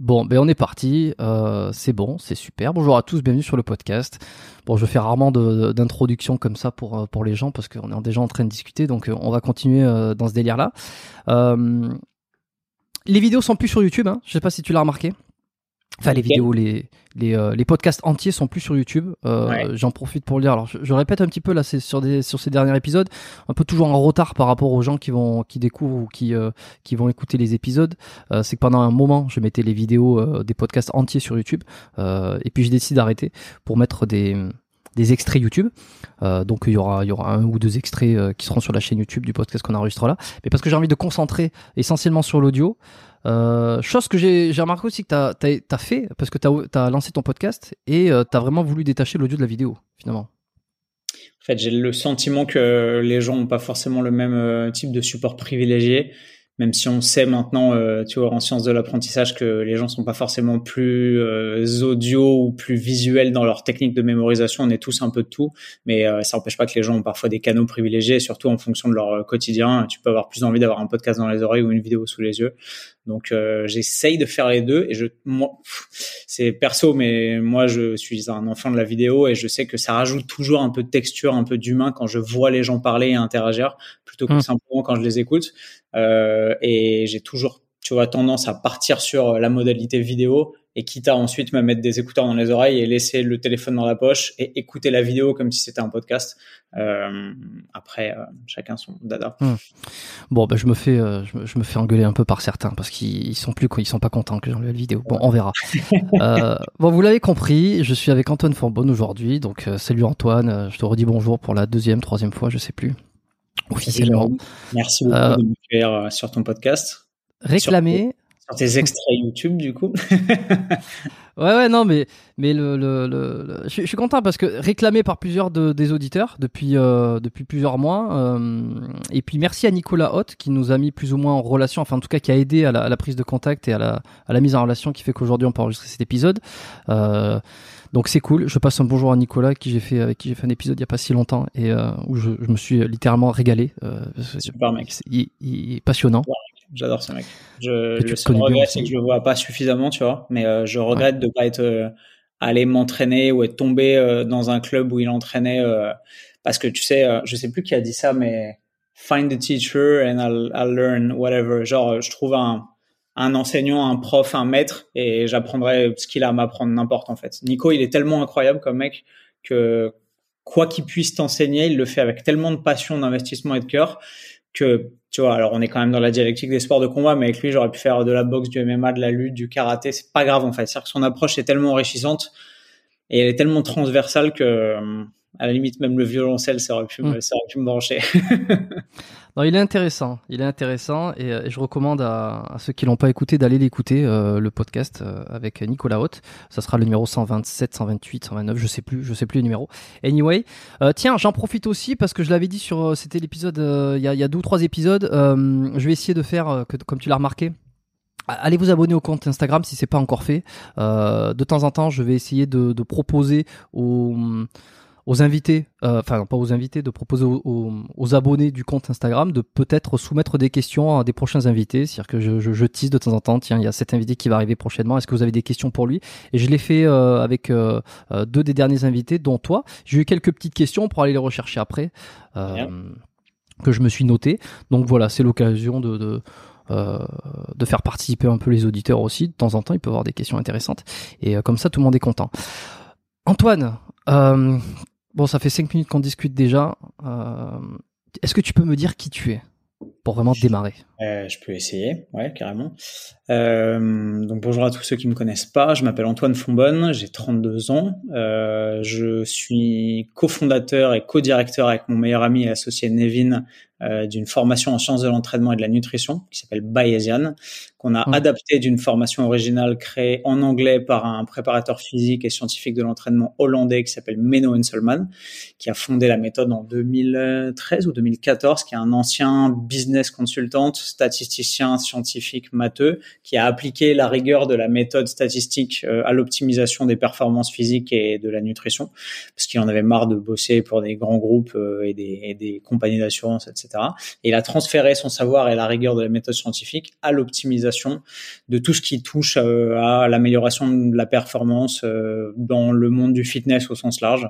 Bon, ben on est parti, euh, c'est bon, c'est super. Bonjour à tous, bienvenue sur le podcast. Bon, je fais rarement d'introduction comme ça pour euh, pour les gens parce qu'on est déjà en train de discuter, donc euh, on va continuer dans ce délire-là. Les vidéos sont plus sur YouTube, hein, je sais pas si tu l'as remarqué. Enfin, les vidéos, les les, euh, les podcasts entiers sont plus sur YouTube. Euh, Ouais. J'en profite pour le dire. Alors, je, je répète un petit peu là, c'est sur des sur ces derniers épisodes, un peu toujours en retard par rapport aux gens qui vont qui découvrent ou qui euh, qui vont écouter les épisodes. Euh, c'est que pendant un moment, je mettais les vidéos euh, des podcasts entiers sur YouTube, euh, et puis j'ai décidé d'arrêter pour mettre des des extraits YouTube. Euh, donc il y aura il y aura un ou deux extraits euh, qui seront sur la chaîne YouTube du podcast qu'on enregistre là. Mais parce que j'ai envie de concentrer essentiellement sur l'audio. Euh, chose que j'ai remarqué aussi que t'as as, as fait parce que t'as as lancé ton podcast et euh, t'as vraiment voulu détacher l'audio de la vidéo finalement. En fait, j'ai le sentiment que les gens n'ont pas forcément le même euh, type de support privilégié, même si on sait maintenant, euh, tu vois, en sciences de l'apprentissage, que les gens sont pas forcément plus euh, audio ou plus visuels dans leur technique de mémorisation. On est tous un peu de tout, mais euh, ça n'empêche pas que les gens ont parfois des canaux privilégiés, surtout en fonction de leur euh, quotidien. Tu peux avoir plus envie d'avoir un podcast dans les oreilles ou une vidéo sous les yeux. Donc, euh, j'essaye de faire les deux. Et je, moi, c'est perso, mais moi, je suis un enfant de la vidéo et je sais que ça rajoute toujours un peu de texture, un peu d'humain quand je vois les gens parler et interagir, plutôt que Mm. simplement quand je les écoute. Euh, et j'ai toujours, tu vois, tendance à partir sur la modalité vidéo et quitte à ensuite me mettre des écouteurs dans les oreilles et laisser le téléphone dans la poche et écouter la vidéo comme si c'était un podcast. Euh, après, euh, chacun son dada. Hmm. Bon, ben je me fais, euh, je, me, je, me, fais engueuler un peu par certains parce qu'ils sont plus, ils sont pas contents que j'enlève la vidéo. Bon, on verra. bon, vous l'avez compris, je suis avec Antoine Forbonne aujourd'hui. Donc, salut Antoine, je te redis bonjour pour la deuxième, troisième fois, je sais plus. Officiellement. Merci beaucoup de me faire sur ton podcast. Réclamer. Sur tes extraits YouTube, du coup. ouais, ouais, non, mais, mais le, le, le, Je, suis content parce que réclamé par plusieurs de, des auditeurs depuis, euh, depuis plusieurs mois. Euh, et puis merci à Nicolas Hott qui nous a mis plus ou moins en relation, enfin en tout cas qui a aidé à la, à la prise de contact et à la, à la mise en relation qui fait qu'aujourd'hui on peut enregistrer cet épisode. Euh, donc c'est cool. Je passe un bonjour à Nicolas qui j'ai fait avec qui j'ai fait un épisode il y a pas si longtemps et où je, je, me suis littéralement régalé. Super mec. Il, il, est passionnant. J'adore ce mec. Je, le seul regret, c'est que je le vois pas suffisamment, tu vois. Mais euh, je regrette ouais. de pas être euh, allé m'entraîner ou être tombé euh, dans un club où il entraînait. Euh, parce que tu sais, je sais plus qui a dit ça, mais find the teacher and I'll, I'll learn whatever. Genre, je trouve un, un enseignant, un prof, un maître et j'apprendrai ce qu'il a à m'apprendre n'importe en fait. Nico, il est tellement incroyable comme mec que quoi qu'il puisse t'enseigner, il le fait avec tellement de passion, d'investissement et de cœur que tu vois, alors on est quand même dans la dialectique des sports de combat, mais avec lui, j'aurais pu faire de la boxe, du MMA, de la lutte, du karaté. C'est pas grave en fait. C'est-à-dire que son approche est tellement enrichissante et elle est tellement transversale que, à la limite, même le violoncelle, ça aurait pu, me, ça aurait pu me brancher. non, il est intéressant. Il est intéressant et, et je recommande à, à ceux qui l'ont pas écouté d'aller l'écouter, euh, le podcast euh, avec Nicolas Haute. Ça sera le numéro 127, 128, 129, je sais plus, je sais plus le numéro. Anyway, euh, tiens, j'en profite aussi parce que je l'avais dit sur, c'était l'épisode, il y, a, y a deux ou trois épisodes. je vais essayer de faire, que, comme tu l'as remarqué, Allez vous abonner au compte Instagram si c'est pas encore fait. Euh, de temps en temps, je vais essayer de, de proposer aux, aux invités, euh, enfin pas aux invités, de proposer aux, aux, aux, abonnés du compte Instagram de peut-être soumettre des questions à des prochains invités. C'est-à-dire que je, je, je, tease de temps en temps, tiens, il y a cet invité qui va arriver prochainement, est-ce que vous avez des questions pour lui? Et je l'ai fait euh, avec euh, deux des derniers invités, dont toi. J'ai eu quelques petites questions pour aller les rechercher après, que je me suis noté. Donc voilà, c'est l'occasion de, de euh, de faire participer un peu les auditeurs aussi. De temps en temps, il peut y avoir des questions intéressantes. Et euh, comme ça, tout le monde est content. Antoine, euh, bon, ça fait cinq minutes qu'on discute déjà. Est-ce que tu peux me dire qui tu es pour vraiment démarrer? Euh, Je peux essayer, ouais, carrément. Euh, donc bonjour à tous ceux qui me connaissent pas. Je m'appelle Antoine Fonbonne, j'ai 32 ans. Euh, je suis cofondateur et co-directeur avec mon meilleur ami et associé Nevin euh, d'une formation en sciences de l'entraînement et de la nutrition qui s'appelle Bayesian, qu'on a mmh. adapté d'une formation originale créée en anglais par un préparateur physique et scientifique de l'entraînement hollandais qui s'appelle Menno Henselman, qui a fondé la méthode en 2013 ou 2014, qui est un ancien business consultant, statisticien, scientifique, matheux, qui a appliqué la rigueur de la méthode statistique euh, à l'optimisation des performances physiques et de la nutrition, parce qu'il en avait marre de bosser pour des grands groupes euh, et des, et des compagnies d'assurance, etc. Et il a transféré son savoir et la rigueur de la méthode scientifique à l'optimisation de tout ce qui touche euh, à l'amélioration de la performance euh, dans le monde du fitness au sens large.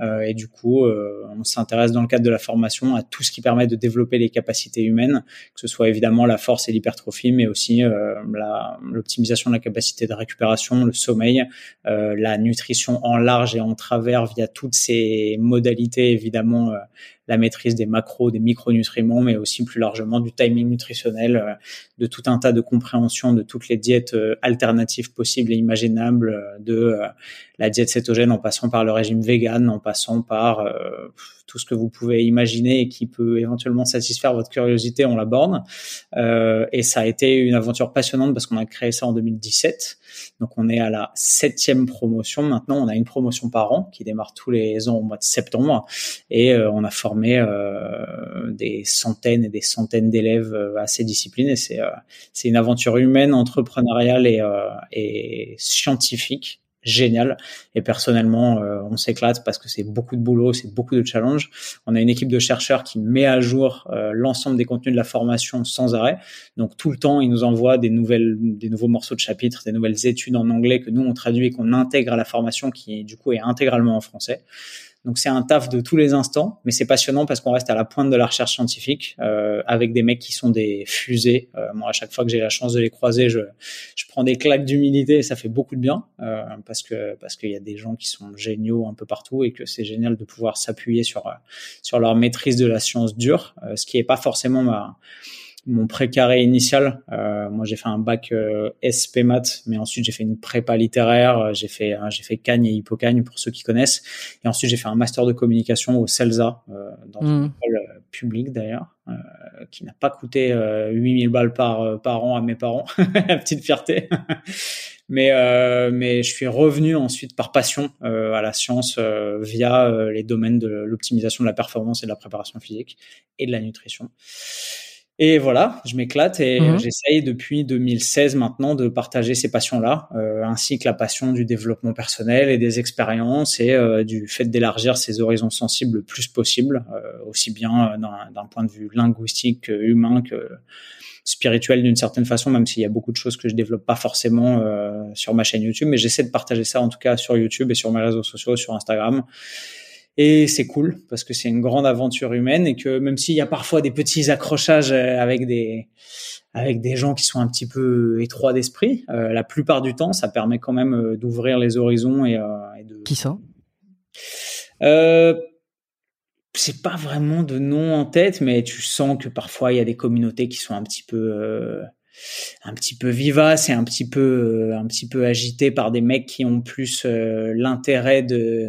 Euh, et du coup, on s'intéresse dans le cadre de la formation à tout ce qui permet de développer les capacités humaines, que ce soit évidemment la force et l'hypertrophie, mais aussi l'optimisation de la capacité de récupération, le sommeil, la nutrition en large et en travers via toutes ces modalités évidemment la maîtrise des macros, des micronutriments, mais aussi plus largement du timing nutritionnel, euh, de tout un tas de compréhension de toutes les diètes euh, alternatives possibles et imaginables, euh, de la diète cétogène en passant par le régime vegan, en passant par tout ce que vous pouvez imaginer et qui peut éventuellement satisfaire votre curiosité, on l'aborde. Euh, et ça a été une aventure passionnante parce qu'on a créé ça en 2017. Donc on est à la septième promotion. Maintenant, on a une promotion par an qui démarre tous les ans au mois de septembre. Et on a formé euh, des centaines et des centaines d'élèves euh, à ces disciplines. Et c'est c'est une aventure humaine, entrepreneuriale et, et scientifique génial. Et personnellement, euh, on s'éclate parce que c'est beaucoup de boulot, c'est beaucoup de challenges. On a une équipe de chercheurs qui met à jour euh, l'ensemble des contenus de la formation sans arrêt. Donc tout le temps, ils nous envoient des nouvelles, des nouveaux morceaux de chapitres, des nouvelles études en anglais que nous on traduit et qu'on intègre à la formation qui du coup est intégralement en français. Donc c'est un taf de tous les instants, mais c'est passionnant parce qu'on reste à la pointe de la recherche scientifique euh, avec des mecs qui sont des fusées. Euh, moi, à chaque fois que j'ai la chance de les croiser, je, je prends des claques d'humilité et ça fait beaucoup de bien euh, parce que parce qu'il y a des gens qui sont géniaux un peu partout et que c'est génial de pouvoir s'appuyer sur sur leur maîtrise de la science dure, ce qui est pas forcément ma mon précaré initial. Euh, moi, j'ai fait un bac euh, SP maths, mais ensuite j'ai fait une prépa littéraire. Euh, j'ai fait euh, j'ai fait Cagne et Hippocagne pour ceux qui connaissent. Et ensuite j'ai fait un master de communication au CELSA, euh, dans une mmh. école publique d'ailleurs, qui n'a pas coûté 8000 balles par par an à mes parents. La petite fierté. mais mais je suis revenu ensuite par passion à la science via les domaines de l'optimisation de la performance et de la préparation physique et de la nutrition. Et voilà, je m'éclate et mhm. j'essaye depuis 2016 maintenant de partager ces passions-là, euh, ainsi que la passion du développement personnel et des expériences et euh, du fait d'élargir ses horizons sensibles le plus possible, euh, aussi bien d'un point de vue linguistique, humain que spirituel d'une certaine façon, même s'il y a beaucoup de choses que je développe pas forcément sur ma chaîne YouTube, mais j'essaie de partager ça en tout cas sur YouTube et sur mes réseaux sociaux, sur Instagram. Et c'est cool parce que c'est une grande aventure humaine et que même s'il y a parfois des petits accrochages euh, avec des avec des gens qui sont un petit peu étroits d'esprit, euh, la plupart du temps, ça permet quand même euh, d'ouvrir les horizons et, et, de. Qui ça? Euh, C'est pas vraiment de nom en tête, mais tu sens que parfois il y a des communautés qui sont un petit peu un petit peu vivaces et un petit peu un petit peu agitées par des mecs qui ont plus l'intérêt de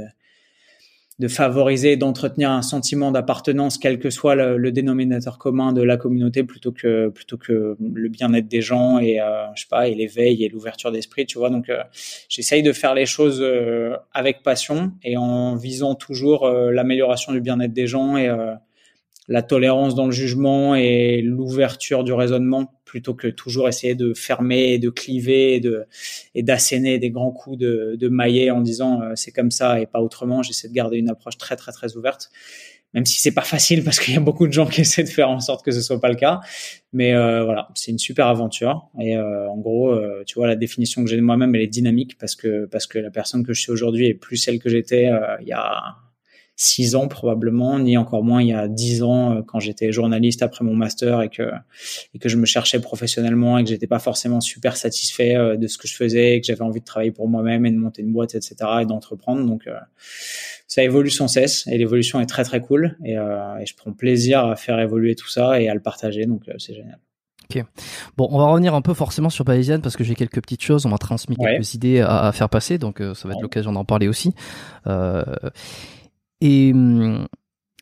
de favoriser, d'entretenir un sentiment d'appartenance, quel que soit le, dénominateur commun de la communauté, plutôt que plutôt que le bien-être des gens et euh, je sais pas et l'éveil et l'ouverture d'esprit, tu vois. Donc euh, j'essaye de faire les choses euh, avec passion et en visant toujours l'amélioration du bien-être des gens et la tolérance dans le jugement et l'ouverture du raisonnement plutôt que toujours essayer de fermer, de cliver de et d'asséner des grands coups de, de maillet en disant euh, c'est comme ça et pas autrement. J'essaie de garder une approche très très très ouverte, même si c'est pas facile parce qu'il y a beaucoup de gens qui essaient de faire en sorte que ce soit pas le cas. Mais euh, voilà, c'est une super aventure et euh, en gros, tu vois la définition que j'ai de moi-même, elle est dynamique parce que parce que la personne que je suis aujourd'hui est plus celle que j'étais il y a six ans probablement, ni encore moins il y a dix ans euh, quand j'étais journaliste après mon master et que et que je me cherchais professionnellement et que j'étais pas forcément super satisfait euh, de ce que je faisais et que j'avais envie de travailler pour moi-même et de monter une boîte, etc. et d'entreprendre. Donc euh, ça évolue sans cesse et l'évolution est très très cool et, et, je prends plaisir à faire évoluer tout ça et à le partager. Donc c'est génial. Ok. Bon, on va revenir un peu forcément sur Bayesian parce que j'ai quelques petites choses. On m'a transmis quelques idées à, faire passer, donc ça va être l'occasion d'en parler aussi. Euh, et hum,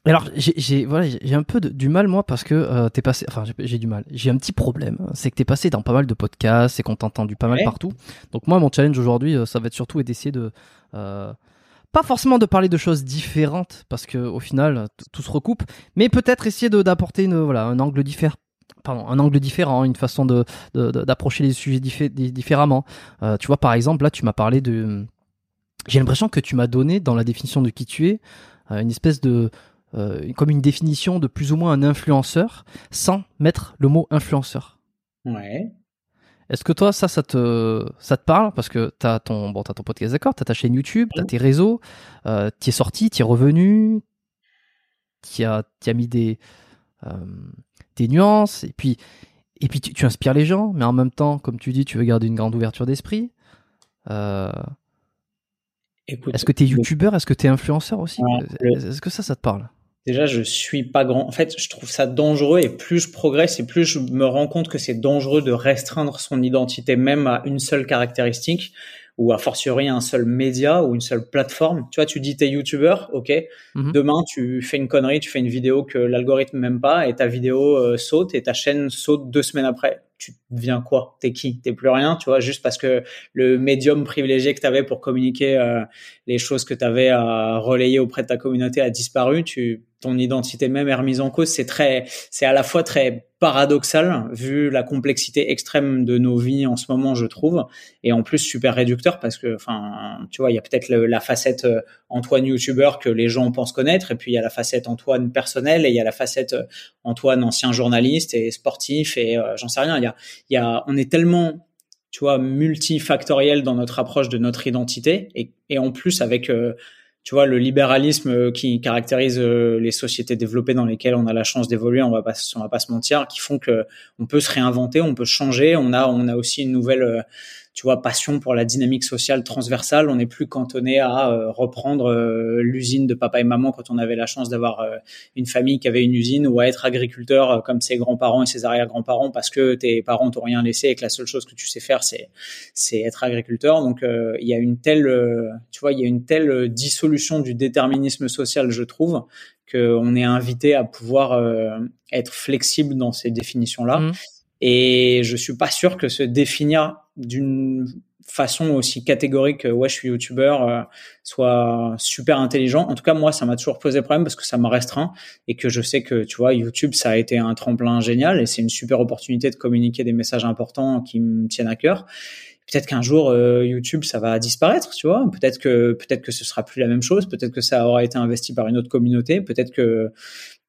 alors j'ai voilà j'ai un peu du mal moi parce que euh, t'es passé enfin j'ai du mal j'ai un petit problème c'est que t'es passé dans pas mal de podcasts et qu'on t'a entendu pas mal partout donc moi mon challenge aujourd'hui euh, ça va être surtout d'essayer de euh, pas forcément de parler de choses différentes parce que au final tout se recoupe mais peut-être essayer d'apporter une voilà un angle différent pardon, un angle différent, une façon de d'approcher les sujets différemment. Euh, tu vois, par exemple, là, tu m'as parlé de. J'ai l'impression que tu m'as donné dans la définition de qui tu es une espèce de euh, comme une définition de plus ou moins un influenceur sans mettre le mot influenceur. Ouais. Est-ce que toi, ça, ça te, ça te parle? Parce que tu as ton, bon, as ton podcast, d'accord Tu as ta chaîne YouTube, tu as tes réseaux, euh, tu es sorti, tu es revenu, tu as, as mis des, euh, des nuances, et puis, et puis tu, tu, inspires les gens, mais en même temps, comme tu dis, tu veux garder une grande ouverture d'esprit. Est-ce que tu es youtubeur? Est-ce que tu es influenceur aussi? Est-ce que ça, ça te parle? Déjà, je suis pas grand. En fait, je trouve ça dangereux et plus je progresse et plus je me rends compte que c'est dangereux de restreindre son identité même à une seule caractéristique ou à fortiori un seul média ou une seule plateforme. Tu vois, tu dis t'es youtubeur, ok. Mhm. Demain, tu fais une connerie, tu fais une vidéo que l'algorithme m'aime pas et ta vidéo euh, saute et ta chaîne saute deux semaines après tu deviens quoi? T'es qui? T'es plus rien, tu vois, juste parce que le médium privilégié que tu avais pour communiquer euh, les choses que tu avais à relayer auprès de ta communauté a disparu, tu ton identité même est remise en cause. C'est très, c'est à la fois très paradoxal vu la complexité extrême de nos vies en ce moment, je trouve, et en plus super réducteur parce que, enfin, tu vois, il y a peut-être la facette euh, Antoine YouTuber que les gens pensent connaître, et puis il y a la facette Antoine personnel, et il y a la facette euh, Antoine ancien journaliste et sportif, et euh, j'en sais rien. Il y a, il y a, on est tellement tu vois multifactoriel dans notre approche de notre identité et, et en plus avec tu vois, le libéralisme qui caractérise les sociétés développées dans lesquelles on a la chance d'évoluer, on va pas, va pas se mentir, qui font que on peut se réinventer, on peut changer. On a, on a aussi une nouvelle tu vois, passion pour la dynamique sociale transversale. On n'est plus cantonné à euh, reprendre euh, l'usine de papa et maman quand on avait la chance d'avoir euh, une famille qui avait une usine ou à être agriculteur comme ses grands-parents et ses arrière-grands-parents parce que tes parents t'ont rien laissé et que la seule chose que tu sais faire c'est c'est être agriculteur. Donc il y a une telle, tu vois, il y a une telle dissolution du déterminisme social, je trouve, qu'on est invité à pouvoir être flexible dans ces définitions-là. Mmh. Et je suis pas sûr que se définir d'une façon aussi catégorique, ouais, je suis youtubeur, euh, soit super intelligent. En tout cas, moi, ça m'a toujours posé problème parce que ça m'a restreint et que je sais que, tu vois, YouTube, ça a été un tremplin génial et c'est une super opportunité de communiquer des messages importants qui me tiennent à cœur. Peut-être qu'un jour euh, YouTube ça va disparaître, tu vois. Peut-être que peut-être que ce sera plus la même chose. Peut-être que ça aura été investi par une autre communauté. Peut-être que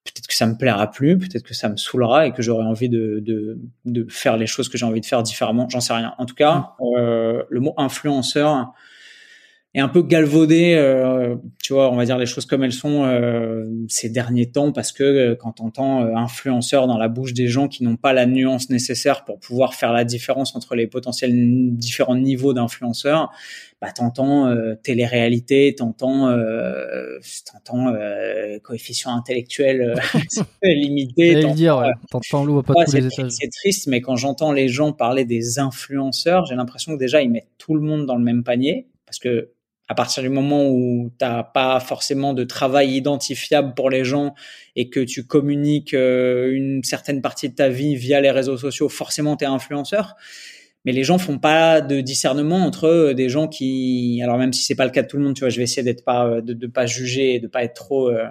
peut-être que ça me plaira plus, peut-être que ça me saoulera et que j'aurai envie de, de, de, faire les choses que j'ai envie de faire différemment. J'en sais rien. En tout cas, mm. euh, le mot influenceur est un peu galvaudé, euh, tu vois, on va dire les choses comme elles sont euh, ces derniers temps, parce que euh, quand on entend euh, influenceur dans la bouche des gens qui n'ont pas la nuance nécessaire pour pouvoir faire la différence entre les potentiels différents niveaux d'influenceurs, bah t'entends euh, télé-réalité, t'entends euh, t'entends euh, coefficient intellectuel limité, t'entends dire, t'entends l'eau pas tous les étages. C'est triste, mais quand j'entends les gens parler des influenceurs, j'ai l'impression que déjà ils mettent tout le monde dans le même panier, parce que à partir du moment où tu n'as pas forcément de travail identifiable pour les gens et que tu communiques euh, une certaine partie de ta vie via les réseaux sociaux, forcément tu es influenceur. Mais les gens font pas de discernement entre euh, des gens qui, alors même si c'est pas le cas de tout le monde, tu vois, je vais essayer d'être pas, de, de pas juger, de pas être trop, euh,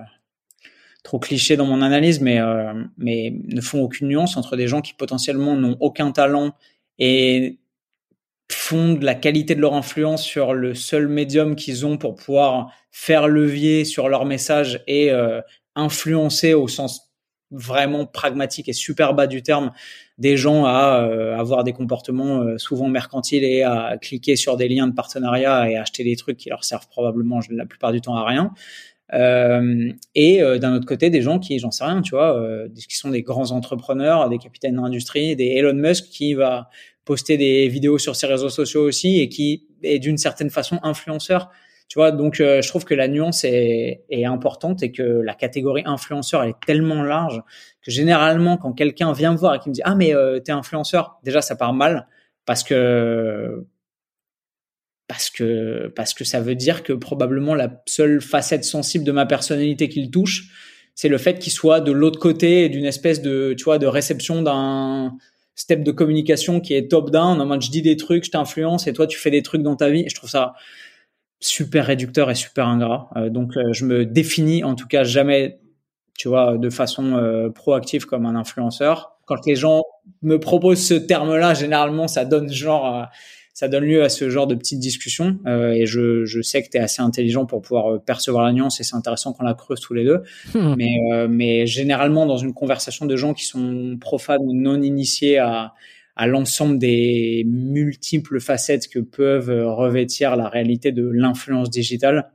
trop cliché dans mon analyse, mais, mais ne font aucune nuance entre des gens qui potentiellement n'ont aucun talent et fondent la qualité de leur influence sur le seul médium qu'ils ont pour pouvoir faire levier sur leur message et euh, influencer au sens vraiment pragmatique et super bas du terme des gens à euh, avoir des comportements euh, souvent mercantiles et à cliquer sur des liens de partenariat et acheter des trucs qui leur servent probablement la plupart du temps à rien. et d'un autre côté, des gens qui, j'en sais rien, tu vois, qui sont des grands entrepreneurs, des capitaines d'industrie, des Elon Musk qui va poster des vidéos sur ses réseaux sociaux aussi et qui est d'une certaine façon influenceur. Tu vois, donc euh, je trouve que la nuance est, est, importante et que la catégorie influenceur elle est tellement large que généralement quand quelqu'un vient me voir et qui me dit ah mais euh, t'es influenceur, déjà ça part mal parce que parce que parce que ça veut dire que probablement la seule facette sensible de ma personnalité qu'il touche, c'est le fait qu'il soit de l'autre côté d'une espèce de tu vois de réception d'un step de communication qui est top down en mode je dis des trucs, je t'influence et toi tu fais des trucs dans ta vie. Je trouve ça super réducteur et super ingrat. Euh, donc euh, je me définis en tout cas jamais, tu vois, de façon euh, proactive comme un influenceur. Quand les gens me proposent ce terme-là, généralement ça donne genre ça donne lieu à ce genre de petites discussions. Euh, et je, je, sais que tu es assez intelligent pour pouvoir euh, percevoir la nuance et c'est intéressant qu'on la creuse tous les deux. Mais, euh, mais généralement, dans une conversation de gens qui sont profanes ou non initiés à, à l'ensemble des multiples facettes que peuvent revêtir la réalité de l'influence digitale,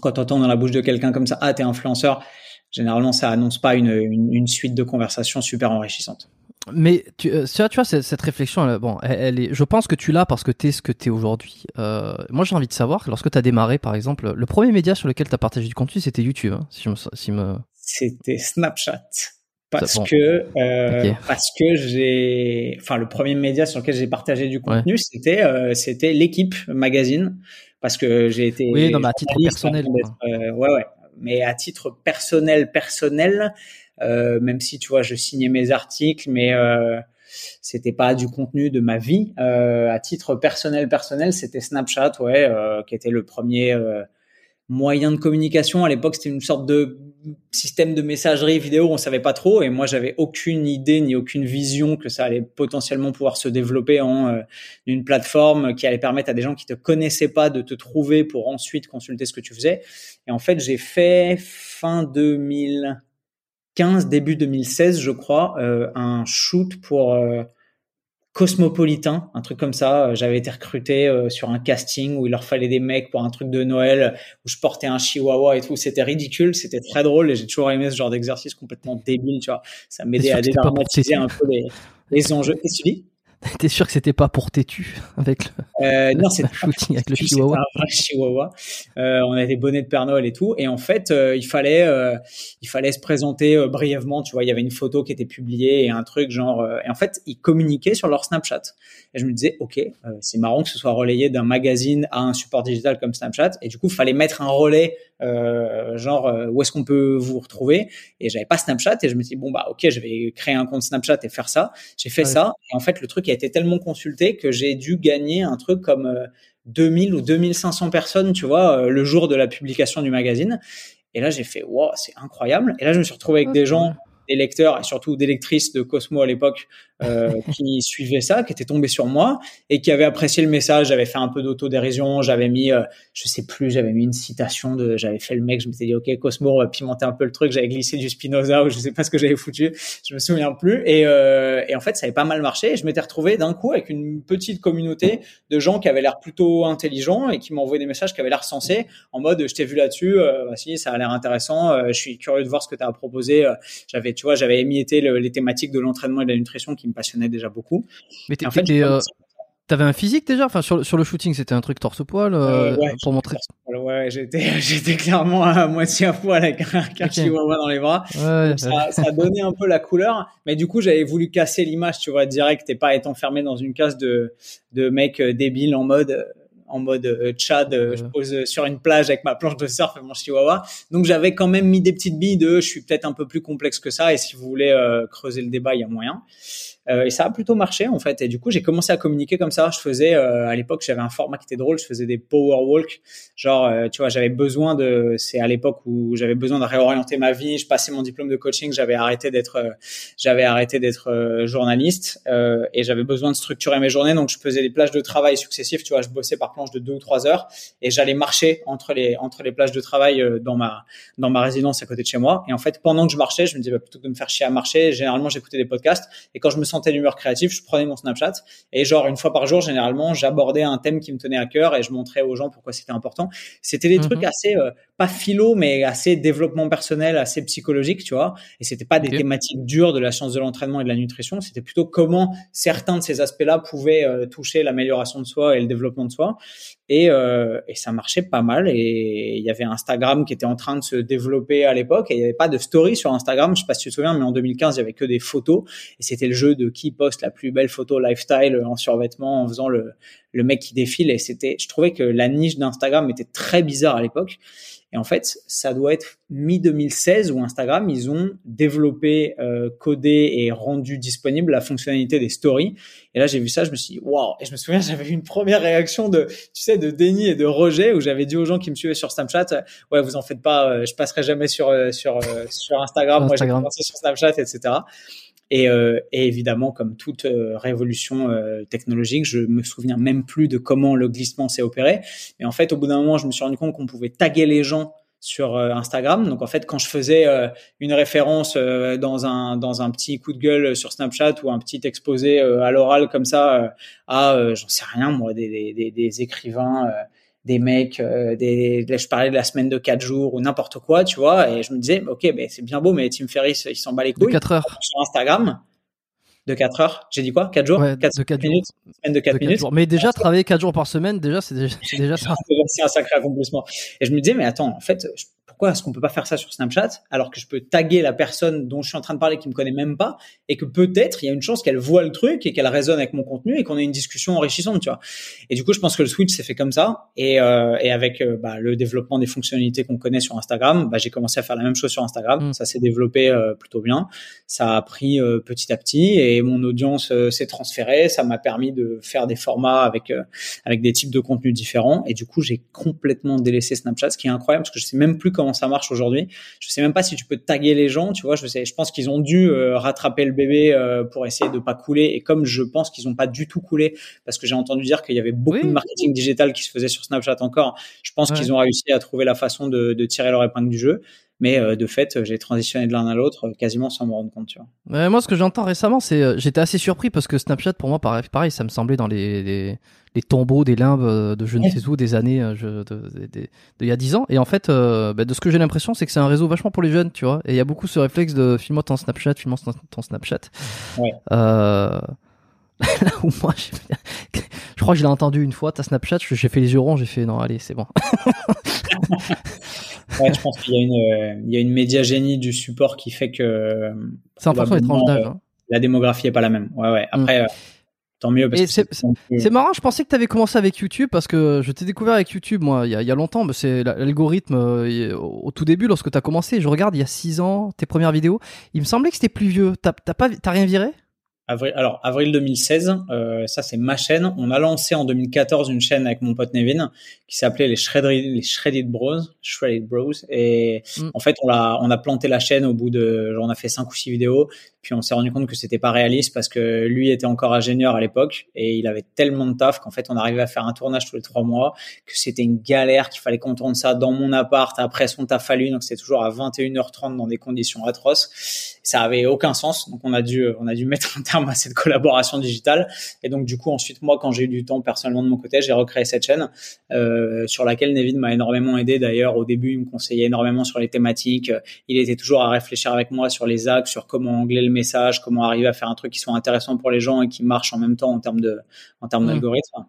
quand tu entends dans la bouche de quelqu'un comme ça, ah, t'es influenceur, généralement, ça annonce pas une, une, une suite de conversations super enrichissantes. Mais tu, euh, tu vois, cette, réflexion, elle, bon, elle, est, je pense que tu l'as parce que tu es ce que tu es aujourd'hui. Euh, moi, j'ai envie de savoir, lorsque tu as démarré, par exemple, le premier média sur lequel tu as partagé du contenu, c'était YouTube. Hein, si je me, si me... C'était Snapchat. Parce que, euh, parce que j'ai, enfin, le premier média sur lequel j'ai partagé du contenu, c'était, euh, c'était l'équipe magazine. Parce que j'ai été. Oui, non, mais à titre personnel. Euh, ouais, ouais. Mais à titre personnel, personnel, euh, même si tu vois, je signais mes articles, mais euh, c'était pas du contenu de ma vie. Euh, à titre personnel, personnel, c'était Snapchat, ouais, euh, qui était le premier euh, moyen de communication. À l'époque, c'était une sorte de système de messagerie vidéo, on savait pas trop, et moi, j'avais aucune idée ni aucune vision que ça allait potentiellement pouvoir se développer en une plateforme qui allait permettre à des gens qui te connaissaient pas de te trouver pour ensuite consulter ce que tu faisais. Et en fait, j'ai fait fin 2000 début 2016, je crois, euh, un shoot pour euh, cosmopolitain, un truc comme ça. J'avais été recruté euh, sur un casting où il leur fallait des mecs pour un truc de Noël où je portais un chihuahua et tout. C'était ridicule, c'était très drôle et j'ai toujours aimé ce genre d'exercice complètement débile, tu vois. Ça m'aidait à dédramatiser un peu les, les enjeux. Tu dis T'es sûr que c'était pas pour têtu avec le, euh, non, c'est shooting avec le chihuahua. un vrai chihuahua. Euh, on avait des bonnets de Père Noël et tout. Et en fait, euh, il fallait, euh, il fallait se présenter brièvement. Tu vois, il y avait une photo qui était publiée et un truc genre. et en fait, ils communiquaient sur leur Snapchat. Et je me disais, ok, c'est marrant que ce soit relayé d'un magazine à un support digital comme Snapchat. Et du coup, il fallait mettre un relais, euh, genre euh, où est-ce qu'on peut vous retrouver? Et j'avais pas Snapchat. Et je me suis dit, bon bah ok, je vais créer un compte Snapchat et faire ça. J'ai fait Ouais. ça. Et en fait, le truc a été tellement consulté que j'ai dû gagner un truc comme euh, 2000 ou 2500 personnes, tu vois, euh, le jour de la publication du magazine. Et là, j'ai fait, wow, c'est incroyable. Et là, je me suis retrouvé avec Ah, des gens, des lecteurs et surtout des lectrices de Cosmo à l'époque qui suivaient ça, qui étaient tombés sur moi et qui avaient apprécié le message. J'avais fait un peu d'autodérision, j'avais mis, euh, je sais plus, j'avais mis une citation de, j'avais fait le mec, je m'étais dit, ok, Cosmo, pimenter un peu le truc. J'avais glissé du Spinoza ou je sais pas ce que j'avais foutu, je me souviens plus. Et, euh, et en fait, ça avait pas mal marché. Et je m'étais retrouvé d'un coup avec une petite communauté de gens qui avaient l'air plutôt intelligents et qui m'envoyaient des messages qui avaient l'air sensés en mode, je t'ai vu là-dessus, euh, bah, si, ça a l'air intéressant. euh, je suis curieux de voir ce que tu as à. Euh, j'avais, tu vois, j'avais émietté le- les thématiques de l'entraînement et de la nutrition qui me passionnaient déjà beaucoup. Mais en fait, euh, t'avais un physique déjà? Enfin, sur, le- sur le shooting, c'était un truc torse-poil euh, Euh, ouais, pour montrer. Ouais, j'étais, j'étais clairement à moitié à poil avec un, chihuahua dans les bras. Ouais, ça, ça donnait un peu la couleur, mais du coup j'avais voulu casser l'image, tu vois, direct et pas être enfermé dans une case de de mec débile en mode en mode euh, euh, Ouais. je pose sur une plage avec ma planche de surf et mon chihuahua. Donc j'avais quand même mis des petites billes de je suis peut-être un peu plus complexe que ça et si vous voulez euh, creuser le débat, il y a moyen. Euh, et ça a plutôt marché en fait. Et du coup, j'ai commencé à communiquer comme ça. Je faisais euh, à l'époque, j'avais un format qui était drôle. Je faisais des power walk. Genre, euh, tu vois, j'avais besoin de. C'est à l'époque où j'avais besoin de réorienter ma vie. Je passais mon diplôme de coaching. J'avais arrêté d'être, j'avais arrêté d'être journaliste et j'avais besoin de structurer mes journées. Donc, je faisais des plages de travail successives. Tu vois, je bossais par planche de deux ou trois heures et j'allais marcher entre les entre les plages de travail dans ma dans ma résidence à côté de chez moi. Et en fait, pendant que je marchais, je me disais bah, plutôt que de me faire chier à marcher, généralement j'écoutais des podcasts. Et quand je me d'humeur créative, je prenais mon Snapchat et genre une fois par jour, généralement, j'abordais un thème qui me tenait à cœur et je montrais aux gens pourquoi c'était important. C'était des Mhm. trucs assez euh, pas philo, mais assez développement personnel, assez psychologique, tu vois. Et c'était pas des thématiques dures de la science de l'entraînement et de la nutrition. C'était plutôt comment certains de ces aspects-là pouvaient euh, toucher l'amélioration de soi et le développement de soi. Et, euh, et ça marchait pas mal. Et il y avait Instagram qui était en train de se développer à l'époque. Et il n'y avait pas de story sur Instagram. Je sais pas si tu te souviens, mais en 2015, il y avait que des photos. Et c'était le jeu de qui poste la plus belle photo lifestyle en survêtement, en faisant le, le mec qui défile. Et c'était, je trouvais que la niche d'Instagram était très bizarre à l'époque. Et en fait, ça doit être mi-2016 où Instagram, ils ont développé, euh, codé et rendu disponible la fonctionnalité des stories. Et là, j'ai vu ça, je me suis dit, waouh! Et je me souviens, j'avais eu une première réaction de, tu sais, de déni et de rejet où j'avais dit aux gens qui me suivaient sur Snapchat, ouais, vous en faites pas, euh, je passerai jamais sur, euh, sur, euh, sur Instagram. Moi, j'ai Instagram. commencé sur Snapchat, etc. Et, euh, et évidemment, comme toute euh, révolution euh, technologique, je me souviens même plus de comment le glissement s'est opéré. Mais en fait, au bout d'un moment, je me suis rendu compte qu'on pouvait taguer les gens sur euh, Instagram. Donc en fait, quand je faisais une référence dans un dans un petit coup de gueule sur Snapchat ou un petit exposé à l'oral comme ça à j'en sais rien moi des des, écrivains des mecs, euh, des, je parlais de la semaine de 4 jours ou n'importe quoi, tu vois, et je me disais, ok, mais c'est bien beau, mais Tim Ferriss, il s'en bat les De couilles. 4 heures. Sur Instagram, de 4 heures, j'ai dit quoi? 4 jours? Ouais, 4 de 4 minutes? Semaine de 4 de quatre minutes jours. Mais déjà, travailler 4 jours par semaine, déjà, c'est déjà, déjà ça. c'est un sacré accomplissement. Et je me disais, mais attends, en fait, je- pourquoi est-ce qu'on peut pas faire ça sur Snapchat alors que je peux taguer la personne dont je suis en train de parler qui me connaît même pas et que peut-être il y a une chance qu'elle voit le truc et qu'elle résonne avec mon contenu et qu'on ait une discussion enrichissante, tu vois. Et du coup, je pense que le switch s'est fait comme ça et, euh, et avec euh, bah, le développement des fonctionnalités qu'on connaît sur Instagram, bah, j'ai commencé à faire la même chose sur Instagram. Mm. Ça s'est développé euh, plutôt bien. Ça a pris euh, petit à petit et mon audience s'est transférée. Ça m'a permis de faire des formats avec avec des types de contenus différents. Et du coup, j'ai complètement délaissé Snapchat, ce qui est incroyable parce que je sais même plus comment ça marche aujourd'hui. Je sais même pas si tu peux taguer les gens, tu vois. Je sais, je pense qu'ils ont dû euh, rattraper le bébé euh, pour essayer de pas couler. Et comme je pense qu'ils ont pas du tout coulé, parce que j'ai entendu dire qu'il y avait beaucoup Oui. de marketing digital qui se faisait sur Snapchat encore, je pense Ouais. qu'ils ont réussi à trouver la façon de, de tirer leur épingle du jeu. Mais euh, de fait, j'ai transitionné de l'un à l'autre quasiment sans me rendre compte. Tu vois. moi, ce que j'entends récemment, c'est j'étais assez surpris parce que Snapchat, pour moi, pareil, pareil ça me semblait dans les, les, les tombeaux des limbes de je ne sais où des années de, de, il y a 10 ans. Et en fait, bah, de ce que j'ai l'impression, c'est que c'est un réseau vachement pour les jeunes, tu vois. Et il y a beaucoup ce réflexe de filme-moi ton Snapchat, filme-moi ton Snapchat. Ouais. Euh... là où moi, je crois que je l'ai entendu une fois, ta Snapchat, j'ai fait les yeux ronds, j'ai fait non, allez, c'est bon. ouais, je pense qu'il y a une, euh, il y a une médiagénie du support qui fait que. C'est important les tranches d'âge. Hein. La démographie est pas la même. Ouais, ouais. Après, mm. euh, tant mieux. Parce que c'est marrant, je pensais que tu avais commencé avec YouTube parce que je t'ai découvert avec YouTube, moi, il y a, il y a longtemps. Mais c'est l'algorithme euh, au tout début, lorsque tu as commencé. Je regarde il y a 6 ans tes premières vidéos. Il me semblait que c'était plus vieux. T'as rien viré? Avril, alors avril 2016, euh, ça c'est ma chaîne. On a lancé en 2014 une chaîne avec mon pote Nevin qui s'appelait les Shredded, les Shredded Bros, Shredded Bros. Et mm. en fait, on a on a planté la chaîne au bout de, genre, on a fait cinq ou six vidéos. Puis on s'est rendu compte que c'était pas réaliste parce que lui était encore ingénieur à l'époque et il avait tellement de taf qu'en fait on arrivait à faire un tournage tous les trois mois que c'était une galère qu'il fallait qu'on tourne ça dans mon appart après son taf à lui donc c'était toujours à 21h30 dans des conditions atroces. Ça avait aucun sens donc on a dû on a dû mettre un terme à cette collaboration digitale et donc du coup ensuite moi quand j'ai eu du temps personnellement de mon côté j'ai recréé cette chaîne euh, sur laquelle Nevin m'a énormément aidé d'ailleurs au début il me conseillait énormément sur les thématiques il était toujours à réfléchir avec moi sur les axes sur comment angler le message, comment arriver à faire un truc qui soit intéressant pour les gens et qui marche en même temps en termes de, en termes mmh. d'algorithme.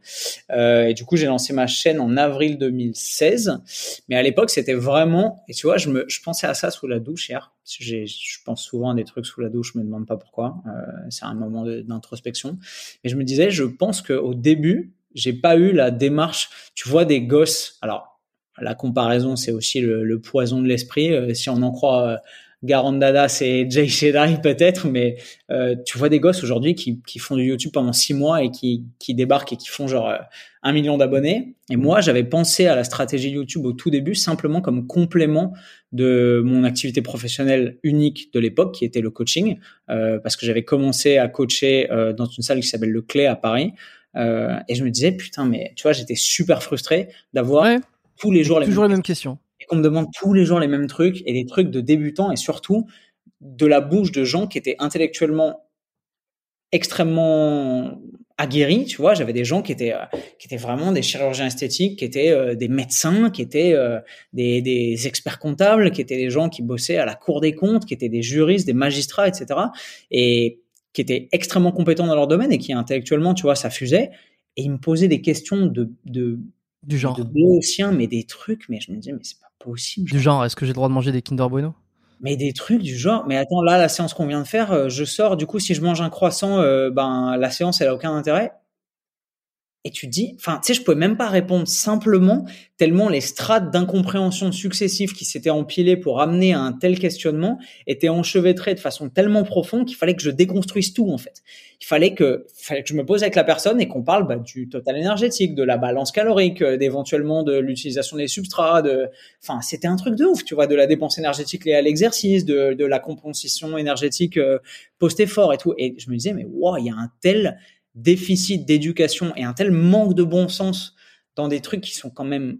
Euh, et du coup, j'ai lancé ma chaîne en avril 2016. Mais à l'époque, c'était vraiment, et tu vois, je me, je pensais à ça sous la douche hier. Je pense souvent à des trucs sous la douche, je me demande pas pourquoi. Euh, c'est un moment d'introspection. Et je me disais, je pense qu'au début, j'ai pas eu la démarche. Tu vois des gosses. Alors, la comparaison, c'est aussi le, le, poison de l'esprit. Euh, si on en croit euh, Garandada, c'est Jay Shedai peut-être, mais euh, tu vois des gosses aujourd'hui qui, qui, font du YouTube pendant six mois et qui, qui débarquent et qui font genre euh, un million d'abonnés. Et moi, j'avais pensé à la stratégie YouTube au tout début simplement comme complément de mon activité professionnelle unique de l'époque, qui était le coaching, euh, parce que j'avais commencé à coacher euh, dans une salle qui s'appelle Le Clé à Paris. Euh, et je me disais, putain, mais tu vois, j'étais super frustré d'avoir tous les jours les toujours mêmes les mêmes questions qu'on me demande tous les jours les mêmes trucs et des trucs de débutants et surtout de la bouche de gens qui étaient intellectuellement extrêmement aguerris, tu vois, j'avais des gens qui étaient euh, qui étaient vraiment des chirurgiens esthétiques, qui étaient euh, des médecins, qui étaient euh, des, des experts comptables, qui étaient des gens qui bossaient à la Cour des comptes, qui étaient des juristes, des magistrats, etc. et qui étaient extrêmement compétents dans leur domaine et qui intellectuellement, tu vois, ça fusait. Et ils me posaient des questions de, de du genre de mais des trucs, mais je me disais, mais c'est pas possible. Du genre, est-ce que j'ai le droit de manger des Kinder Bueno? Mais des trucs du genre, mais attends, là, la séance qu'on vient de faire, euh, je sors, du coup, si je mange un croissant, euh, ben, la séance, elle a aucun intérêt et tu dis, enfin, tu sais, je pouvais même pas répondre simplement tellement les strates d'incompréhension successives qui s'étaient empilées pour amener à un tel questionnement étaient enchevêtrées de façon tellement profonde qu'il fallait que je déconstruise tout en fait. Il fallait que, je me pose avec la personne et qu'on parle bah, du total énergétique, de la balance calorique, euh, d'éventuellement de l'utilisation des substrats, de, enfin, c'était un truc de ouf, tu vois, de la dépense énergétique liée à l'exercice, de, de la compensation énergétique euh, post-effort et tout. Et je me disais, mais wow, il y a un tel déficit d'éducation et un tel manque de bon sens dans des trucs qui sont quand même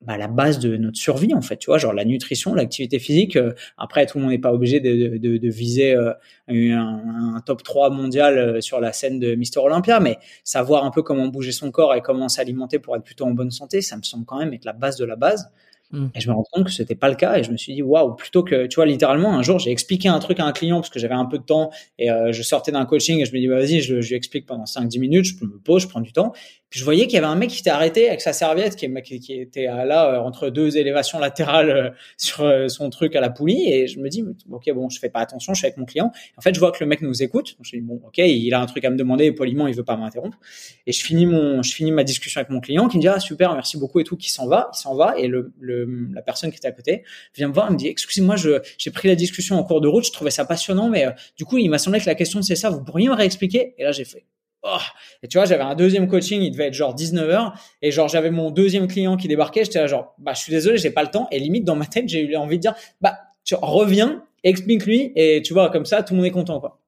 bah, la base de notre survie en fait tu vois genre la nutrition l'activité physique euh, après tout le monde n'est pas obligé de, viser euh, un, un, top 3 mondial euh, sur la scène de Mister Olympia mais savoir un peu comment bouger son corps et comment s'alimenter pour être plutôt en bonne santé ça me semble quand même être la base de la base Mm. Et je me rends compte que c'était pas le cas et je me suis dit waouh plutôt que tu vois littéralement un jour j'ai expliqué un truc à un client parce que j'avais un peu de temps et euh, je sortais d'un coaching et je me dis bah, vas-y je, je lui explique pendant 5-10 minutes je me pose je prends du temps. Puis je voyais qu'il y avait un mec qui était arrêté avec sa serviette qui, qui, qui était là euh, entre deux élévations latérales euh, sur son truc à la poulie et je me dis ok bon je fais pas attention je suis avec mon client. En fait je vois que le mec nous écoute. Donc je dis bon ok il a un truc à me demander poliment il veut pas m'interrompre. Et je finis mon je finis ma discussion avec mon client qui me dit ah super merci beaucoup et tout qui s'en va il s'en va. Et le la personne qui était à côté, vient me voir, il me dit, excusez-moi, j'ai pris la discussion en cours de route, je trouvais ça passionnant, mais euh, du coup, il m'a semblé que la question c'est ça, vous pourriez me réexpliquer? Et là, j'ai fait, oh. Et tu vois, j'avais un deuxième coaching, il devait être genre 19h, et genre j'avais mon deuxième client qui débarquait, j'étais là genre, bah je suis désolé, j'ai pas le temps, et limite dans ma tête, j'ai eu envie de dire, bah tu reviens, explique-lui, et tu vois, comme ça, tout le monde est content, quoi.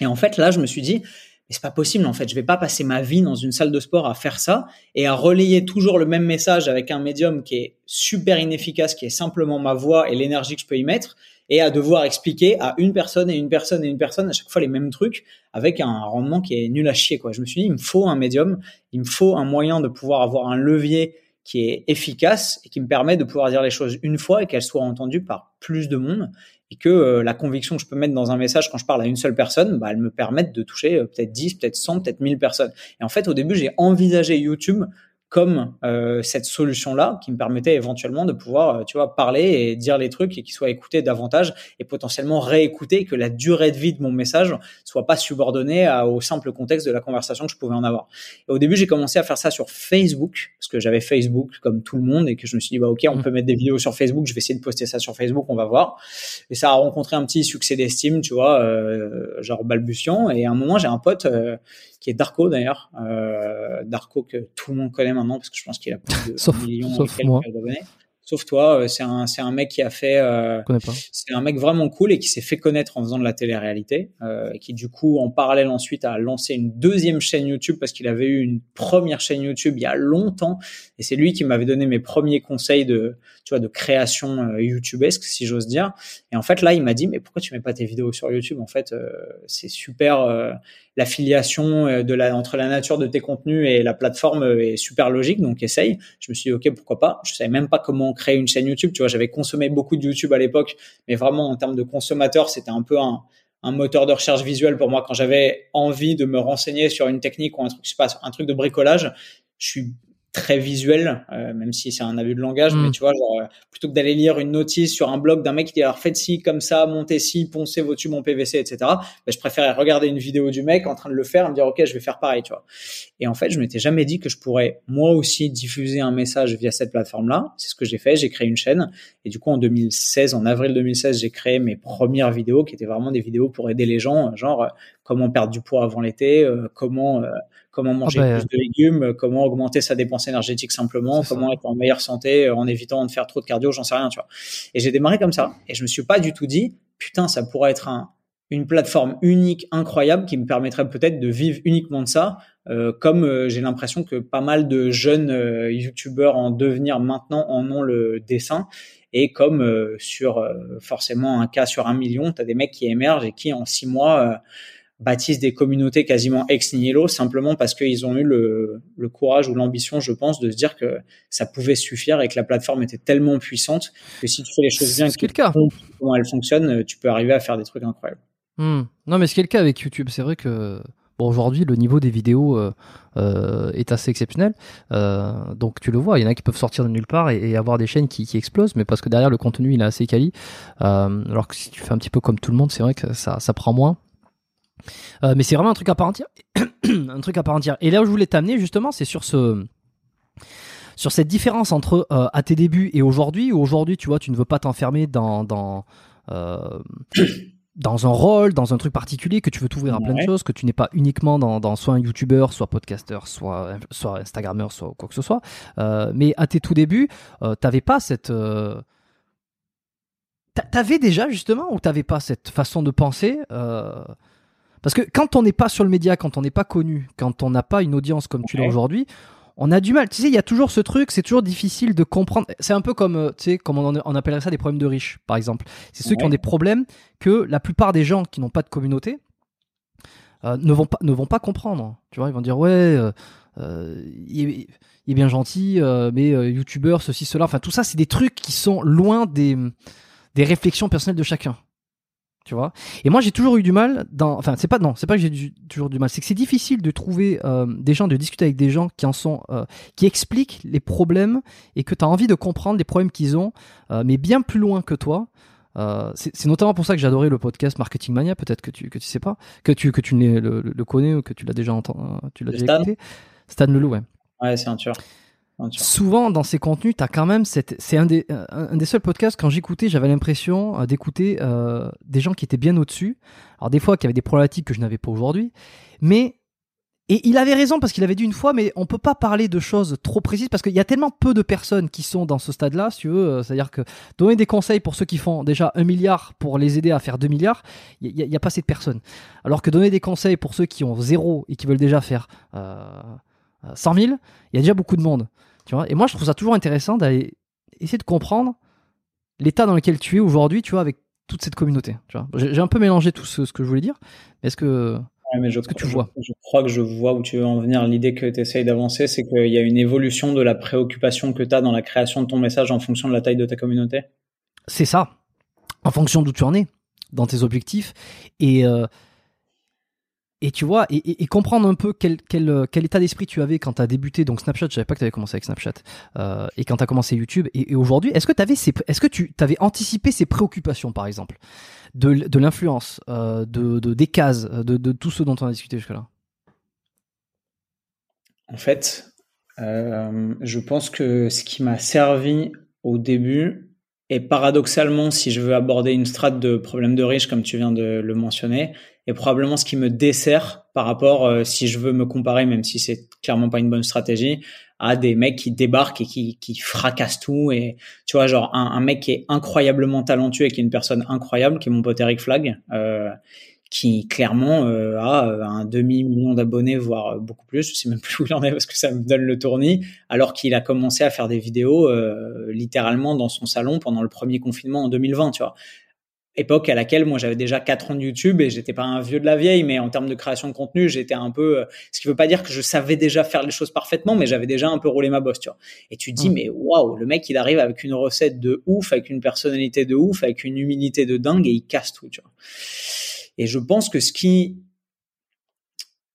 Et en fait, là, je me suis dit, mais c'est pas possible en fait. Je vais pas passer ma vie dans une salle de sport à faire ça et à relayer toujours le même message avec un médium qui est super inefficace, qui est simplement ma voix et l'énergie que je peux y mettre, et à devoir expliquer à une personne et une personne et une personne à chaque fois les mêmes trucs avec un rendement qui est nul à chier quoi. Je me suis dit il me faut un médium, il me faut un moyen de pouvoir avoir un levier qui est efficace et qui me permet de pouvoir dire les choses une fois et qu'elles soient entendues par plus de monde et que euh, la conviction que je peux mettre dans un message quand je parle à une seule personne, bah, elle me permette de toucher euh, peut-être 10, peut-être 100, peut-être 1000 personnes. Et en fait, au début, j'ai envisagé YouTube comme euh, cette solution-là qui me permettait éventuellement de pouvoir, euh, tu vois, parler et dire les trucs et qu'ils soient écoutés davantage et potentiellement réécoutés, que la durée de vie de mon message soit pas subordonnée au simple contexte de la conversation que je pouvais en avoir. Et au début, j'ai commencé à faire ça sur Facebook parce que j'avais Facebook comme tout le monde et que je me suis dit bah ok, on mmh. peut mettre des vidéos sur Facebook, je vais essayer de poster ça sur Facebook, on va voir. Et ça a rencontré un petit succès d'estime, tu vois, euh, genre balbutiant. Et à un moment, j'ai un pote euh, qui est Darko d'ailleurs, euh, Darko que tout le monde connaît maintenant parce que je pense qu'il a plus de sauf, millions sauf moi. d'abonnés. Sauf toi, euh, c'est un c'est un mec qui a fait euh, c'est un mec vraiment cool et qui s'est fait connaître en faisant de la télé-réalité euh, et qui du coup en parallèle ensuite a lancé une deuxième chaîne YouTube parce qu'il avait eu une première chaîne YouTube il y a longtemps et c'est lui qui m'avait donné mes premiers conseils de tu vois de création euh, YouTubeesque si j'ose dire. Et en fait là il m'a dit mais pourquoi tu mets pas tes vidéos sur YouTube? En fait euh, c'est super euh, l'affiliation euh, de la entre la nature de tes contenus et la plateforme est super logique donc essaye. Je me suis dit ok pourquoi pas? Je savais même pas comment créer une chaîne YouTube tu vois j'avais consommé beaucoup de YouTube à l'époque mais vraiment en termes de consommateur c'était un peu un un moteur de recherche visuelle pour moi. Quand j'avais envie de me renseigner sur une technique ou un truc, je sais pas, un truc de bricolage. Je suis très visuel, euh, même si c'est un abus de langage, mais mm. tu vois, genre, euh, plutôt que d'aller lire une notice sur un blog d'un mec qui dit alors faites ci comme ça, montez ci, poncez vos tubes en PVC, etc. Ben, je préférais regarder une vidéo du mec en train de le faire et me dire ok, je vais faire pareil, tu vois. Et en fait, je m'étais jamais dit que je pourrais moi aussi diffuser un message via cette plateforme-là. C'est ce que j'ai fait. J'ai créé une chaîne et du coup en 2016, en avril 2016, j'ai créé mes premières vidéos qui étaient vraiment des vidéos pour aider les gens, genre euh, comment perdre du poids avant l'été, comment comment manger ah bah, plus de légumes, comment augmenter sa dépense énergétique simplement, comment être en meilleure santé euh, en évitant de faire trop de cardio, j'en sais rien, tu vois. Et j'ai démarré comme ça et je me suis pas du tout dit putain, ça pourrait être un, une plateforme unique, incroyable, qui me permettrait peut-être de vivre uniquement de ça, euh, comme euh, j'ai l'impression que pas mal de jeunes youtubeurs en devenir maintenant en ont le dessin. Et comme sur forcément un cas sur un million, tu as des mecs qui émergent et qui en six mois bâtissent des communautés quasiment ex nihilo simplement parce qu'ils ont eu le, le courage ou l'ambition, je pense, de se dire que ça pouvait suffire et que la plateforme était tellement puissante que si tu fais les choses bien, que le cas. comment elle fonctionne, tu peux arriver à faire des trucs incroyables. Hmm. Non, mais ce qui est le cas avec YouTube, c'est vrai que bon, aujourd'hui, le niveau des vidéos euh, euh, est assez exceptionnel. Euh, donc tu le vois, il y en a qui peuvent sortir de nulle part et, avoir des chaînes qui, qui, explosent, mais parce que derrière le contenu il est assez quali. Alors que si tu fais un petit peu comme tout le monde, c'est vrai que ça, ça prend moins. Euh, mais c'est vraiment un truc à part entière. un truc à part entière. Et là où je voulais t'amener justement, c'est sur ce sur cette différence entre euh, à tes débuts et aujourd'hui. Où aujourd'hui, tu vois, tu ne veux pas t'enfermer dans dans euh, dans un rôle, dans un truc particulier, que tu veux t'ouvrir à plein de choses, que tu n'es pas uniquement dans, dans soit un youtubeur, soit podcasteur, soit soit instagrammeur, soit quoi que ce soit. mais à tes tout débuts, t'avais pas cette T'avais déjà justement ou t'avais pas cette façon de penser parce que quand on n'est pas sur le média, quand on n'est pas connu, quand on n'a pas une audience comme tu l'as aujourd'hui, on a du mal. Tu sais, il y a toujours ce truc, c'est toujours difficile de comprendre. C'est un peu comme, euh, tu sais, comme on, on, appellerait ça des problèmes de riches, par exemple. C'est ceux qui ont des problèmes que la plupart des gens qui n'ont pas de communauté euh, ne vont pas ne vont pas comprendre. Tu vois, ils vont dire ouais, euh, euh il, est, il, est, bien gentil, mais youtubeur, ceci, cela. Enfin, tout ça, c'est des trucs qui sont loin des des réflexions personnelles de chacun tu vois. Et moi, j'ai toujours eu du mal dans, enfin, c'est pas non, c'est pas que j'ai toujours du mal, c'est que c'est difficile de trouver euh, des gens, de discuter avec des gens qui en sont, euh, qui expliquent les problèmes et que tu as envie de comprendre les problèmes qu'ils ont, euh, mais bien plus loin que toi. c'est notamment pour ça que j'adorais le podcast Marketing Mania. Peut-être que tu que tu sais pas, que tu que tu le, le, connais ou que tu l'as déjà entendu, tu l'as déjà écouté. Stan Leloup, ouais. Ouais, c'est un tueur. Souvent dans ces contenus, t'as quand même c'est un des, un des seuls podcasts quand j'écoutais, j'avais l'impression euh, d'écouter euh, des gens qui étaient bien au-dessus. Alors des fois, qui avaient des problématiques que je n'avais pas aujourd'hui, mais Et il avait raison parce qu'il avait dit une fois, mais on peut pas parler de choses trop précises parce qu'il y a tellement peu de personnes qui sont dans ce stade-là, si tu veux. euh, C'est-à-dire que donner des conseils pour ceux qui font déjà un milliard pour les aider à faire 2 milliards, il y, a- pas assez de personnes. Alors que donner des conseils pour ceux qui ont zéro et qui veulent déjà faire euh, euh, 100 000, il y a déjà beaucoup de monde. Tu vois? Et moi, je trouve ça toujours intéressant d'aller essayer de comprendre l'état dans lequel tu es aujourd'hui, tu vois, avec toute cette communauté. Tu vois? J'ai un peu mélangé tout ce, ce que je voulais dire. mais Est-ce que Ouais, mais je, Est-ce que tu je- vois? Je crois que je vois où tu veux en venir. L'idée que tu essayes d'avancer, c'est qu'il y a une évolution de la préoccupation que tu as dans la création de ton message en fonction de la taille de ta communauté? c'est ça, en fonction d'où tu en es, dans tes objectifs. Et, euh, et tu vois, et, comprendre un peu euh, quel état d'esprit tu avais quand tu as débuté. Donc Snapchat, je savais pas que tu avais commencé avec Snapchat. Euh, et quand tu as commencé YouTube. Et, aujourd'hui, est-ce que, t'avais ces, est-ce que tu avais anticipé ces préoccupations, par exemple De, l'influence, euh, de, de, des cases, de, tout ce dont on a discuté jusque-là? En fait, je pense que ce qui m'a servi au début, et paradoxalement, si je veux aborder une strate de problème de riche, comme tu viens de le mentionner, est probablement ce qui me dessert par rapport, euh, si je veux me comparer, même si c'est clairement pas une bonne stratégie, à des mecs qui débarquent et qui, qui fracassent tout. Et tu vois, genre un, mec qui est incroyablement talentueux et qui est une personne incroyable, qui est mon pote Eric Flag, euh, qui clairement euh, a un demi-million d'abonnés, voire beaucoup plus. Je sais même plus où il en est parce que ça me donne le tournis. Alors qu'il a commencé à faire des vidéos littéralement dans son salon pendant le premier confinement en 2020, tu vois. Époque à laquelle moi j'avais déjà 4 ans de YouTube et j'étais pas un vieux de la vieille, mais en termes de création de contenu, j'étais un peu. euh, ce qui veut pas dire que je savais déjà faire les choses parfaitement, mais j'avais déjà un peu roulé ma bosse, tu vois. Et tu te dis, Mm. mais waouh, le mec il arrive avec une recette de ouf, avec une personnalité de ouf, avec une humilité de dingue et il casse tout, tu vois. Et je pense que ce qui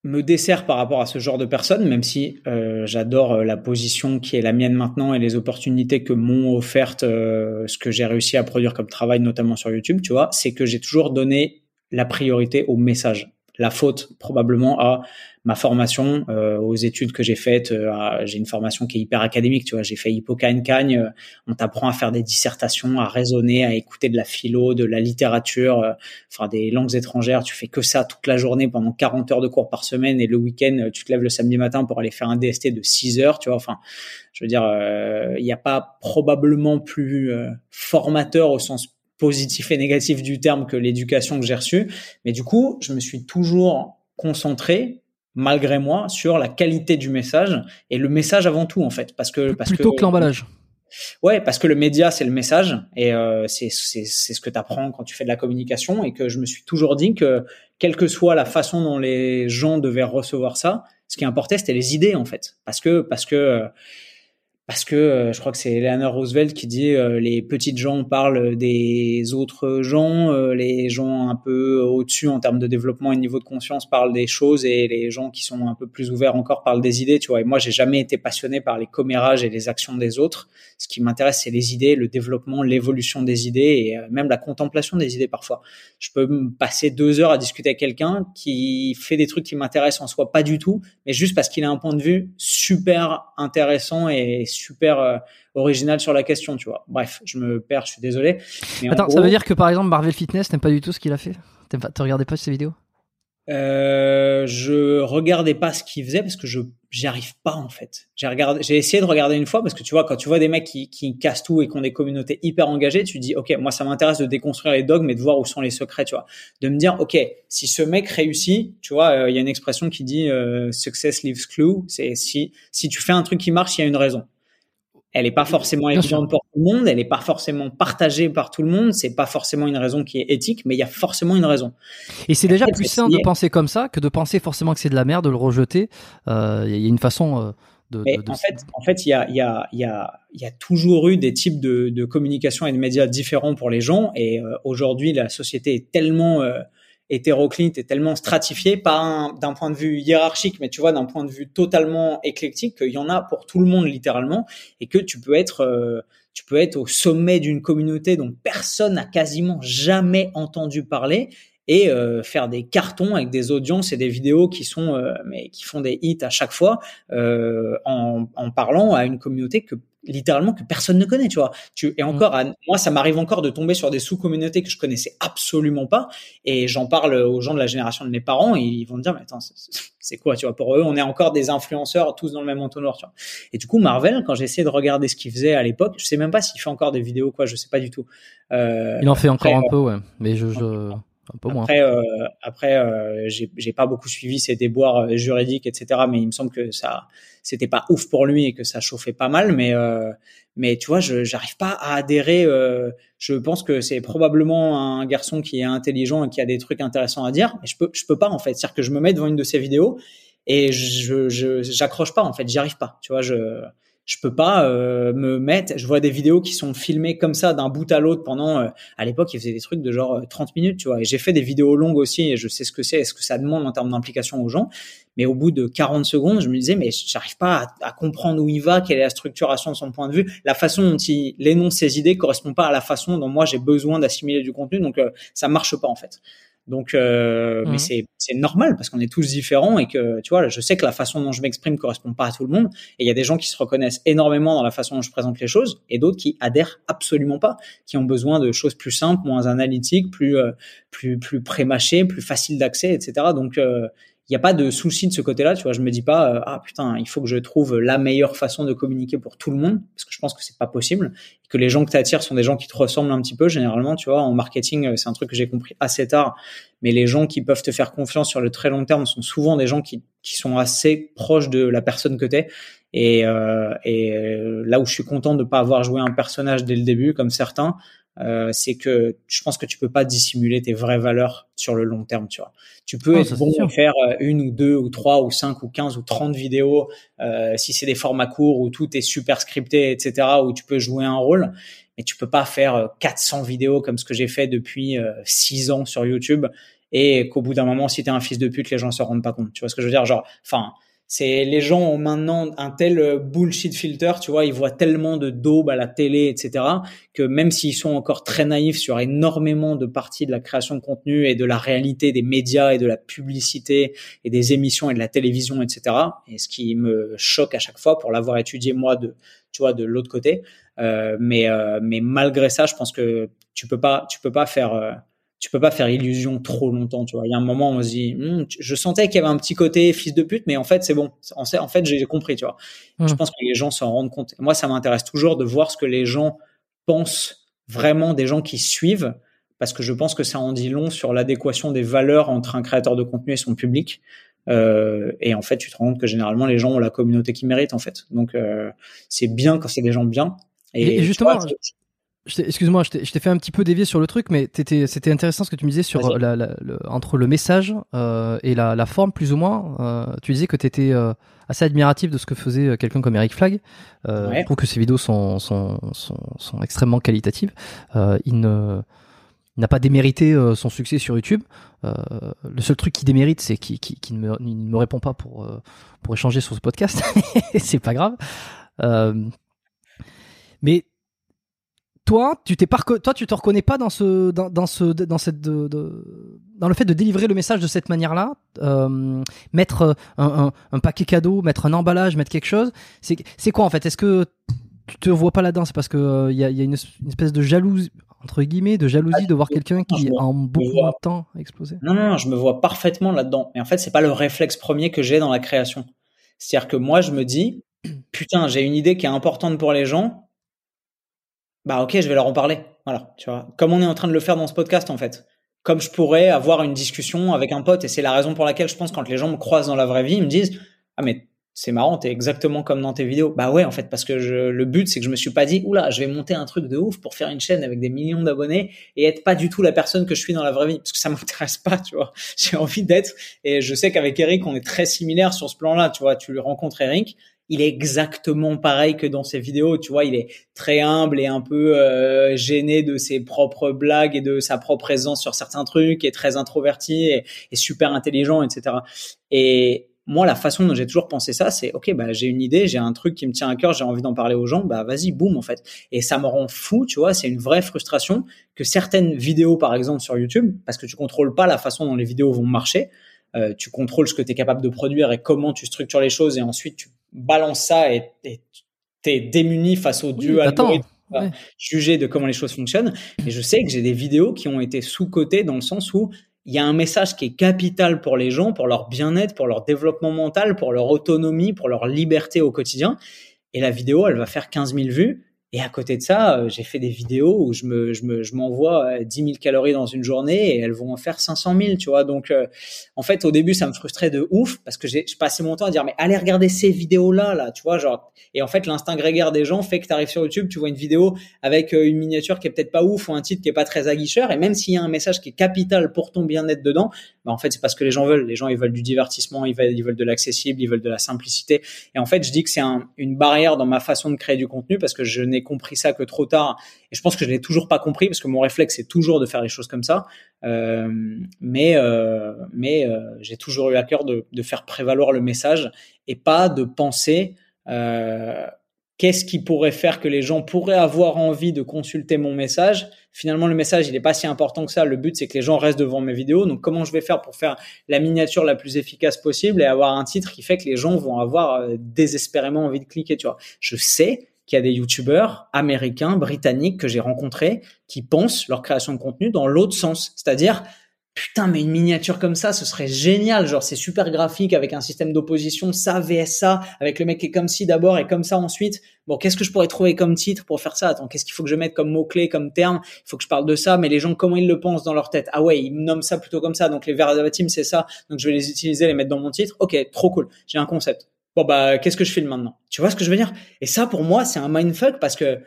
me dessert par rapport à ce genre de personnes, même si euh, j'adore euh, la position qui est la mienne maintenant et les opportunités que m'ont offertes euh, ce que j'ai réussi à produire comme travail, notamment sur YouTube, tu vois, c'est que j'ai toujours donné la priorité au message. La faute probablement à ma formation, euh, aux études que j'ai faites. euh, j'ai une formation qui est hyper académique, tu vois. J'ai fait Hippocagne Cagne. euh, on t'apprend à faire des dissertations, à raisonner, à écouter de la philo, de la littérature, enfin des langues étrangères. Tu fais que ça toute la journée pendant 40 heures de cours par semaine et le week-end, tu te lèves le samedi matin pour aller faire un DST de 6 heures, tu vois. Enfin, je veux dire, il n'y a pas probablement plus formateur au sens positif et négatif du terme que l'éducation que j'ai reçue. Mais du coup, je me suis toujours concentré, malgré moi, sur la qualité du message et le message avant tout, en fait, parce que parce Plutôt que, que l'emballage. Ouais, parce que le média, c'est le message et euh, c'est c'est c'est ce que tu apprends quand tu fais de la communication et que je me suis toujours dit que quelle que soit la façon dont les gens devaient recevoir ça, ce qui importait c'était les idées en fait, parce que parce que euh, parce que euh, je crois que c'est Eleanor Roosevelt qui dit euh, les petites gens parlent des autres gens, euh, les gens un peu au-dessus en termes de développement et niveau de conscience parlent des choses et les gens qui sont un peu plus ouverts encore parlent des idées, tu vois. Et moi, j'ai jamais été passionné par les commérages et les actions des autres. Ce qui m'intéresse, c'est les idées, le développement, l'évolution des idées et euh, même la contemplation des idées parfois. Je peux me passer deux heures à discuter avec quelqu'un qui fait des trucs qui m'intéressent en soi pas du tout, mais juste parce qu'il a un point de vue super intéressant et super euh, original sur la question, tu vois. Bref, je me perds, je suis désolé. Mais Attends, ça veut dire que par exemple Marvel Fitness, t'aimes pas du tout ce qu'il a fait? T'aimes pas, Tu regardais pas ses vidéos? Euh, je regardais pas ce qu'ils faisaient parce que je j'y arrive pas en fait. J'ai regardé, j'ai essayé de regarder une fois parce que tu vois quand tu vois des mecs qui, qui cassent tout et qui ont des communautés hyper engagées, tu te dis ok moi ça m'intéresse de déconstruire les dogmes et de voir où sont les secrets, tu vois. De me dire ok si ce mec réussit, tu vois euh, il y a une expression qui dit euh, success leaves clue, c'est si si tu fais un truc qui marche il y a une raison. Elle est pas forcément évidente pour tout le monde, elle est pas forcément partagée par tout le monde, c'est pas forcément une raison qui est éthique, mais il y a forcément une raison. Et c'est déjà plus sain de penser comme ça que de penser forcément que c'est de la merde, de le rejeter. Euh, Il y a une façon euh, de. Mais de- de- en fait, en fait, il y a, y a, y a, y a toujours eu des types de, de communication et de médias différents pour les gens. Et euh, aujourd'hui, la société est tellement euh, hétéroclite et tellement stratifiée, pas un- d'un point de vue hiérarchique, mais tu vois, d'un point de vue totalement éclectique, qu'il y en a pour tout le monde littéralement, et que tu peux être, euh, tu peux être au sommet d'une communauté dont personne n'a quasiment jamais entendu parler. et euh, faire des cartons avec des audiences et des vidéos qui sont euh, mais qui font des hits à chaque fois euh, en, en parlant à une communauté que littéralement que personne ne connaît, tu vois. Tu, et encore, à- moi, ça m'arrive encore de tomber sur des sous-communautés que je connaissais absolument pas, et j'en parle aux gens de la génération de mes parents, et ils vont me dire, mais attends, c'est- quoi, tu vois, pour eux, on est encore des influenceurs, tous dans le même entonnoir, tu vois. Et du coup, Marvel, quand j'ai essayé de regarder ce qu'il faisait à l'époque, je sais même pas s'il fait encore des vidéos, quoi, je sais pas du tout. Euh, Il en fait encore un peu, ouais. Mais je, je après, euh, après, euh, j'ai pas beaucoup suivi ses déboires euh, juridiques, etc. Mais il me semble que ça, c'était pas ouf pour lui et que ça chauffait pas mal. Mais, mais tu vois, je j'arrive pas à adhérer. je pense que c'est probablement un garçon qui est intelligent et qui a des trucs intéressants à dire. Mais je peux, je peux pas en fait. C'est-à-dire que je me mets devant une de ses vidéos et je, j'accroche pas en fait. J'y arrive pas. Tu vois, je je peux pas euh, me mettre. Je vois des vidéos qui sont filmées comme ça d'un bout à l'autre pendant. euh, à l'époque, il faisait des trucs de genre euh, 30 minutes, tu vois. Et j'ai fait des vidéos longues aussi et je sais ce que c'est, et ce que ça demande en termes d'implication aux gens. Mais au bout de 40 secondes, je me disais, mais j'arrive pas à, à comprendre où il va, quelle est la structuration de son point de vue, la façon dont il énonce ses idées correspond pas à la façon dont moi j'ai besoin d'assimiler du contenu, donc euh, ça marche pas en fait. Donc, euh, mais c'est c'est normal parce qu'on est tous différents et que tu vois, je sais que la façon dont je m'exprime correspond pas à tout le monde. Et il y a des gens qui se reconnaissent énormément dans la façon dont je présente les choses et d'autres qui adhèrent absolument pas, qui ont besoin de choses plus simples, moins analytiques, plus euh, plus plus prémâchées, plus faciles d'accès, etc. Donc euh, n'y a pas de souci de ce côté-là, tu vois. Je me dis pas euh, ah putain, il faut que je trouve la meilleure façon de communiquer pour tout le monde parce que je pense que c'est pas possible. Que les gens que tu attires sont des gens qui te ressemblent un petit peu généralement, tu vois. En marketing, euh, c'est un truc que j'ai compris assez tard. Mais les gens qui peuvent te faire confiance sur le très long terme sont souvent des gens qui sont assez proches de la personne que t'es. Et, euh, et là où je suis content de pas avoir joué un personnage dès le début, comme certains, euh, c'est que je pense que tu peux pas dissimuler tes vraies valeurs sur le long terme, tu vois. Tu peux être bon sûr. faire euh, une ou deux ou trois ou cinq ou quinze ou trente vidéos, euh, si c'est des formats courts où tout est super scripté, etc., où tu peux jouer un rôle, mais tu peux pas faire euh, 400 vidéos comme ce que j'ai fait depuis six ans sur YouTube et qu'au bout d'un moment, si t'es un fils de pute, les gens se rendent pas compte. Tu vois ce que je veux dire? Genre, enfin, c'est les gens ont maintenant un tel euh, bullshit filter, tu vois, ils voient tellement de daubes à la télé, etc., que même s'ils sont encore très naïfs sur énormément de parties de la création de contenu et de la réalité des médias et de la publicité et des émissions et de la télévision, etc., et ce qui me choque à chaque fois pour l'avoir étudié moi de, tu vois, de l'autre côté. Euh, mais, euh, mais malgré ça, je pense que tu peux pas, tu peux pas faire, euh, tu peux pas faire illusion trop longtemps, tu vois. Il y a un moment où on se dit, Hum, je sentais qu'il y avait un petit côté fils de pute, mais en fait, c'est bon. En, en fait, j'ai compris, tu vois. Hmm. Je pense que les gens s'en rendent compte. Et moi, ça m'intéresse toujours de voir ce que les gens pensent vraiment des gens qui suivent, parce que je pense que ça en dit long sur l'adéquation des valeurs entre un créateur de contenu et son public. Euh, et en fait, tu te rends compte que généralement, les gens ont la communauté qu'ils méritent, en fait. Donc, euh, c'est bien quand c'est des gens bien. Et- justement, vois, Excuse-moi, je t'ai fait un petit peu dévier sur le truc, mais c'était intéressant ce que tu me disais sur euh, la, la- le- entre le message euh, et la, la forme, plus ou moins. Euh, tu disais que tu étais assez admiratif de ce que faisait euh, quelqu'un comme Eric Flag. Euh, Ouais. Je trouve que ses vidéos sont, sont, sont, sont extrêmement qualitatives. Euh, il ne n'a pas démérité euh, son succès sur YouTube. Euh, le seul truc qui démérite, c'est qu'il qu'il ne, ne me répond pas pour, euh, pour échanger sur ce podcast. c'est pas grave. Euh, mais toi, tu t'es pas reco- toi, tu te reconnais pas dans ce, dans, dans ce, dans cette, de- de- dans le fait de délivrer le message de cette manière-là, euh, mettre euh, un, un, un paquet cadeau, mettre un emballage, mettre quelque chose. C'est, c'est quoi en fait? Est-ce que tu te vois pas là-dedans? C'est parce que euh, il y, a, il y a une, une espèce de jalousie entre guillemets, de jalousie de voir quelqu'un qui me- en beaucoup vois. de temps explosé. Non, non, non, je me vois parfaitement là-dedans. Mais en fait, c'est pas le réflexe premier que j'ai dans la création. C'est-à-dire que moi, je me dis, putain, j'ai une idée qui est importante pour les gens. Bah, ok, je vais leur en parler. Voilà, tu vois. Comme on est en train de le faire dans ce podcast, en fait. Comme je pourrais avoir une discussion avec un pote. Et c'est la raison pour laquelle je pense quand les gens me croisent dans la vraie vie, ils me disent, ah, mais c'est marrant, t'es exactement comme dans tes vidéos. Bah ouais, en fait, parce que je, le but, c'est que je me suis pas dit, oula, je vais monter un truc de ouf pour faire une chaîne avec des millions d'abonnés et être pas du tout la personne que je suis dans la vraie vie. Parce que ça m'intéresse pas, tu vois. J'ai envie d'être, et je sais qu'avec Eric, on est très similaires sur ce plan-là, tu vois. Tu le rencontres Eric, il est exactement pareil que dans ses vidéos, tu vois. Il est très humble et un peu euh, gêné de ses propres blagues et de sa propre présence sur certains trucs, et très introverti et, super intelligent, etc. Et, moi, la façon dont j'ai toujours pensé ça, c'est ok, bah j'ai une idée, j'ai un truc qui me tient à cœur, j'ai envie d'en parler aux gens, bah vas-y, boum en fait. Et ça me rend fou, tu vois. C'est une vraie frustration que certaines vidéos, par exemple sur YouTube, parce que tu contrôles pas la façon dont les vidéos vont marcher, euh, tu contrôles ce que tu es capable de produire et comment tu structures les choses, et ensuite tu balances ça et t'es démuni face au dieu oui, juger de comment les choses fonctionnent. Et je sais que j'ai des vidéos qui ont été sous-cotées dans le sens où il y a un message qui est capital pour les gens, pour leur bien-être, pour leur développement mental, pour leur autonomie, pour leur liberté au quotidien. Et la vidéo, elle va faire 15 000 vues. Et à côté de ça, euh, j'ai fait des vidéos où je me, je me, je m'envoie 10 000 calories dans une journée et elles vont en faire 500 000, tu vois. Donc, euh, en fait, au début, ça me frustrait de ouf parce que j'ai, je passais mon temps à dire, mais allez regarder ces vidéos-là, là, tu vois, genre. Et en fait, l'instinct grégaire des gens fait que tu arrives sur YouTube, tu vois une vidéo avec euh, une miniature qui est peut-être pas ouf ou un titre qui est pas très aguicheur. Et même s'il y a un message qui est capital pour ton bien-être dedans, bah, en fait, c'est parce que les gens veulent. Les gens, ils veulent du divertissement, ils veulent, ils veulent de l'accessible, ils veulent de la simplicité. Et en fait, je dis que c'est un, une barrière dans ma façon de créer du contenu parce que je n'ai compris ça que trop tard. Et je pense que je l'ai toujours pas compris parce que mon réflexe c'est toujours de faire les choses comme ça. Euh, mais euh, mais euh, j'ai toujours eu à cœur de, de, faire prévaloir le message et pas de penser qu'est-ce qui pourrait faire que les gens pourraient avoir envie de consulter mon message. Finalement, le message, il n'est pas si important que ça. Le but, c'est que les gens restent devant mes vidéos. Donc, comment je vais faire pour faire la miniature la plus efficace possible et avoir un titre qui fait que les gens vont avoir désespérément envie de cliquer, tu vois. Je sais qu'il y a des youtubeurs américains, britanniques que j'ai rencontrés qui pensent leur création de contenu dans l'autre sens. C'est-à-dire, putain, mais une miniature comme ça, ce serait génial. Genre, c'est super graphique avec un système d'opposition, ça, VS ça, avec le mec qui est comme ci d'abord et comme ça ensuite. Bon, qu'est-ce que je pourrais trouver comme titre pour faire ça? Attends, qu'est-ce qu'il faut que je mette comme mot-clé, comme terme? Il faut que je parle de ça, mais les gens, comment ils le pensent dans leur tête? Ah ouais, ils me nomment ça plutôt comme ça. Donc, les team c'est ça. Donc, je vais les utiliser, les mettre dans mon titre. Ok, trop cool. J'ai un concept bon bah qu'est-ce que je filme maintenant? Tu vois ce que je veux dire? Et ça pour moi c'est un mindfuck parce que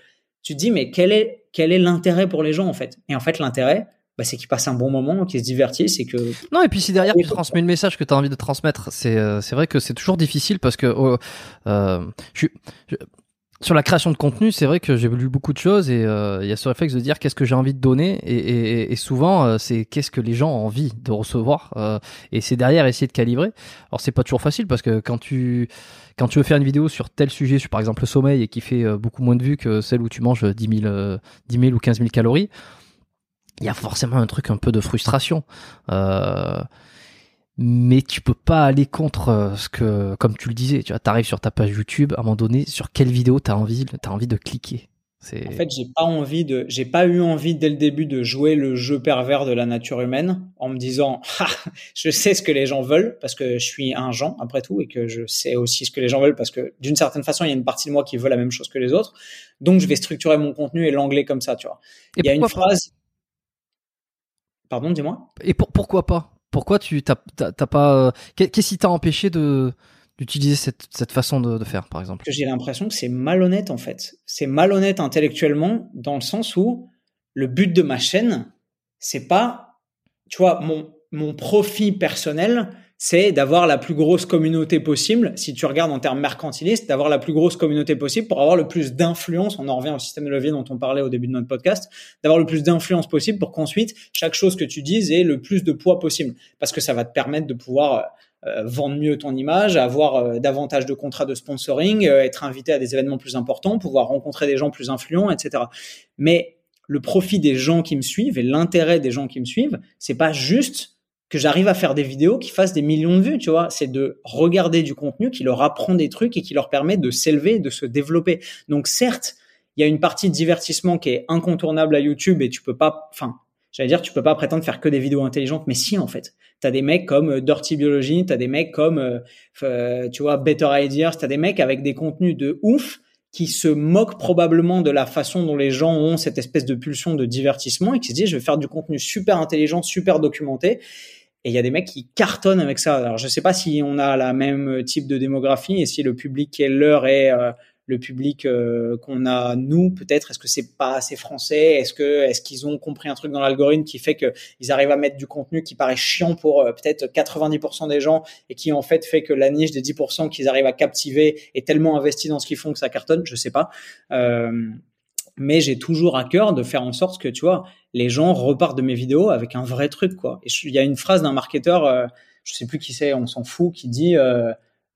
tu te dis mais quel est quel est l'intérêt pour les gens en fait? Et en fait l'intérêt bah, c'est qu'ils passent un bon moment, qu'ils se divertissent et que non et puis si derrière tu transmets le message que tu as envie de transmettre, c'est euh, c'est vrai que c'est toujours difficile parce que oh, euh, je, je sur la création de contenu, c'est vrai que j'ai lu beaucoup de choses et euh, il y a ce réflexe de dire qu'est-ce que j'ai envie de donner et, souvent euh, c'est qu'est-ce que les gens ont envie de recevoir euh, et c'est derrière essayer de calibrer. Alors c'est pas toujours facile parce que quand tu quand tu veux faire une vidéo sur tel sujet, sur par exemple le sommeil et qui fait beaucoup moins de vues que celle où tu manges 10 000, 10 000 ou 15 000 calories, il y a forcément un truc un peu de frustration. Mais tu peux pas aller contre euh, ce que, comme tu le disais, tu vois, t'arrives sur ta page YouTube, à un moment donné, sur quelle vidéo t'as envie, t'as envie de cliquer. En fait, j'ai pas envie de, j'ai pas eu envie dès le début de jouer le jeu pervers de la nature humaine en me disant, ah, je sais ce que les gens veulent parce que je suis un Jean après tout et que je sais aussi ce que les gens veulent parce que d'une certaine façon, il y a une partie de moi qui veut la même chose que les autres. Donc, je vais structurer mon contenu et l'anglais comme ça, tu vois. il y a une phrase. Pardon, dis-moi. Et pour, pourquoi pas? Pourquoi tu t'as pas euh, Qu'est-ce qui t'a empêché de d'utiliser cette, façon de, faire, par exemple? J'ai l'impression que c'est malhonnête en fait. C'est malhonnête intellectuellement dans le sens où le but de ma chaîne, c'est pas, tu vois, mon profit personnel, c'est d'avoir la plus grosse communauté possible, si tu regardes en termes mercantilistes, d'avoir la plus grosse communauté possible pour avoir le plus d'influence, on en revient au système de levier dont on parlait au début de notre podcast, d'avoir le plus d'influence possible pour qu'ensuite, chaque chose que tu dises ait le plus de poids possible. Parce que ça va te permettre de pouvoir euh, vendre mieux ton image, avoir euh, davantage de contrats de sponsoring, euh, être invité à des événements plus importants, pouvoir rencontrer des gens plus influents, etc. Mais le profit des gens qui me suivent et l'intérêt des gens qui me suivent, c'est pas juste que j'arrive à faire des vidéos qui fassent des millions de vues, tu vois. C'est de regarder du contenu qui leur apprend des trucs et qui leur permet de s'élever, de se développer. Donc certes, il y a une partie de divertissement qui est incontournable à YouTube et tu peux pas, enfin, j'allais dire, tu peux pas prétendre faire que des vidéos intelligentes, mais si en fait. T'as des mecs comme euh, Dirty Biology, t'as des mecs comme, euh, euh, tu vois, Better Ideas, t'as des mecs avec des contenus de ouf qui se moquent probablement de la façon dont les gens ont cette espèce de pulsion de divertissement et qui se disent je vais faire du contenu super intelligent, super documenté et il y a des mecs qui cartonnent avec ça. Alors je sais pas si on a la même type de démographie et si le public qui est leur est euh, le public euh, qu'on a nous peut-être est-ce que c'est pas assez français? Est-ce que est-ce qu'ils ont compris un truc dans l'algorithme qui fait que ils arrivent à mettre du contenu qui paraît chiant pour euh, peut-être 90% des gens et qui en fait fait que la niche des 10% qu'ils arrivent à captiver est tellement investie dans ce qu'ils font que ça cartonne? Je sais pas. Mais j'ai toujours à cœur de faire en sorte que tu vois les gens repartent de mes vidéos avec un vrai truc quoi. Il y a une phrase d'un marketeur, euh, je sais plus qui c'est, on s'en fout, qui dit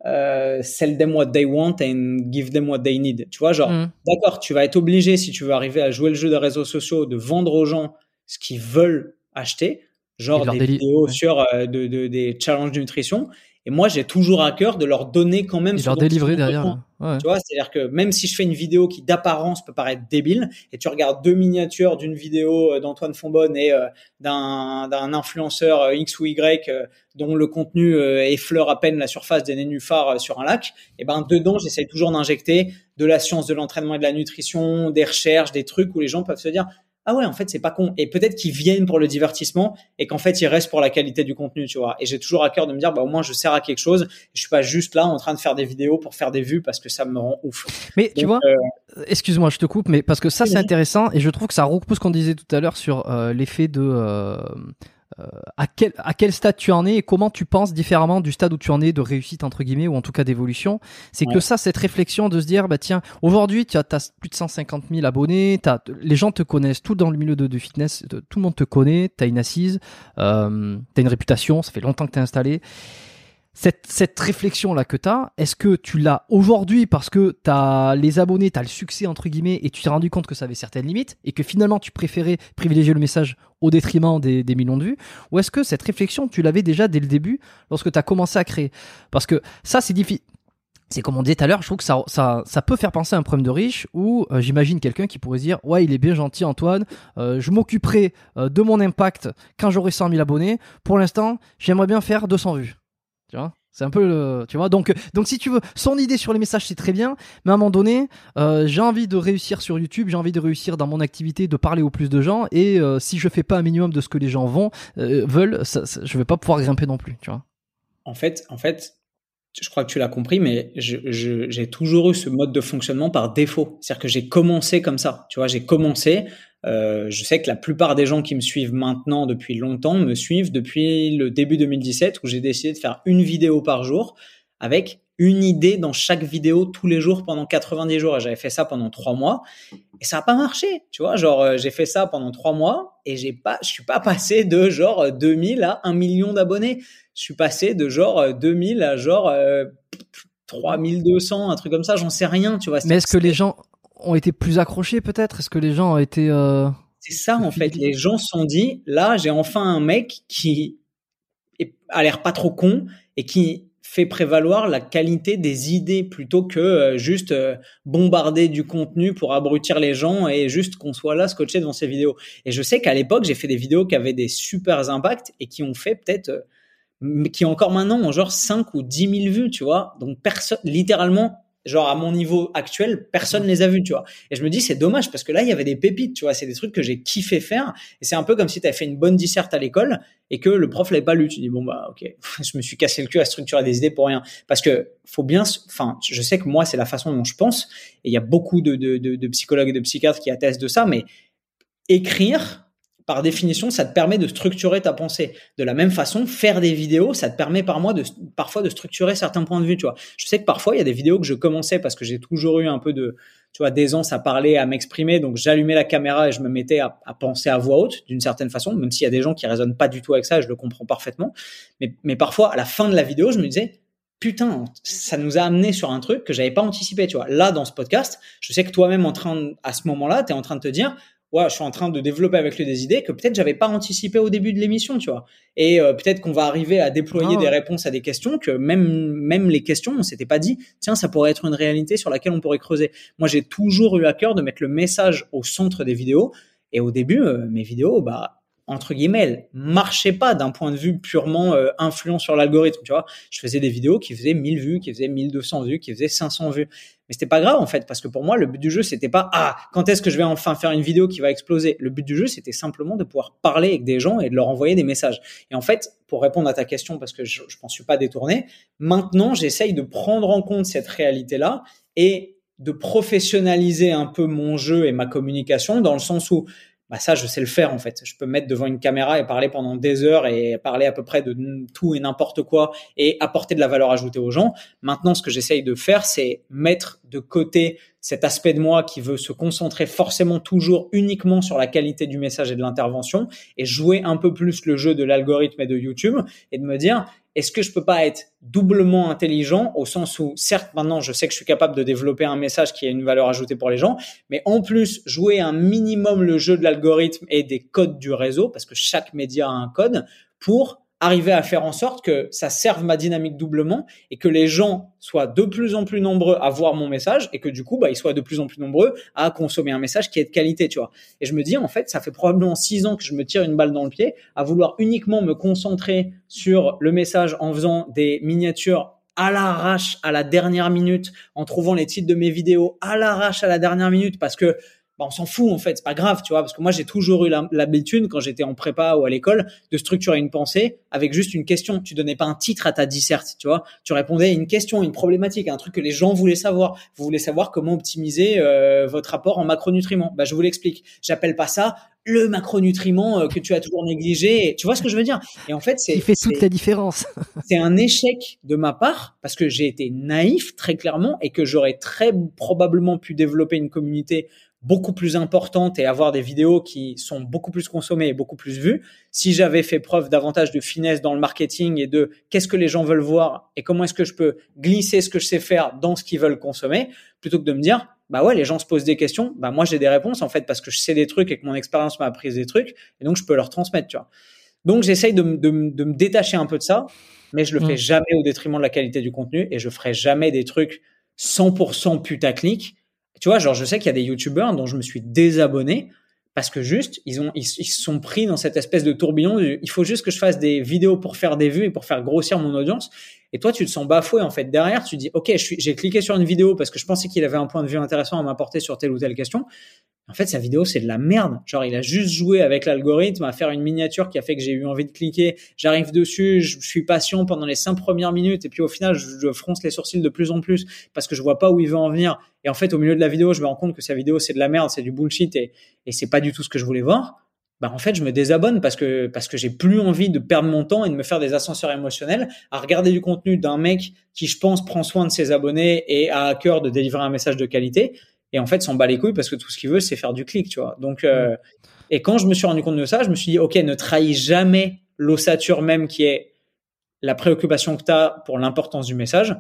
euh, sell them what they want and give them what they need. Tu vois, genre, Mm. d'accord, tu vas être obligé si tu veux arriver à jouer le jeu des réseaux sociaux de vendre aux gens ce qu'ils veulent acheter, Et genre des déli- vidéos ouais. sur euh, de, de- des challenges de nutrition. Et moi, j'ai toujours à cœur de leur donner quand même Et leur délivrer derrière. Tu vois, c'est-à-dire que même si je fais une vidéo qui d'apparence peut paraître débile, et tu regardes deux miniatures d'une vidéo euh, d'Antoine Fonbonne et euh, d'un d'un influenceur euh, X ou Y dont le contenu effleure à peine la surface des nénuphars sur un lac, et ben dedans j'essaye toujours d'injecter de la science de l'entraînement et de la nutrition, des recherches, des trucs où les gens peuvent se dire ah ouais en fait c'est pas con. Et peut-être qu'ils viennent pour le divertissement et qu'en fait ils restent pour la qualité du contenu tu vois. Et j'ai toujours à cœur de me dire bah au moins je sers à quelque chose. Je suis pas juste là en train de faire des vidéos pour faire des vues parce que ça me rend ouf. Mais tu vois, euh, excuse-moi, je te coupe, mais parce que ça Oui, c'est intéressant et je trouve que ça recoupe ce qu'on disait tout à l'heure sur euh, l'effet de euh, à quel à quel stade tu en es et comment tu penses différemment du stade où tu en es de réussite entre guillemets ou en tout cas d'évolution? C'est que ça, cette réflexion de se dire bah tiens, aujourd'hui tu as, plus de 150 000 abonnés, t'as, les gens te connaissent, tout dans le milieu de, de fitness, de- tout le monde te connaît, tu as une assise, euh, tu as une réputation, ça fait longtemps que tu es installé. Cette, réflexion-là que tu as, est-ce que tu l'as aujourd'hui parce que tu as les abonnés, tu le succès, entre guillemets, et tu t'es rendu compte que ça avait certaines limites, et que finalement tu préférais privilégier le message au détriment des, millions de vues? Ou est-ce que cette réflexion, tu l'avais déjà dès le début, lorsque tu as commencé à créer? Parce que ça, c'est difficile. C'est comme on disait tout à l'heure, je trouve que ça, ça, ça peut faire penser à un problème de riche où euh, j'imagine quelqu'un qui pourrait dire Ouais, il est bien gentil, Antoine, euh, je m'occuperai euh, de mon impact quand j'aurai 100 000 abonnés. Pour l'instant, j'aimerais bien faire 200 vues. Tu vois c'est un peu le, tu vois. Donc, donc si tu veux, son idée sur les messages c'est très bien, mais à un moment donné, euh, j'ai envie de réussir sur YouTube, j'ai envie de réussir dans mon activité, de parler au plus de gens, et euh, si je fais pas un minimum de ce que les gens vont euh, veulent, ça, ça- je vais pas pouvoir grimper non plus, tu vois. en fait en fait je crois que tu l'as compris mais j'ai toujours eu ce mode de fonctionnement par défaut. C'est-à-dire que j'ai commencé comme ça. Tu vois j'ai commencé euh, je sais que la plupart des gens qui me suivent maintenant depuis longtemps me suivent depuis le début 2017 où j'ai décidé de faire une vidéo par jour avec une idée dans chaque vidéo tous les jours pendant 90 jours. Et j'avais fait ça pendant trois mois. Et ça a pas marché tu vois. Genre euh, j'ai fait ça pendant trois mois et j'ai pas je suis pas passé de genre euh, 2000 à 1 million d'abonnés. Je suis passé de genre euh, 2000 à genre euh, 3200 un truc comme ça. J'en sais rien tu vois. Mais est-ce que les gens ont été plus accrochés peut-être? Est-ce que les gens ont été euh, C'est ça en fait. Les gens se sont dit, là, j'ai enfin un mec qui est- a l'air pas trop con et qui fait prévaloir la qualité des idées plutôt que euh, juste euh, bombarder du contenu pour abrutir les gens et juste qu'on soit là scotché devant ces vidéos. Et je sais qu'à l'époque, j'ai fait des vidéos qui avaient des super impacts et qui ont fait peut-être, euh, qui encore maintenant ont genre 5 ou 10 000 vues, tu vois. Donc personne, littéralement, genre à mon niveau actuel, personne les a vus, tu vois. Et je me dis, c'est dommage parce que là, il y avait des pépites, tu vois. C'est des trucs que j'ai kiffé faire. Et c'est un peu comme si tu avais fait une bonne disserte à l'école et que le prof l'avait pas lu. Tu dis, bon, bah, ok, je me suis cassé le cul à structurer des idées pour rien. Parce que faut bien, enfin, je sais que moi, c'est la façon dont je pense. Et il y a beaucoup de, de, de, de psychologues et de psychiatres qui attestent de ça, mais écrire, par définition, ça te permet de structurer ta pensée. De la même façon, faire des vidéos, ça te permet par moi de, parfois de structurer certains points de vue, tu vois. Je sais que parfois, il y a des vidéos que je commençais parce que j'ai toujours eu un peu de, tu vois, d'aisance à parler, à m'exprimer. Donc, j'allumais la caméra et je me mettais à, penser à voix haute d'une certaine façon, même s'il y a des gens qui raisonnent pas du tout avec ça, je le comprends parfaitement. Mais, mais parfois, à la fin de la vidéo, je me disais, putain, ça nous a amené sur un truc que j'avais pas anticipé, tu vois. Là, dans ce podcast, je sais que toi-même, en train, de- à ce moment-là, tu es en train de te dire, ouais, je suis en train de développer avec lui des idées que peut-être j'avais pas anticipé au début de l'émission, tu vois. Et euh, peut-être qu'on va arriver à déployer des réponses à des questions que même même les questions, on s'était pas dit, tiens, ça pourrait être une réalité sur laquelle on pourrait creuser. Moi, j'ai toujours eu à cœur de mettre le message au centre des vidéos. Et au début, euh, mes vidéos, bah entre guillemets, elles marchaient pas d'un point de vue purement euh, influent sur l'algorithme, tu vois. Je faisais des vidéos qui faisaient 1000 vues, qui faisaient 1200 vues, qui faisaient 500 vues. Mais c'était pas grave en fait parce que pour moi le but du jeu c'était pas ah quand est-ce que je vais enfin faire une vidéo qui va exploser? Le but du jeu c'était simplement de pouvoir parler avec des gens et de leur envoyer des messages. Et en fait pour répondre à ta question parce que je, je m'en suis pas détourné, maintenant j'essaye de prendre en compte cette réalité là et de professionnaliser un peu mon jeu et ma communication dans le sens où bah ça je sais le faire en fait. Je peux me mettre devant une caméra et parler pendant des heures et parler à peu près de tout et n'importe quoi et apporter de la valeur ajoutée aux gens. Maintenant, ce que j'essaye de faire, c'est mettre de côté cet aspect de moi qui veut se concentrer forcément toujours uniquement sur la qualité du message et de l'intervention et jouer un peu plus le jeu de l'algorithme et de YouTube et de me dire est-ce que je peux pas être doublement intelligent au sens où, certes, maintenant, je sais que je suis capable de développer un message qui a une valeur ajoutée pour les gens, mais en plus, jouer un minimum le jeu de l'algorithme et des codes du réseau, parce que chaque média a un code, pour arriver à faire en sorte que ça serve ma dynamique doublement et que les gens soient de plus en plus nombreux à voir mon message et que du coup, bah, ils soient de plus en plus nombreux à consommer un message qui est de qualité, tu vois. Et je me dis, en fait, ça fait probablement six ans que je me tire une balle dans le pied à vouloir uniquement me concentrer sur le message en faisant des miniatures à l'arrache à la dernière minute, en trouvant les titres de mes vidéos à l'arrache à la dernière minute parce que bah, on s'en fout en fait, c'est pas grave, tu vois, parce que moi j'ai toujours eu l'habitude quand j'étais en prépa ou à l'école de structurer une pensée avec juste une question. Tu donnais pas un titre à ta disserte, tu vois, tu répondais à une question, une problématique, un truc que les gens voulaient savoir. Vous voulez savoir comment optimiser euh, votre rapport en macronutriments. Bah je vous l'explique. J'appelle pas ça le macronutriment euh, que tu as toujours négligé. Tu vois ce que je veux dire? Et en fait, c'est qui fait toute la différence. c'est un échec de ma part parce que j'ai été naïf très clairement et que j'aurais très probablement pu développer une communauté beaucoup plus importante et avoir des vidéos qui sont beaucoup plus consommées et beaucoup plus vues, si j'avais fait preuve davantage de finesse dans le marketing et de qu'est-ce que les gens veulent voir et comment est-ce que je peux glisser ce que je sais faire dans ce qu'ils veulent consommer, plutôt que de me dire, bah ouais, les gens se posent des questions, bah moi j'ai des réponses en fait parce que je sais des trucs et que mon expérience m'a appris des trucs et donc je peux leur transmettre, tu vois. Donc j'essaye de, de, de, me détacher un peu de ça, mais je le fais mmh. jamais au détriment de la qualité du contenu et je ferai jamais des trucs 100% putaclic tu vois, genre, je sais qu'il y a des youtubeurs dont je me suis désabonné parce que juste, ils ont, sont pris dans cette espèce de tourbillon. il faut juste que je fasse des vidéos pour faire des vues et pour faire grossir mon audience. Et toi, tu te sens bafoué, en fait. Derrière, tu dis, OK, j'ai cliqué sur une vidéo parce que je pensais qu'il avait un point de vue intéressant à m'apporter sur telle ou telle question. En fait, sa vidéo, c'est de la merde. Genre, il a juste joué avec l'algorithme à faire une miniature qui a fait que j'ai eu envie de cliquer. J'arrive dessus, je suis patient pendant les cinq premières minutes et puis au final, je fronce les sourcils de plus en plus parce que je vois pas où il veut en venir. Et en fait, au milieu de la vidéo, je me rends compte que sa vidéo, c'est de la merde, c'est du bullshit et, et c'est pas du tout ce que je voulais voir. Bah, en fait, je me désabonne parce que, parce que j'ai plus envie de perdre mon temps et de me faire des ascenseurs émotionnels à regarder du contenu d'un mec qui, je pense, prend soin de ses abonnés et a à cœur de délivrer un message de qualité. Et en fait s'en bat les couilles parce que tout ce qu'il veut c'est faire du clic tu vois. Donc euh, et quand je me suis rendu compte de ça je me suis dit ok ne trahis jamais l'ossature même qui est la préoccupation que tu as pour l'importance du message.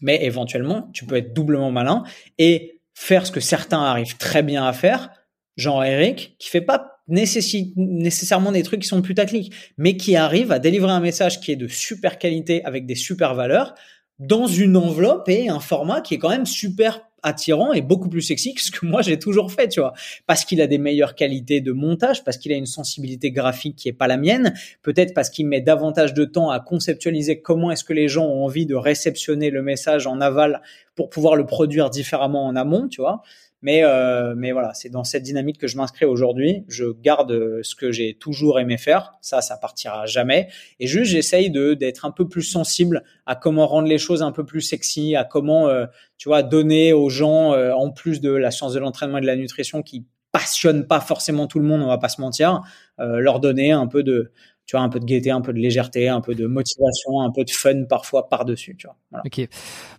Mais éventuellement tu peux être doublement malin et faire ce que certains arrivent très bien à faire genre Eric qui fait pas nécessairement des trucs qui sont putaclic mais qui arrive à délivrer un message qui est de super qualité avec des super valeurs dans une enveloppe et un format qui est quand même super attirant et beaucoup plus sexy que ce que moi j'ai toujours fait, tu vois. Parce qu'il a des meilleures qualités de montage, parce qu'il a une sensibilité graphique qui est pas la mienne, peut-être parce qu'il met davantage de temps à conceptualiser comment est-ce que les gens ont envie de réceptionner le message en aval pour pouvoir le produire différemment en amont, tu vois. Mais, euh, mais voilà, c'est dans cette dynamique que je m'inscris aujourd'hui. Je garde ce que j'ai toujours aimé faire. Ça, ça partira jamais. Et juste, j'essaye de d'être un peu plus sensible à comment rendre les choses un peu plus sexy, à comment, euh, tu vois, donner aux gens, euh, en plus de la science de l'entraînement et de la nutrition qui passionne pas forcément tout le monde, on va pas se mentir, leur donner un peu de tu vois, un peu de gaieté, un peu de légèreté, un peu de motivation, un peu de fun parfois par-dessus, tu vois. Voilà. Ok.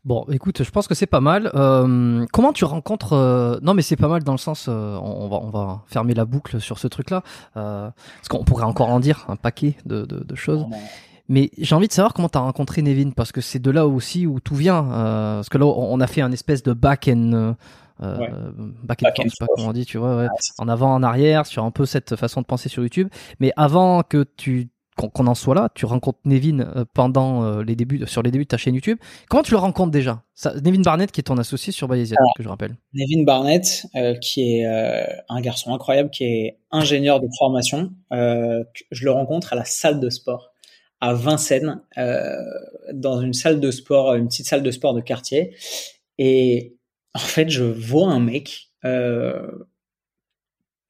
Bon, écoute, je pense que c'est pas mal. Euh, comment tu rencontres euh, Non, mais c'est pas mal dans le sens, euh, on, va on va fermer la boucle sur ce truc-là, euh, parce qu'on pourrait encore en dire un paquet de, de, de choses. Mais j'ai envie de savoir comment tu as rencontré Nevin, parce que c'est de là aussi où tout vient. parce que là, on a fait un espèce de back euh, back and, forth, pas comment on dit, tu vois, ouais. en avant, en arrière, sur un peu cette façon de penser sur YouTube. Mais avant que tu qu'on en soit là, tu rencontres Nevin euh, pendant euh, les débuts, sur les débuts de ta chaîne YouTube. Comment tu le rencontres déjà? Ça, Nevin Barnett, qui est ton associé sur Bayesian, que je rappelle. Nevin Barnett, euh, qui est un garçon incroyable, qui est ingénieur de formation. je le rencontre à la salle de sport à Vincennes, dans une salle de sport, une petite salle de sport de quartier. Et en fait, je vois un mec euh,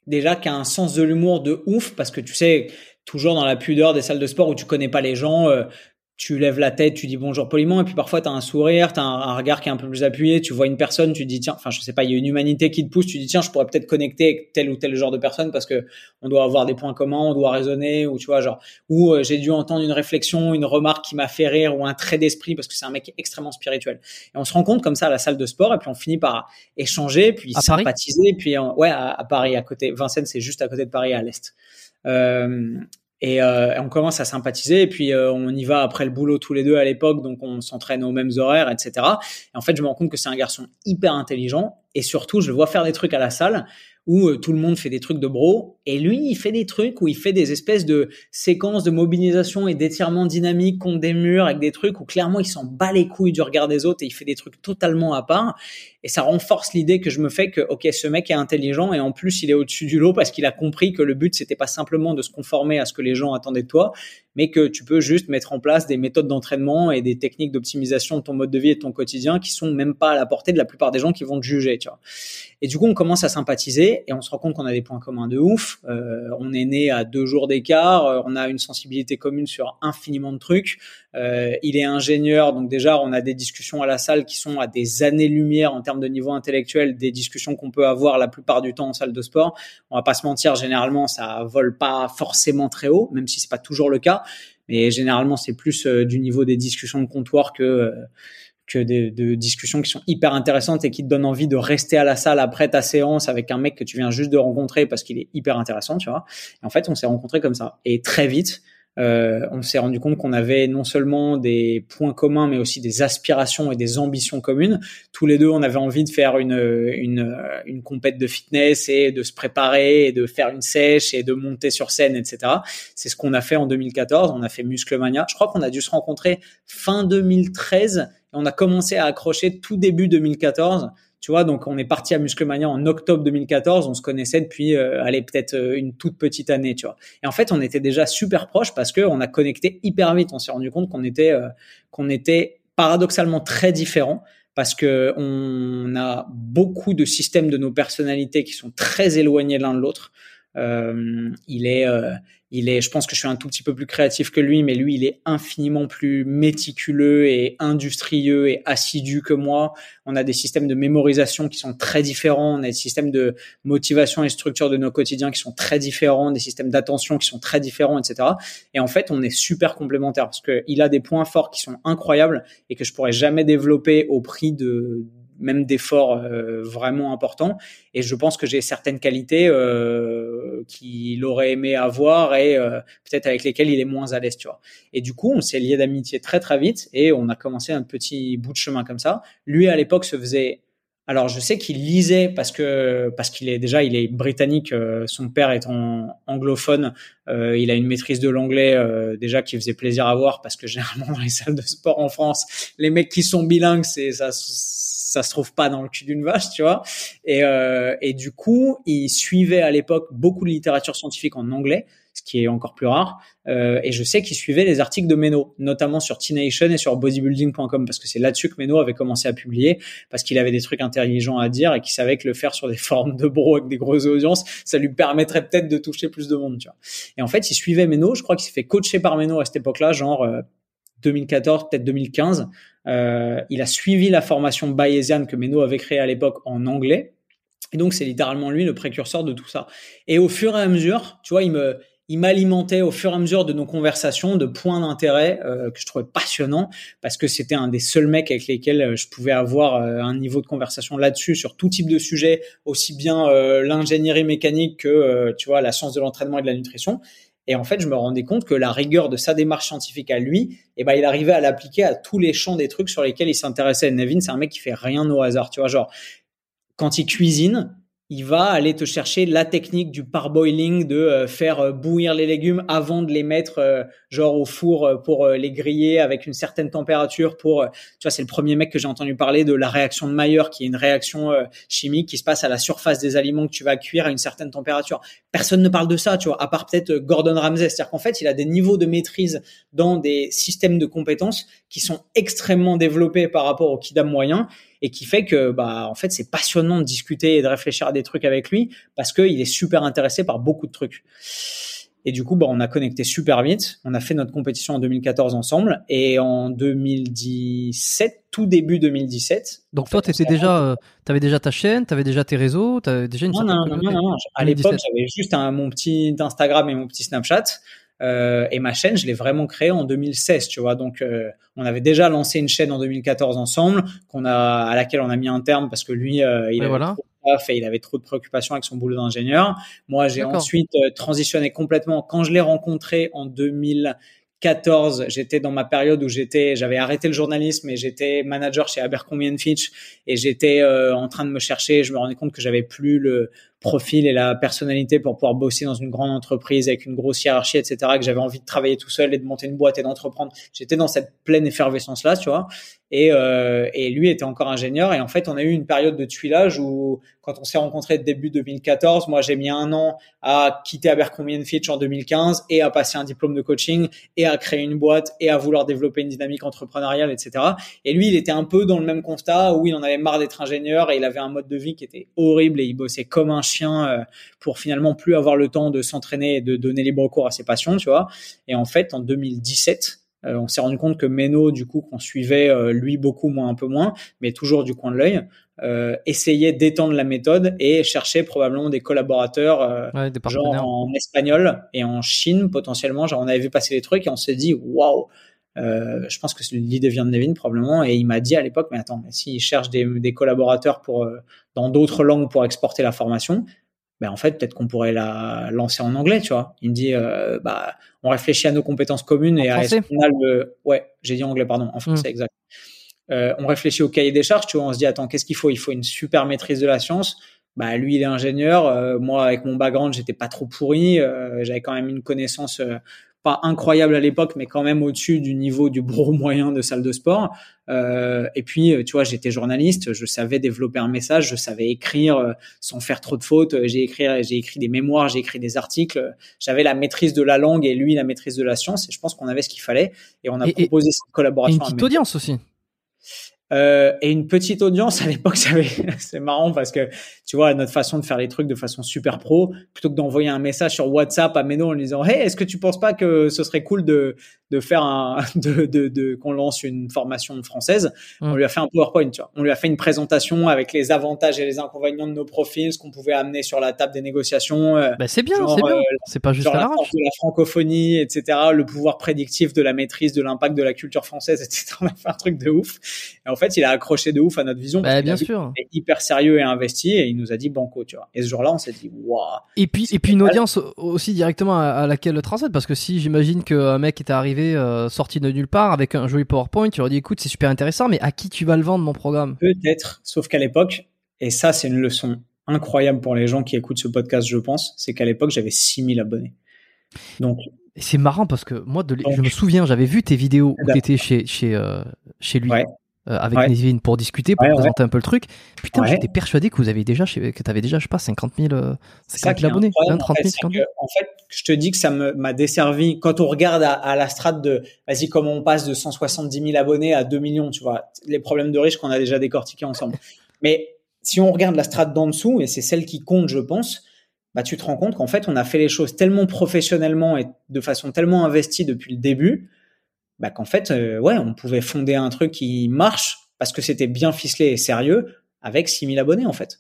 déjà qui a un sens de l'humour de ouf parce que tu sais toujours dans la pudeur des salles de sport où tu connais pas les gens, euh, tu lèves la tête, tu dis bonjour poliment, et puis parfois tu as un sourire, tu as un, regard qui est un peu plus appuyé, tu vois une personne, tu dis tiens, enfin je sais pas, il y a une humanité qui te pousse, tu dis tiens, je pourrais peut-être connecter avec tel ou tel genre de personne parce que on doit avoir des points communs, on doit raisonner, ou tu vois, genre, ou euh, j'ai dû entendre une réflexion, une remarque qui m'a fait rire, ou un trait d'esprit parce que c'est un mec extrêmement spirituel. Et on se rend compte comme ça à la salle de sport, et puis on finit par échanger, puis sympathiser, puis ouais, à, Paris, à côté, Vincennes, c'est juste à côté de Paris, à l'est. Euh, Et, euh, on commence à sympathiser. Et puis euh, on y va après le boulot tous les deux à l'époque, donc on s'entraîne aux mêmes horaires, etc. Et en fait, je me rends compte que c'est un garçon hyper intelligent. Et surtout, je le vois faire des trucs à la salle où euh, tout le monde fait des trucs de bro et lui il fait des trucs où il fait des espèces de séquences de mobilisation et d'étirement dynamique contre des murs avec des trucs où clairement il s'en bat les couilles du regard des autres et il fait des trucs totalement à part et ça renforce l'idée que je me fais que ok ce mec est intelligent et en plus il est au-dessus du lot parce qu'il a compris que le but c'était pas simplement de se conformer à ce que les gens attendaient de toi mais que tu peux juste mettre en place des méthodes d'entraînement et des techniques d'optimisation de ton mode de vie et de ton quotidien qui sont même pas à la portée de la plupart des gens qui vont te juger, tu vois. Et du coup, on commence à sympathiser et on se rend compte qu'on a des points communs de ouf. Euh, on est né à deux jours d'écart, euh, on a une sensibilité commune sur infiniment de trucs. Euh, il est ingénieur, donc déjà, on a des discussions à la salle qui sont à des années-lumière en termes de niveau intellectuel, des discussions qu'on peut avoir la plupart du temps en salle de sport. On va pas se mentir, généralement, ça vole pas forcément très haut, même si c'est pas toujours le cas. Mais généralement, c'est plus du niveau des discussions de comptoir que que des de discussions qui sont hyper intéressantes et qui te donnent envie de rester à la salle après ta séance avec un mec que tu viens juste de rencontrer parce qu'il est hyper intéressant, tu vois. Et en fait, on s'est rencontrés comme ça. Et très vite, euh, on s'est rendu compte qu'on avait non seulement des points communs, mais aussi des aspirations et des ambitions communes. Tous les deux, on avait envie de faire une une une compète de fitness et de se préparer et de faire une sèche et de monter sur scène, etc. C'est ce qu'on a fait en 2014. On a fait Musclemania. Je crois qu'on a dû se rencontrer fin 2013 et on a commencé à accrocher tout début 2014. Tu vois, donc on est parti à Musclemania en octobre 2014. On se connaissait depuis, euh, allez, peut-être euh, une toute petite année, tu vois. Et en fait, on était déjà super proches parce que on a connecté hyper vite. On s'est rendu compte qu'on était, euh, était paradoxalement très différents parce que on a beaucoup de systèmes de nos personnalités qui sont très éloignés l'un de l'autre. Il est, il est, je pense que je suis un tout petit peu plus créatif que lui, mais lui, il est infiniment plus méticuleux et industrieux et assidu que moi. On a des systèmes de mémorisation qui sont très différents. On a des systèmes de motivation et structure de nos quotidiens qui sont très différents, des systèmes d'attention qui sont très différents, etc. Et en fait, on est super complémentaires parce que il a des points forts qui sont incroyables et que je pourrais jamais développer au prix de même d'efforts euh, vraiment importants. Et je pense que j'ai certaines qualités euh, qu'il aurait aimé avoir et euh, peut-être avec lesquelles il est moins à l'aise, tu vois. Et du coup, on s'est lié d'amitié très très vite et on a commencé un petit bout de chemin comme ça. Lui, à l'époque, se faisait alors je sais qu'il lisait parce que parce qu'il est déjà il est britannique, son père étant anglophone, il a une maîtrise de l'anglais déjà qui faisait plaisir à voir parce que généralement dans les salles de sport en France, les mecs qui sont bilingues c'est ça ça se trouve pas dans le cul d'une vache, tu vois. Et, euh, et du coup, il suivait à l'époque beaucoup de littérature scientifique en anglais, ce qui est encore plus rare. Euh, et je sais qu'il suivait les articles de Meno, notamment sur T-Nation et sur bodybuilding.com, parce que c'est là-dessus que Meno avait commencé à publier, parce qu'il avait des trucs intelligents à dire et qu'il savait que le faire sur des formes de bro avec des grosses audiences, ça lui permettrait peut-être de toucher plus de monde, tu vois. Et en fait, il suivait Meno, je crois qu'il s'est fait coacher par Meno à cette époque-là, genre 2014, euh, peut-être 2015. Euh, il a suivi la formation bayésienne que Meno avait créée à l'époque en anglais. Et donc, c'est littéralement lui le précurseur de tout ça. Et au fur et à mesure, tu vois, il me, il m'alimentait au fur et à mesure de nos conversations de points d'intérêt euh, que je trouvais passionnants parce que c'était un des seuls mecs avec lesquels euh, je pouvais avoir un niveau de conversation là-dessus sur tout type de sujet, aussi bien l'ingénierie mécanique que tu vois la science de l'entraînement et de la nutrition. Et en fait, je me rendais compte que la rigueur de sa démarche scientifique à lui, eh ben, il arrivait à l'appliquer à tous les champs des trucs sur lesquels il s'intéressait. Nevin, c'est un mec qui fait rien au hasard, tu vois, genre, quand il cuisine, il va aller te chercher la technique du parboiling, de euh, faire euh, bouillir les légumes avant de les mettre euh, genre au four pour les griller avec une certaine température. Pour, tu vois, c'est le premier mec que j'ai entendu parler de la réaction de Mayer, qui est une réaction chimique qui se passe à la surface des aliments que tu vas cuire à une certaine température. Personne ne parle de ça, tu vois, à part peut-être Gordon Ramsay. C'est-à-dire qu'en fait, il a des niveaux de maîtrise dans des systèmes de compétences qui sont extrêmement développés par rapport au kidam moyen et qui fait que bah en fait c'est passionnant de discuter et de réfléchir à des trucs avec lui parce qu'il est super intéressé par beaucoup de trucs. Et du coup, bah, on a connecté super vite. On a fait notre compétition en 2014 ensemble. Et en 2017, tout début 2017. Donc toi, tu déjà, euh, avais déjà ta chaîne, tu avais déjà tes réseaux, tu avais déjà une non, non, non, non, non, À l'époque, j'avais juste un, mon petit Instagram et mon petit Snapchat. Euh, et ma chaîne, je l'ai vraiment créée en 2016, tu vois. Donc, euh, on avait déjà lancé une chaîne en 2014 ensemble, qu'on a à laquelle on a mis un terme parce que lui, euh, il a taf et il avait trop de préoccupations avec son boulot d'ingénieur. Moi, j'ai ensuite transitionné complètement. Quand je l'ai rencontré en 2014, j'étais dans ma période où j'étais, j'avais arrêté le journalisme et j'étais manager chez Abercrombie Fitch et j'étais euh, en train de me chercher. Je me rendais compte que j'avais plus le profil et la personnalité pour pouvoir bosser dans une grande entreprise avec une grosse hiérarchie, etc. Que j'avais envie de travailler tout seul et de monter une boîte et d'entreprendre. J'étais dans cette pleine effervescence là, tu vois. Et, euh, et lui était encore ingénieur. Et en fait, on a eu une période de tuilage où, quand on s'est rencontrés début 2014, moi j'ai mis un an à quitter Abercrombie Fitch en 2015 et à passer un diplôme de coaching et à créer une boîte et à vouloir développer une dynamique entrepreneuriale, etc. Et lui, il était un peu dans le même constat où il en avait marre d'être ingénieur et il avait un mode de vie qui était horrible et il bossait comme un chien euh, pour finalement plus avoir le temps de s'entraîner et de donner libre cours à ses passions, tu vois. Et en fait, en 2017, euh, on s'est rendu compte que Meno, du coup, qu'on suivait euh, lui beaucoup, moi un peu moins, mais toujours du coin de l'œil, euh, essayait d'étendre la méthode et cherchait probablement des collaborateurs euh, Ouais, des genre en espagnol et en Chine potentiellement. Genre on avait vu passer les trucs et on s'est dit waouh. Euh, je pense que l'idée vient de Nevin probablement et il m'a dit à l'époque mais attends mais s'il cherche des, des collaborateurs pour euh, dans d'autres langues pour exporter la formation ben en fait peut-être qu'on pourrait la lancer en anglais tu vois. Il me dit euh, bah on réfléchit à nos compétences communes et à français. est-ce qu'on a le ouais j'ai dit anglais pardon en français exact. Euh, on réfléchit au cahier des charges tu vois on se dit attends qu'est-ce qu'il faut? Il faut une super maîtrise de la science. Bah lui il est ingénieur moi avec mon background j'étais pas trop pourri j'avais quand même une connaissance pas incroyable à l'époque mais quand même au-dessus du niveau du bureau moyen de salle de sport. Euh, et puis euh, tu vois j'étais journaliste je savais développer un message je savais écrire euh, sans faire trop de fautes. J'ai écrit j'ai écrit des mémoires j'ai écrit des articles. J'avais la maîtrise de la langue et lui la maîtrise de la science et je pense qu'on avait ce qu'il fallait. Et on a Et- et- proposé cette Et collaboration une à petite audience aussi. Euh, et une petite audience à l'époque, avait- c'est marrant parce que tu vois notre façon de faire les trucs de façon super pro, plutôt que d'envoyer un message sur WhatsApp à Meno en lui disant Hey, est-ce que tu penses pas que ce serait cool de de faire un de de, de qu'on lance une formation française? Mm. On lui a fait un PowerPoint, tu vois. On lui a fait une présentation avec les avantages et les inconvénients de nos profils, ce qu'on pouvait amener sur la table des négociations. euh, Bah, c'est bien, c'est bien. euh, C'est pas juste à la force de la francophonie, etc., le pouvoir prédictif de la maîtrise de l'impact de la culture française, etc. On a fait un truc de ouf. Et en fait, il a accroché de ouf à notre vision. Bah, bien sûr. qu'on était hyper sérieux et investi et il nous a dit banco, tu vois. Et ce jour-là, on s'est dit, waouh. Et puis, et puis une audience aussi directement à, à laquelle le transmettre, parce que si j'imagine qu'un mec était arrivé euh, sorti de nulle part avec un joli PowerPoint, tu leur dis écoute, c'est super intéressant, mais à qui tu vas le vendre mon programme? Peut-être, sauf qu'à l'époque, et ça, c'est une leçon incroyable pour les gens qui écoutent ce podcast, je pense, c'est qu'à l'époque, j'avais 6000 abonnés. Donc, c'est marrant parce que moi, de, Donc- je me souviens, j'avais vu tes vidéos où D'accord. t'étais chez, chez, euh, chez lui. Ouais. Euh, avec Ouais. Nevin pour discuter, pour Ouais, ouais. présenter un peu le truc. Putain, j'étais persuadé que vous avez déjà, que t'avais déjà, je sais pas, 50 000, euh, C'est ça 50 qui 000 est abonnés, incroyable, 20, 30 en 000, fait, 50 c'est 000. que, en fait, je te dis que ça m'a desservi. Quand on regarde à, à la strate de, vas-y, comment on passe de 170 000 abonnés à 2 millions, tu vois, les problèmes de riches qu'on a déjà décortiqués ensemble. Mais si on regarde la strate d'en dessous, et c'est celle qui compte, je pense, bah, tu te rends compte qu'en fait, on a fait les choses tellement professionnellement et de façon tellement investie depuis le début, bah, qu'en fait, euh, ouais, on pouvait fonder un truc qui marche parce que c'était bien ficelé et sérieux avec 6000 abonnés, en fait.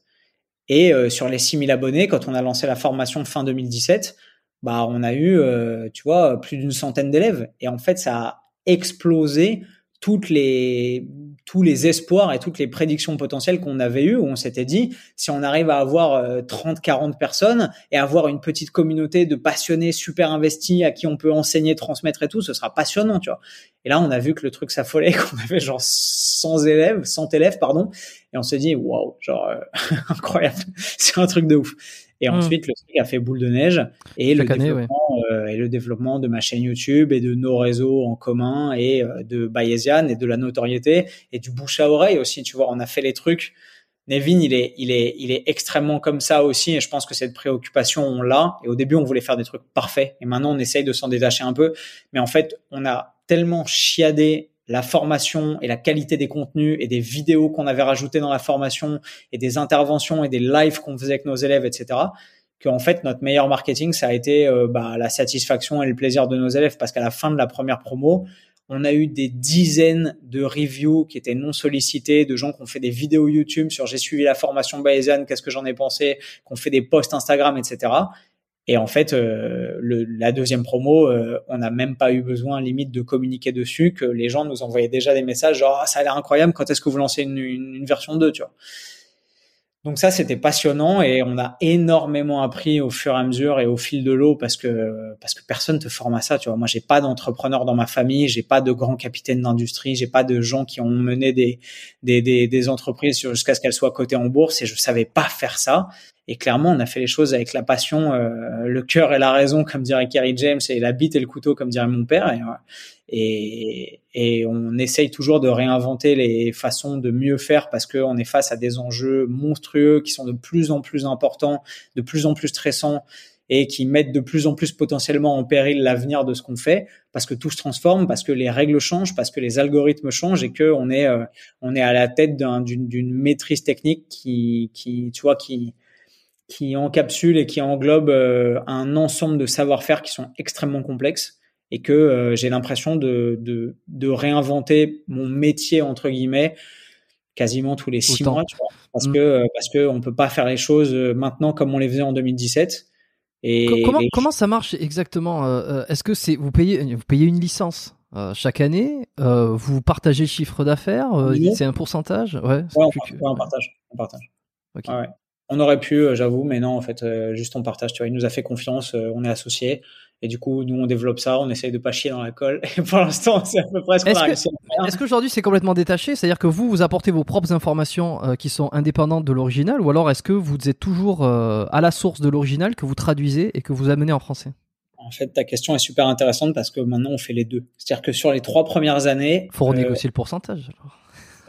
Et euh, sur les 6000 abonnés, quand on a lancé la formation fin 2017, bah on a eu, euh, tu vois, plus d'une centaine d'élèves. Et en fait, ça a explosé toutes les tous les espoirs et toutes les prédictions potentielles qu'on avait eues, où on s'était dit, si on arrive à avoir euh, 30, 40 personnes et avoir une petite communauté de passionnés super investis à qui on peut enseigner, transmettre et tout, ce sera passionnant, tu vois. Et là, on a vu que le truc s'affolait, qu'on avait genre 100 élèves, 100 élèves, pardon, et on s'est dit, waouh, genre, euh, incroyable, c'est un truc de ouf. Et Mm. ensuite, le truc a fait boule de neige et le, année, développement, euh, et le développement de ma chaîne YouTube et de nos réseaux en commun et euh, de Bayesian et de la notoriété et du bouche à oreille aussi. Tu vois, on a fait les trucs. Nevin, il est, il est, il est extrêmement comme ça aussi et je pense que cette préoccupation, on l'a. Et au début, on voulait faire des trucs parfaits et maintenant, on essaye de s'en détacher un peu. Mais en fait, on a tellement chiadé la formation et la qualité des contenus et des vidéos qu'on avait rajoutées dans la formation et des interventions et des lives qu'on faisait avec nos élèves, etc. Qu'en fait, notre meilleur marketing, ça a été euh, bah, la satisfaction et le plaisir de nos élèves parce qu'à la fin de la première promo, on a eu des dizaines de reviews qui étaient non sollicités, de gens qui ont fait des vidéos YouTube sur j'ai suivi la formation Bayesian, qu'est-ce que j'en ai pensé, qui ont fait des posts Instagram, etc. Et en fait, euh, le, la deuxième promo, euh, on n'a même pas eu besoin limite de communiquer dessus, que les gens nous envoyaient déjà des messages genre ah, ça a l'air incroyable, quand est-ce que vous lancez une, une, version 2, tu vois. donc ça, c'était passionnant et on a énormément appris au fur et à mesure et au fil de l'eau parce que parce que personne te forme à ça. Tu vois, moi, j'ai pas d'entrepreneur dans ma famille, j'ai pas de grands capitaines d'industrie, j'ai pas de gens qui ont mené des des des, des entreprises jusqu'à ce qu'elles soient cotées en bourse et je savais pas faire ça. Et clairement, on a fait les choses avec la passion, euh, le cœur et la raison, comme dirait Kerry James, et la bite et le couteau, comme dirait mon père. Et, et, et, on essaye toujours de réinventer les façons de mieux faire parce qu'on est face à des enjeux monstrueux qui sont de plus en plus importants, de plus en plus stressants et qui mettent de plus en plus potentiellement en péril l'avenir de ce qu'on fait parce que tout se transforme, parce que les règles changent, parce que les algorithmes changent et que on est euh, on est à la tête d'une maîtrise technique qui qui tu vois qui qui encapsule et qui englobe euh, un ensemble de savoir-faire qui sont extrêmement complexes et que euh, j'ai l'impression de, de, de, réinventer mon métier entre guillemets quasiment tous les six mois, tu vois, parce mm. que euh, parce que on peut pas faire les choses maintenant comme on les faisait en 2017. Et comment comment ça marche exactement Est-ce que c'est vous payez vous payez une licence chaque année Vous partagez le chiffre d'affaires C'est un pourcentage? Ouais. on, partage, on partage. ouais. On aurait pu, j'avoue, mais non, en fait, juste on partage. Tu vois, il nous a fait confiance, on est associés. Et du coup, nous, on développe ça, on essaye de pas chier dans la colle. Et pour l'instant, c'est à peu près ce qu'on a réussi à faire. Est-ce qu'aujourd'hui, c'est complètement détaché? C'est-à-dire que vous, vous apportez vos propres informations euh, qui sont indépendantes de l'original Ou alors est-ce que vous êtes toujours euh, à la source de l'original que vous traduisez et que vous amenez en français? En fait, ta question est super intéressante parce que maintenant on fait les deux. C'est-à-dire que sur les trois premières années, faut renégocier euh, le pourcentage. Alors.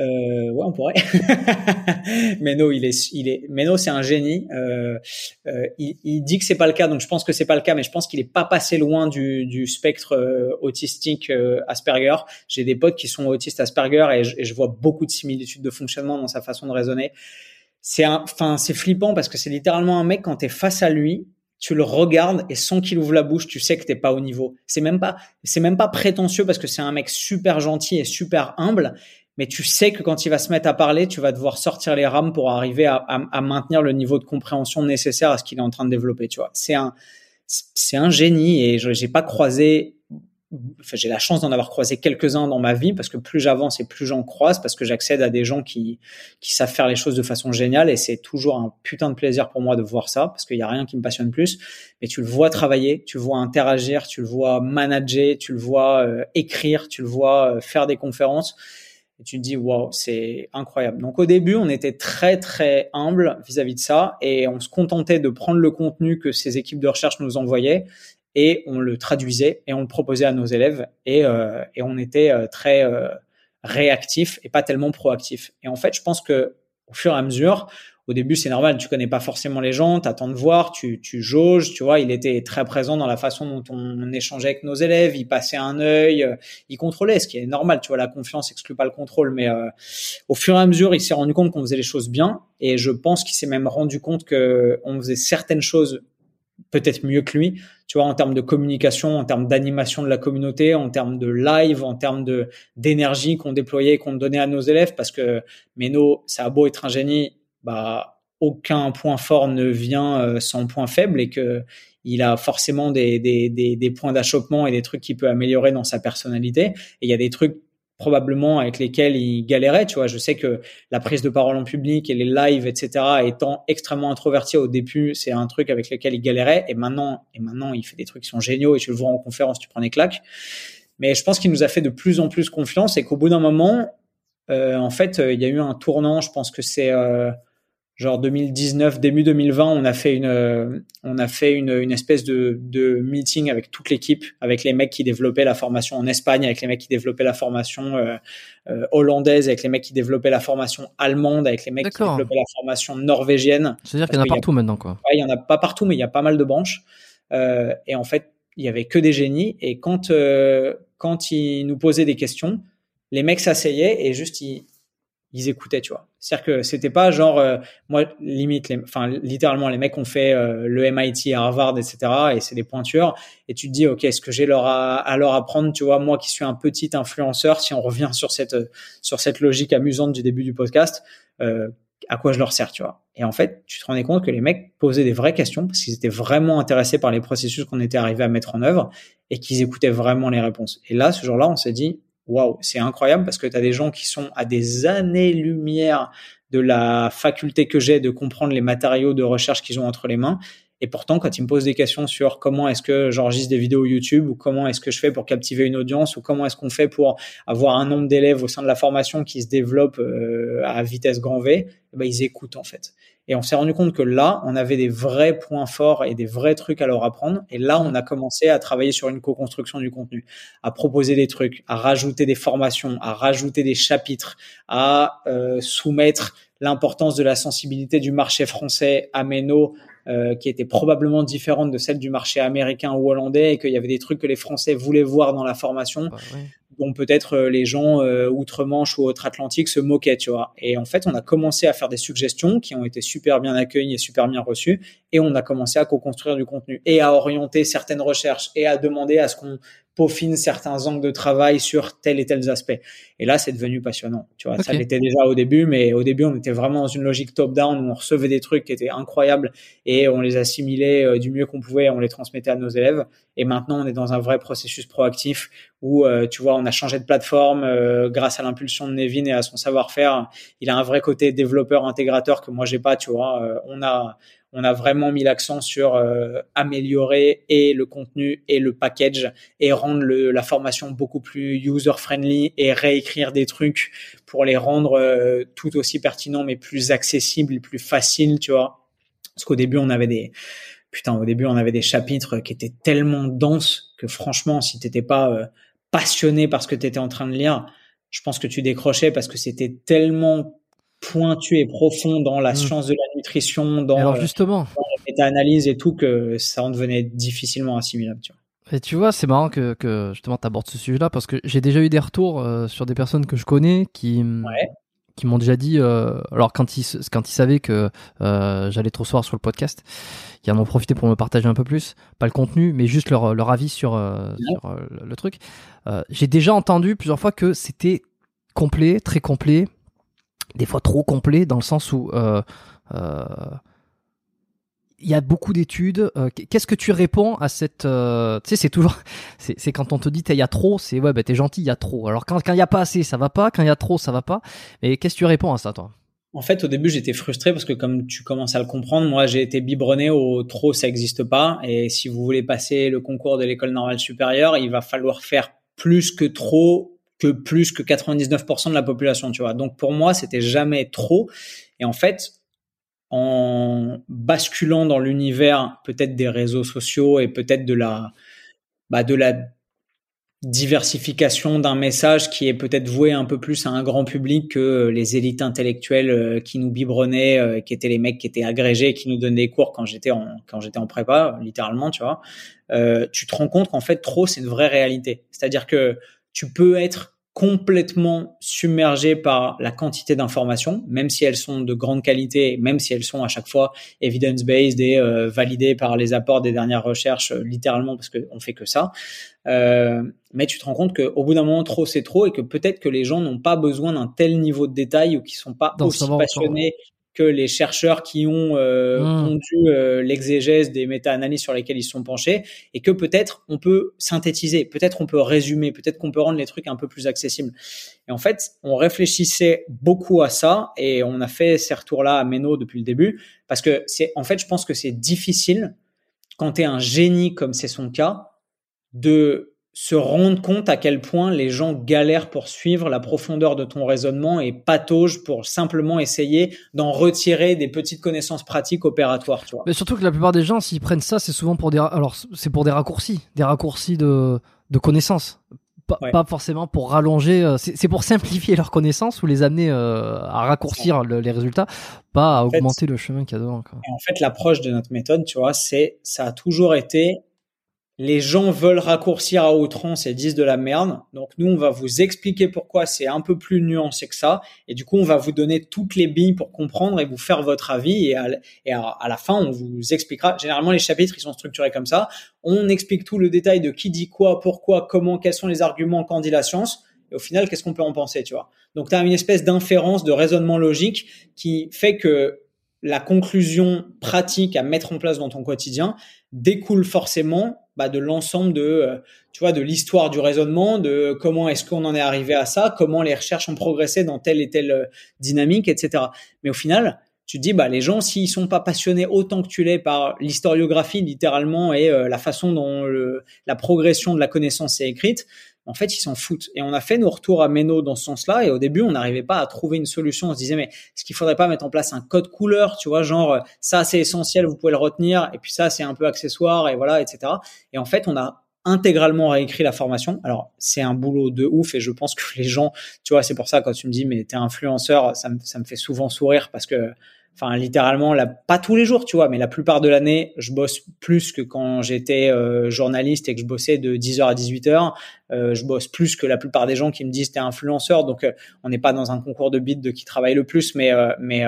Euh, ouais, on pourrait. Meno, il est, il est, Meno, c'est un génie. Euh, euh, il, il, dit que c'est pas le cas, donc je pense que c'est pas le cas, mais je pense qu'il est pas passé loin du, du spectre euh, autistique euh, Asperger. J'ai des potes qui sont autistes Asperger et je, et je, vois beaucoup de similitudes de fonctionnement dans sa façon de raisonner. C'est enfin, c'est flippant parce que c'est littéralement un mec quand t'es face à lui, tu le regardes et sans qu'il ouvre la bouche, tu sais que t'es pas au niveau. C'est même pas, c'est même pas prétentieux parce que c'est un mec super gentil et super humble mais tu sais que quand il va se mettre à parler, tu vas devoir sortir les rames pour arriver à, à, à maintenir le niveau de compréhension nécessaire à ce qu'il est en train de développer. Tu vois, c'est un, c'est un génie et j'ai pas croisé. Enfin, j'ai la chance d'en avoir croisé quelques-uns dans ma vie parce que plus j'avance et plus j'en croise parce que j'accède à des gens qui qui savent faire les choses de façon géniale et c'est toujours un putain de plaisir pour moi de voir ça parce qu'il y a rien qui me passionne plus. Mais tu le vois travailler, tu le vois interagir, tu le vois manager, tu le vois euh, écrire, tu le vois euh, faire des conférences et tu te dis waouh c'est incroyable. Donc au début on était très très humble vis-à-vis de ça et on se contentait de prendre le contenu que ces équipes de recherche nous envoyaient et on le traduisait et on le proposait à nos élèves et, euh, et on était euh, très euh, réactif et pas tellement proactif et en fait je pense que au fur et à mesure au début, c'est normal, tu connais pas forcément les gens, tu attends de voir, tu, tu jauges, tu vois, il était très présent dans la façon dont on échangeait avec nos élèves, il passait un œil, euh, il contrôlait, ce qui est normal, tu vois, la confiance exclut pas le contrôle, mais euh, au fur et à mesure, il s'est rendu compte qu'on faisait les choses bien, et je pense qu'il s'est même rendu compte que on faisait certaines choses peut-être mieux que lui, tu vois, en termes de communication, en termes d'animation de la communauté, en termes de live, en termes de d'énergie qu'on déployait qu'on donnait à nos élèves, parce que Meno, ça a beau être un génie, bah, aucun point fort ne vient euh, sans point faible et que il a forcément des, points d'achoppement et des trucs qu'il peut améliorer dans sa personnalité. Et il y a des trucs probablement avec lesquels il galérait. Tu vois, je sais que la prise de parole en public et les lives, etc., étant extrêmement introverti au début, c'est un truc avec lequel il galérait. Et maintenant, et maintenant, il fait des trucs qui sont géniaux et tu le vois en conférence, tu prends des claques. Mais je pense qu'il nous a fait de plus en plus confiance et qu'au bout d'un moment, euh, en fait, il y a eu un tournant. Je pense que c'est euh, genre 2019 début 2020 on a fait une euh, on a fait une, une espèce de, de meeting avec toute l'équipe avec les mecs qui développaient la formation en Espagne avec les mecs qui développaient la formation euh, euh, hollandaise avec les mecs qui développaient la formation allemande avec les mecs qui développaient la formation norvégienne. C'est-à-dire qu'il y en a partout maintenant quoi. Ouais, il y en a pas partout mais il y a pas mal de branches. Euh, et en fait il y avait que des génies. Et quand euh, quand ils nous posaient des questions les mecs s'asseyaient et juste ils ils écoutaient, tu vois. C'est-à-dire que c'était pas genre, euh, moi, limite, enfin, littéralement, les mecs ont fait euh, le MIT, Harvard, etc. Et c'est des pointures. Et tu te dis, ok, est-ce que j'ai à, leur apprendre, tu vois, moi qui suis un petit influenceur, si on revient sur cette sur cette logique amusante du début du podcast, euh, à quoi je leur sers, tu vois. Et en fait, tu te rendais compte que les mecs posaient des vraies questions parce qu'ils étaient vraiment intéressés par les processus qu'on était arrivé à mettre en œuvre et qu'ils écoutaient vraiment les réponses. Et là, ce jour-là, on s'est dit, waouh, c'est incroyable parce que tu as des gens qui sont à des années-lumière de la faculté que j'ai de comprendre les matériaux de recherche qu'ils ont entre les mains. Et pourtant, quand ils me posent des questions sur comment est-ce que j'enregistre des vidéos YouTube ou comment est-ce que je fais pour captiver une audience ou comment est-ce qu'on fait pour avoir un nombre d'élèves au sein de la formation qui se développe euh, à vitesse grand V, eh ben, ils écoutent en fait. Et on s'est rendu compte que là, on avait des vrais points forts et des vrais trucs à leur apprendre. Et là, on a commencé à travailler sur une co-construction du contenu, à proposer des trucs, à rajouter des formations, à rajouter des chapitres, à euh, soumettre l'importance de la sensibilité du marché français à Meno, euh, qui était probablement différente de celle du marché américain ou hollandais, et qu'il y avait des trucs que les Français voulaient voir dans la formation. Bah, dont peut-être euh, les gens euh, outre-Manche ou outre-Atlantique se moquaient, tu vois. Et en fait, on a commencé à faire des suggestions qui ont été super bien accueillies et super bien reçues, et on a commencé à co-construire du contenu et à orienter certaines recherches et à demander à ce qu'on peaufine certains angles de travail sur tel et tels aspects. Et là, c'est devenu passionnant. Tu vois, ça l'était déjà au début, mais au début, on était vraiment dans une logique top-down où on recevait des trucs qui étaient incroyables et on les assimilait euh, du mieux qu'on pouvait, on les transmettait à nos élèves. Et maintenant, on est dans un vrai processus proactif où, euh, tu vois, on a changé de plateforme euh, grâce à l'impulsion de Nevin et à son savoir-faire. Il a un vrai côté développeur intégrateur que moi j'ai pas, tu vois. on a on a vraiment mis l'accent sur euh, améliorer et le contenu et le package et rendre la formation beaucoup plus user-friendly et réécrire des trucs pour les rendre euh, tout aussi pertinents mais plus accessibles, plus faciles, tu vois. Parce qu'au début, on avait des putain, au début, on avait des chapitres qui étaient tellement denses que franchement, si t'étais pas euh, passionné par ce que tu étais en train de lire, je pense que tu décrochais parce que c'était tellement pointu et profond dans la mmh. science de la nutrition, dans, Alors euh, justement. la méta-analyse et tout, que ça en devenait difficilement assimilable. Tu vois. Et tu vois, c'est marrant que, que justement tu abordes ce sujet-là parce que j'ai déjà eu des retours euh, sur des personnes que je connais qui, qui m'ont déjà dit, euh, alors quand ils, quand ils savaient que j'allais trop soir sur le podcast, ils en ont profité pour me partager un peu plus, pas le contenu, mais juste leur, leur avis sur, sur le truc. j'ai déjà entendu plusieurs fois que c'était complet, très complet, des fois trop complet dans le sens où euh, euh, il y a beaucoup d'études. Euh, qu'est-ce que tu réponds à cette Tu sais, c'est toujours, c'est quand on te dit il y a trop, c'est ouais, bah t'es gentil, il y a trop. Alors quand il y a pas assez, ça va pas. Quand il y a trop, ça va pas. Mais qu'est-ce que tu réponds à ça, toi? En fait, au début, j'étais frustré parce que comme tu commences à le comprendre, moi, j'ai été biberonné au trop, ça n'existe pas. Et si vous voulez passer le concours de l'école normale supérieure, il va falloir faire plus que trop que plus que 99% de la population, tu vois. Donc pour moi, c'était jamais trop. Et en fait, en basculant dans l'univers peut-être des réseaux sociaux et peut-être de la bah, de la diversification d'un message qui est peut-être voué un peu plus à un grand public que les élites intellectuelles euh, qui nous biberonnaient, euh, qui étaient les mecs qui étaient agrégés, qui nous donnaient des cours quand j'étais en quand j'étais en prépa, littéralement, tu vois. Euh, tu te rends compte qu'en fait trop c'est une vraie réalité. C'est-à-dire que tu peux être complètement submergé par la quantité d'informations, même si elles sont de grande qualité, même si elles sont à chaque fois evidence-based et euh, validées par les apports des dernières recherches, euh, littéralement parce qu'on fait que ça. Euh, mais tu te rends compte qu'au bout d'un moment, trop c'est trop et que peut-être que les gens n'ont pas besoin d'un tel niveau de détail ou qui sont pas aussi passionnés que les chercheurs qui ont euh, mmh. pondu euh, l'exégèse des méta-analyses sur lesquelles ils sont penchés et que peut-être on peut synthétiser, peut-être on peut résumer, peut-être qu'on peut rendre les trucs un peu plus accessibles. Et en fait, on réfléchissait beaucoup à ça et on a fait ces retours-là à Meno depuis le début parce que c'est, en fait, je pense que c'est difficile quand tu es un génie comme c'est son cas de se rendre compte à quel point les gens galèrent pour suivre la profondeur de ton raisonnement et pataugent pour simplement essayer d'en retirer des petites connaissances pratiques opératoires, tu vois. Mais surtout que la plupart des gens, s'ils prennent ça, c'est souvent pour des, alors c'est pour des raccourcis, des raccourcis de, de connaissances. Pas, forcément pour rallonger, euh, c'est pour simplifier leurs connaissances ou les amener euh, à raccourcir les résultats, pas à augmenter le chemin qu'il y a devant. En fait, l'approche de notre méthode, tu vois, c'est ça a toujours été les gens veulent raccourcir à outrance et disent de la merde. Donc nous, on va vous expliquer pourquoi c'est un peu plus nuancé que ça. Et du coup, on va vous donner toutes les billes pour comprendre et vous faire votre avis. Et à, la fin, on vous expliquera. Généralement, les chapitres, ils sont structurés comme ça. On explique tout le détail de qui dit quoi, pourquoi, comment, quels sont les arguments qu'en dit la science. Et au final, qu'est-ce qu'on peut en penser, tu vois? Donc, tu as une espèce d'inférence, de raisonnement logique qui fait que la conclusion pratique à mettre en place dans ton quotidien découle forcément bah, de l'ensemble de, euh, tu vois, de l'histoire du raisonnement, de comment est-ce qu'on en est arrivé à ça, comment les recherches ont progressé dans telle et telle euh, dynamique, etc. Mais au final, tu te dis, bah, les gens, s'ils sont pas passionnés autant que tu l'es par l'historiographie, littéralement, et euh, la façon dont la progression de la connaissance est écrite, en fait, ils s'en foutent. Et on a fait nos retours à Meno dans ce sens-là. Et au début, on n'arrivait pas à trouver une solution. On se disait, mais est-ce qu'il faudrait pas mettre en place un code couleur, tu vois, genre, ça, c'est essentiel, vous pouvez le retenir. Et puis ça, c'est un peu accessoire, et voilà, etc. Et en fait, on a intégralement réécrit la formation. Alors, c'est un boulot de ouf et je pense que les gens, tu vois, c'est pour ça quand tu me dis, mais t'es influenceur, ça me, ça me fait souvent sourire parce que enfin littéralement là, pas tous les jours tu vois mais la plupart de l'année je bosse plus que quand j'étais euh, journaliste et que je bossais de 10h à 18h euh, je bosse plus que la plupart des gens qui me disent t'es influenceur. Donc euh, on n'est pas dans un concours de bits de qui travaille le plus mais mais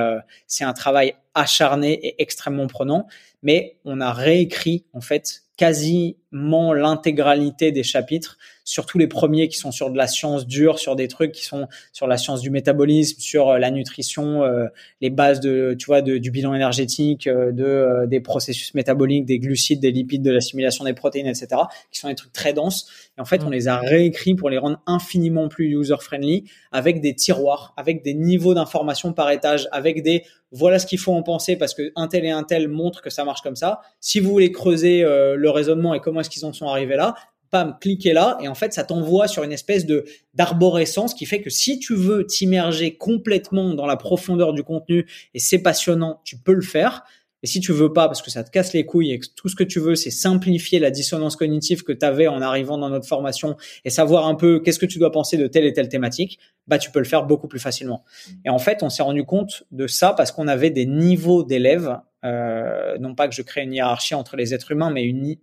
c'est un travail acharné et extrêmement prenant. Mais on a réécrit en fait quasiment l'intégralité des chapitres, surtout les premiers qui sont sur de la science dure, sur des trucs qui sont sur la science du métabolisme, sur euh, la nutrition, euh, les bases de, tu vois, de, du bilan énergétique, euh, de des processus métaboliques, des glucides, des lipides, de l'assimilation des protéines, etc., qui sont des trucs très denses. Et en fait, on mm. les a réécrits pour les rendre infiniment plus user friendly, avec des tiroirs, avec des niveaux d'information par étage, avec des voilà ce qu'il faut en penser parce que un tel et un tel montrent que ça marche comme ça. Si vous voulez creuser euh, le raisonnement et comment est-ce qu'ils en sont arrivés là, pam, cliquez là et en fait ça t'envoie sur une espèce de d'arborescence qui fait que si tu veux t'immerger complètement dans la profondeur du contenu et c'est passionnant, tu peux le faire. Et si tu veux pas, parce que ça te casse les couilles et que tout ce que tu veux, c'est simplifier la dissonance cognitive que tu avais en arrivant dans notre formation et savoir un peu qu'est-ce que tu dois penser de telle et telle thématique, bah tu peux le faire beaucoup plus facilement. Et en fait, on s'est rendu compte de ça parce qu'on avait des niveaux d'élèves, euh, non pas que je crée une hiérarchie entre les êtres humains, mais une,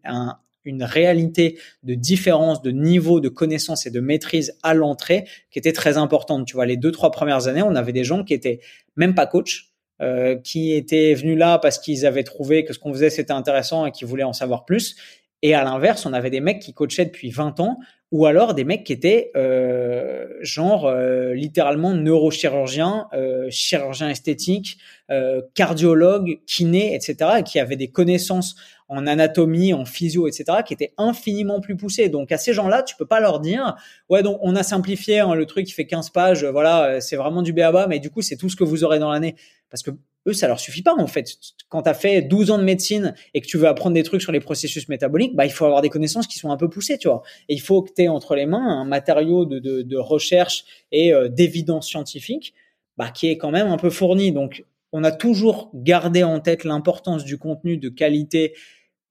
une réalité de différence de niveau de connaissance et de maîtrise à l'entrée qui était très importante. Tu vois, les deux, trois premières années, on avait des gens qui étaient même pas coachs, euh, qui étaient venus là parce qu'ils avaient trouvé que ce qu'on faisait c'était intéressant et qui voulaient en savoir plus. Et à l'inverse, on avait des mecs qui coachaient depuis 20 ans ou alors des mecs qui étaient euh, genre euh, littéralement neurochirurgiens, euh, chirurgiens esthétiques, euh, cardiologues, kinés, etc. et qui avaient des connaissances en anatomie, en physio, etc., qui étaient infiniment plus poussées. Donc à ces gens-là, tu peux pas leur dire, ouais, donc on a simplifié hein, le truc qui fait 15 pages, voilà, c'est vraiment du béaba, mais du coup c'est tout ce que vous aurez dans l'année. Parce que eux, ça leur suffit pas en fait. Quand tu as fait 12 ans de médecine et que tu veux apprendre des trucs sur les processus métaboliques, bah il faut avoir des connaissances qui sont un peu poussées, tu vois. Et il faut que tu aies entre les mains un matériau de, de, de recherche et euh, d'évidence scientifique bah, qui est quand même un peu fourni. Donc on a toujours gardé en tête l'importance du contenu de qualité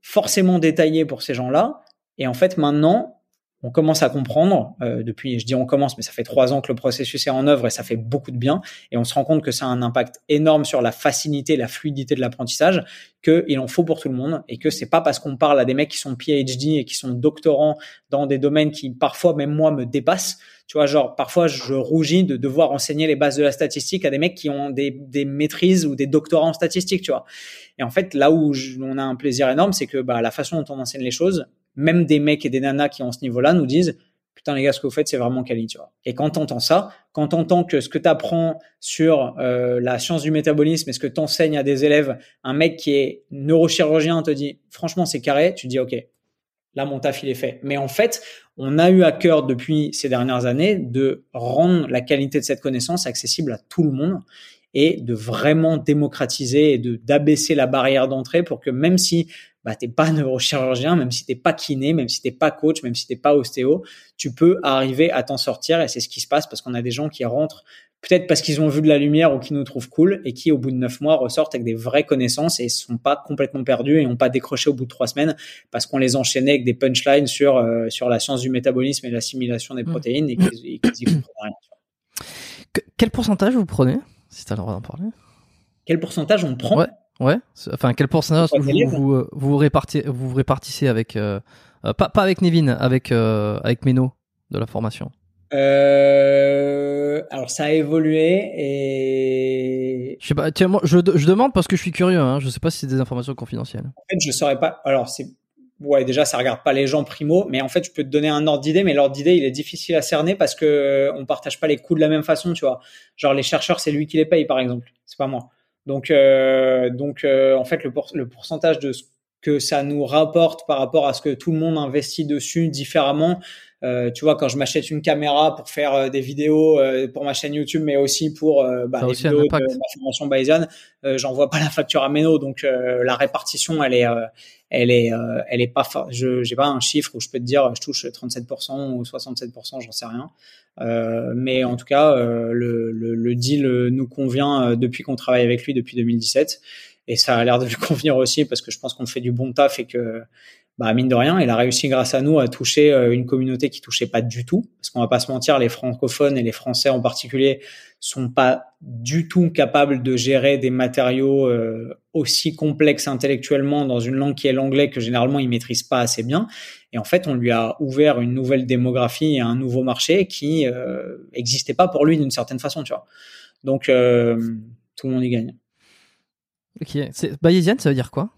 forcément détaillé pour ces gens-là. Et en fait, maintenant, on commence à comprendre, euh, depuis, je dis on commence, mais ça fait trois ans que le processus est en œuvre et ça fait beaucoup de bien, et on se rend compte que ça a un impact énorme sur la facilité, la fluidité de l'apprentissage, qu'il en faut pour tout le monde, et que c'est pas parce qu'on parle à des mecs qui sont PhD et qui sont doctorants dans des domaines qui parfois même moi me dépassent, tu vois, genre parfois je rougis de devoir enseigner les bases de la statistique à des mecs qui ont des, des maîtrises ou des doctorats en statistique, tu vois. Et en fait, là où on a un plaisir énorme, c'est que bah, la façon dont on enseigne les choses, même des mecs et des nanas qui ont ce niveau-là nous disent putain les gars ce que vous faites c'est vraiment quali tu vois. Et quand t'entends ça quand t'entends que ce que t'apprends sur euh, la science du métabolisme et ce que t'enseignes à des élèves un mec qui est neurochirurgien te dit franchement c'est carré tu dis ok là mon taf il est fait. Mais en fait on a eu à cœur depuis ces dernières années de rendre la qualité de cette connaissance accessible à tout le monde et de vraiment démocratiser et de d'abaisser la barrière d'entrée pour que même si bah, t'es pas neurochirurgien, même si t'es pas kiné, même si t'es pas coach, même si t'es pas ostéo, tu peux arriver à t'en sortir et c'est ce qui se passe parce qu'on a des gens qui rentrent peut-être parce qu'ils ont vu de la lumière ou qui nous trouvent cool et qui au bout de neuf mois ressortent avec des vraies connaissances et sont pas complètement perdus et n'ont pas décroché au bout de trois semaines parce qu'on les enchaînait avec des punchlines sur euh, sur la science du métabolisme et l'assimilation des mmh. protéines et qu'ils comprennent rien. Quel pourcentage vous prenez si tu as le droit d'en parler? Quel pourcentage on prend? Ouais. Enfin, quel pourcentage vous vous, vous, vous, répartissez, vous répartissez avec euh, euh, pas, pas avec Nevin, avec euh, avec Meno de la formation? Euh, alors ça a évolué et je sais pas. Tiens, moi, je, je demande parce que je suis curieux. Hein, je sais pas si c'est des informations confidentielles. En fait, je saurais pas. Alors c'est ouais déjà ça regarde pas les gens primo, mais en fait je peux te donner un ordre d'idée, mais l'ordre d'idée il est difficile à cerner parce que on partage pas les coûts de la même façon, tu vois. Genre les chercheurs c'est lui qui les paye par exemple, c'est pas moi. Donc, euh, donc euh, en fait, le, le pourcentage de ce que ça nous rapporte par rapport à ce que tout le monde investit dessus différemment, euh, tu vois, quand je m'achète une caméra pour faire euh, des vidéos euh, pour ma chaîne YouTube, mais aussi pour bah, les vidéos de ma formation Bayesian, j'envoie pas la facture à Meno, donc la répartition, elle est, elle est, elle est pas. Je j'ai pas un chiffre où je peux te dire, je touche 37% ou 67%, j'en sais rien. mais en tout cas, le, le, le, deal nous convient depuis qu'on travaille avec lui depuis 2017 et ça a l'air de lui convenir aussi parce que je pense qu'on fait du bon taf et que bah, mine de rien, il a réussi grâce à nous à toucher euh, une communauté qui touchait pas du tout. Parce qu'on va pas se mentir, les francophones et les français en particulier sont pas du tout capables de gérer des matériaux euh, aussi complexes intellectuellement dans une langue qui est l'anglais que généralement ils maîtrisent pas assez bien. Et en fait, on lui a ouvert une nouvelle démographie et un nouveau marché qui euh, existait pas pour lui d'une certaine façon, tu vois. Donc, euh, tout le monde y gagne. Ok. Bayesian, ça veut dire quoi?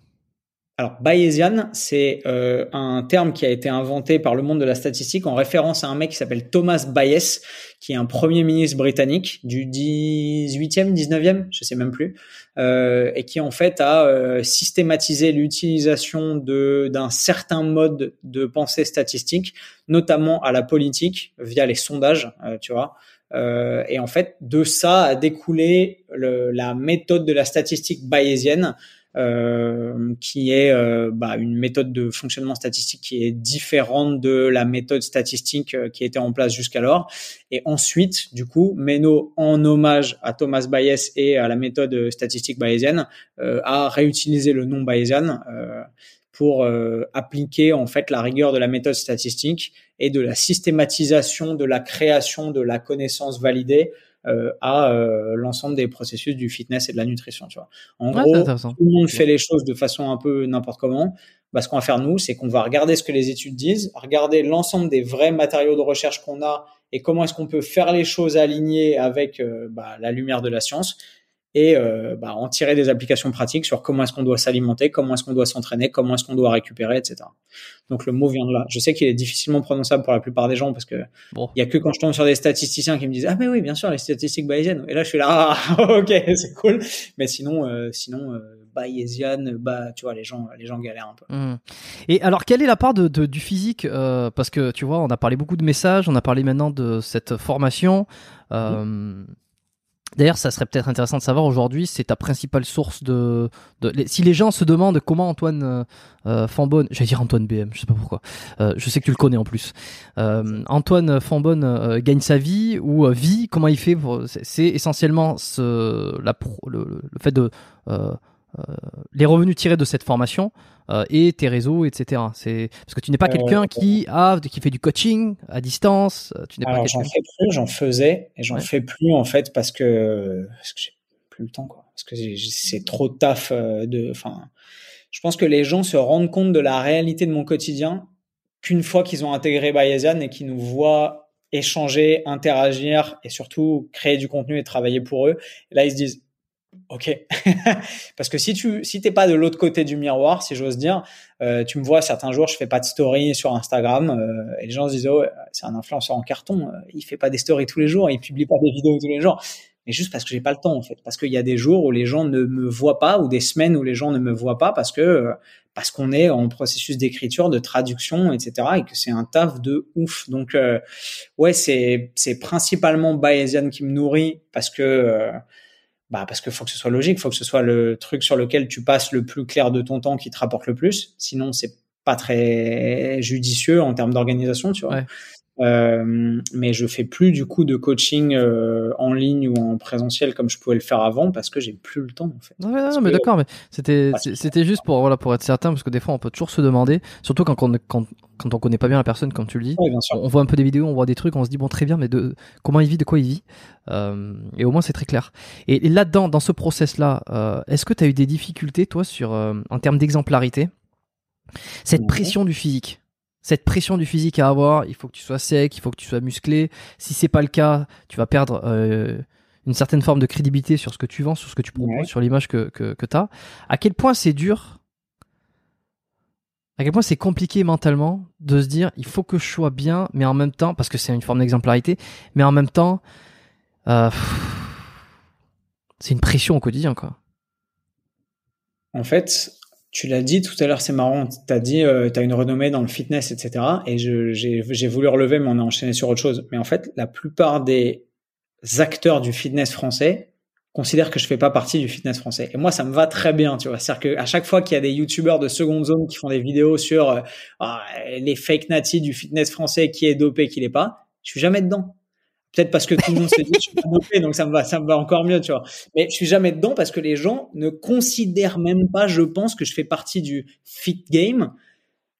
Alors, Bayesian, c'est euh, un terme qui a été inventé par le monde de la statistique en référence à un mec qui s'appelle Thomas Bayes, qui est un premier ministre britannique du 18e, 19e, je sais même plus, euh, et qui en fait a euh, systématisé l'utilisation d'un certain mode de pensée statistique, notamment à la politique via les sondages, euh, tu vois. Euh, et en fait, de ça a découlé le, la méthode de la statistique bayésienne, qui est euh, bah, une méthode de fonctionnement statistique qui est différente de la méthode statistique euh, qui était en place jusqu'alors. Et ensuite, du coup, Meno, en hommage à Thomas Bayes et à la méthode statistique bayésienne, a réutilisé le nom bayésian pour appliquer en fait la rigueur de la méthode statistique et de la systématisation de la création de la connaissance validée euh, à euh, l'ensemble des processus du fitness et de la nutrition. Tu vois. En gros, tout le monde fait les choses de façon un peu n'importe comment. Bah, ce qu'on va faire nous, c'est qu'on va regarder ce que les études disent, regarder l'ensemble des vrais matériaux de recherche qu'on a et comment est-ce qu'on peut faire les choses alignées avec euh, bah, la lumière de la science et euh, bah, en tirer des applications pratiques sur comment est-ce qu'on doit s'alimenter, comment est-ce qu'on doit s'entraîner, comment est-ce qu'on doit récupérer, etc. Donc le mot vient de là. Je sais qu'il est difficilement prononçable pour la plupart des gens parce que il y a que quand je tombe sur des statisticiens qui me disent ah mais oui bien sûr les statistiques bayésiennes et là je suis là ah, ok c'est cool mais sinon euh, sinon euh, bayésienne bah tu vois les gens les gens galèrent un peu. Mmh. Et alors quelle est la part de, du physique euh, parce que tu vois on a parlé beaucoup de messages, on a parlé maintenant de cette formation. Euh, mmh. D'ailleurs, ça serait peut-être intéressant de savoir aujourd'hui, c'est ta principale source de, Si les gens se demandent comment Antoine euh, euh Fambonne, j'allais dire Antoine BM, je sais pas pourquoi. Euh, je sais que tu le connais en plus. Antoine Fambonne gagne sa vie ou vit, comment il fait C'est essentiellement ce, le, fait de les revenus tirés de cette formation euh, et tes réseaux, etc. C'est parce que tu n'es pas quelqu'un qui a qui fait du coaching à distance. Euh, tu n'es pas j'en fais plus, j'en faisais et j'en fais plus en fait parce que parce que j'ai plus le temps quoi. Parce que c'est trop taf euh, de. Enfin, je pense que les gens se rendent compte de la réalité de mon quotidien qu'une fois qu'ils ont intégré Bayesian et qu'ils nous voient échanger, interagir et surtout créer du contenu et travailler pour eux. là, ils se disent Ok, parce que si tu si t'es pas de l'autre côté du miroir, si j'ose dire, euh, tu me vois certains jours, je fais pas de story sur Instagram euh, et les gens se disent oh c'est un influenceur en carton, euh, il fait pas des stories tous les jours, il publie pas des vidéos tous les jours, mais juste parce que j'ai pas le temps en fait, parce qu'il y a des jours où les gens ne me voient pas ou des semaines où les gens ne me voient pas parce que parce qu'on est en processus d'écriture, de traduction, etc. et que c'est un taf de ouf. Donc ouais, c'est c'est principalement Bayesian qui me nourrit parce que bah parce que faut que ce soit logique, faut que ce soit le truc sur lequel tu passes le plus clair de ton temps qui te rapporte le plus. Sinon, c'est pas très judicieux en termes d'organisation, tu vois. Euh, mais je fais plus du coup de coaching euh, en ligne ou en présentiel comme je pouvais le faire avant parce que j'ai plus le temps en fait. non, mais d'accord, mais c'était c'était juste pour voilà pour être certain parce que des fois on peut toujours se demander, surtout quand on quand, quand on connaît pas bien la personne comme tu le dis, on voit un peu des vidéos, on voit des trucs, on se dit bon très bien, mais de comment il vit, de quoi il vit, euh, et au moins c'est très clair. Et, là-dedans, dans ce process là, est-ce que tu as eu des difficultés toi sur en termes d'exemplarité, cette pression du physique? Cette pression du physique à avoir, il faut que tu sois sec, il faut que tu sois musclé. Si c'est pas le cas, tu vas perdre euh, une certaine forme de crédibilité sur ce que tu vends, sur ce que tu proposes, sur l'image que, que, que tu as. À quel point c'est dur, à quel point c'est compliqué mentalement de se dire il faut que je sois bien, mais en même temps, parce que c'est une forme d'exemplarité, mais en même temps, euh, c'est une pression au quotidien, quoi. en fait, tu l'as dit tout à l'heure, c'est marrant. Tu dit, euh, tu as une renommée dans le fitness, etc. Et j'ai voulu relever, mais on a enchaîné sur autre chose. Mais en fait, la plupart des acteurs du fitness français considèrent que je fais pas partie du fitness français. Et moi, ça me va très bien, tu vois. C'est-à-dire qu'à chaque fois qu'il y a des youtubeurs de seconde zone qui font des vidéos sur euh, ah, les fake natis du fitness français, qui est dopé, qui l'est pas, je suis jamais dedans. Peut-être parce que tout le monde se dit je suis pas dopé, donc ça me va, ça me va encore mieux, tu vois. Mais je suis jamais dedans parce que les gens ne considèrent même pas, je pense, que je fais partie du fit game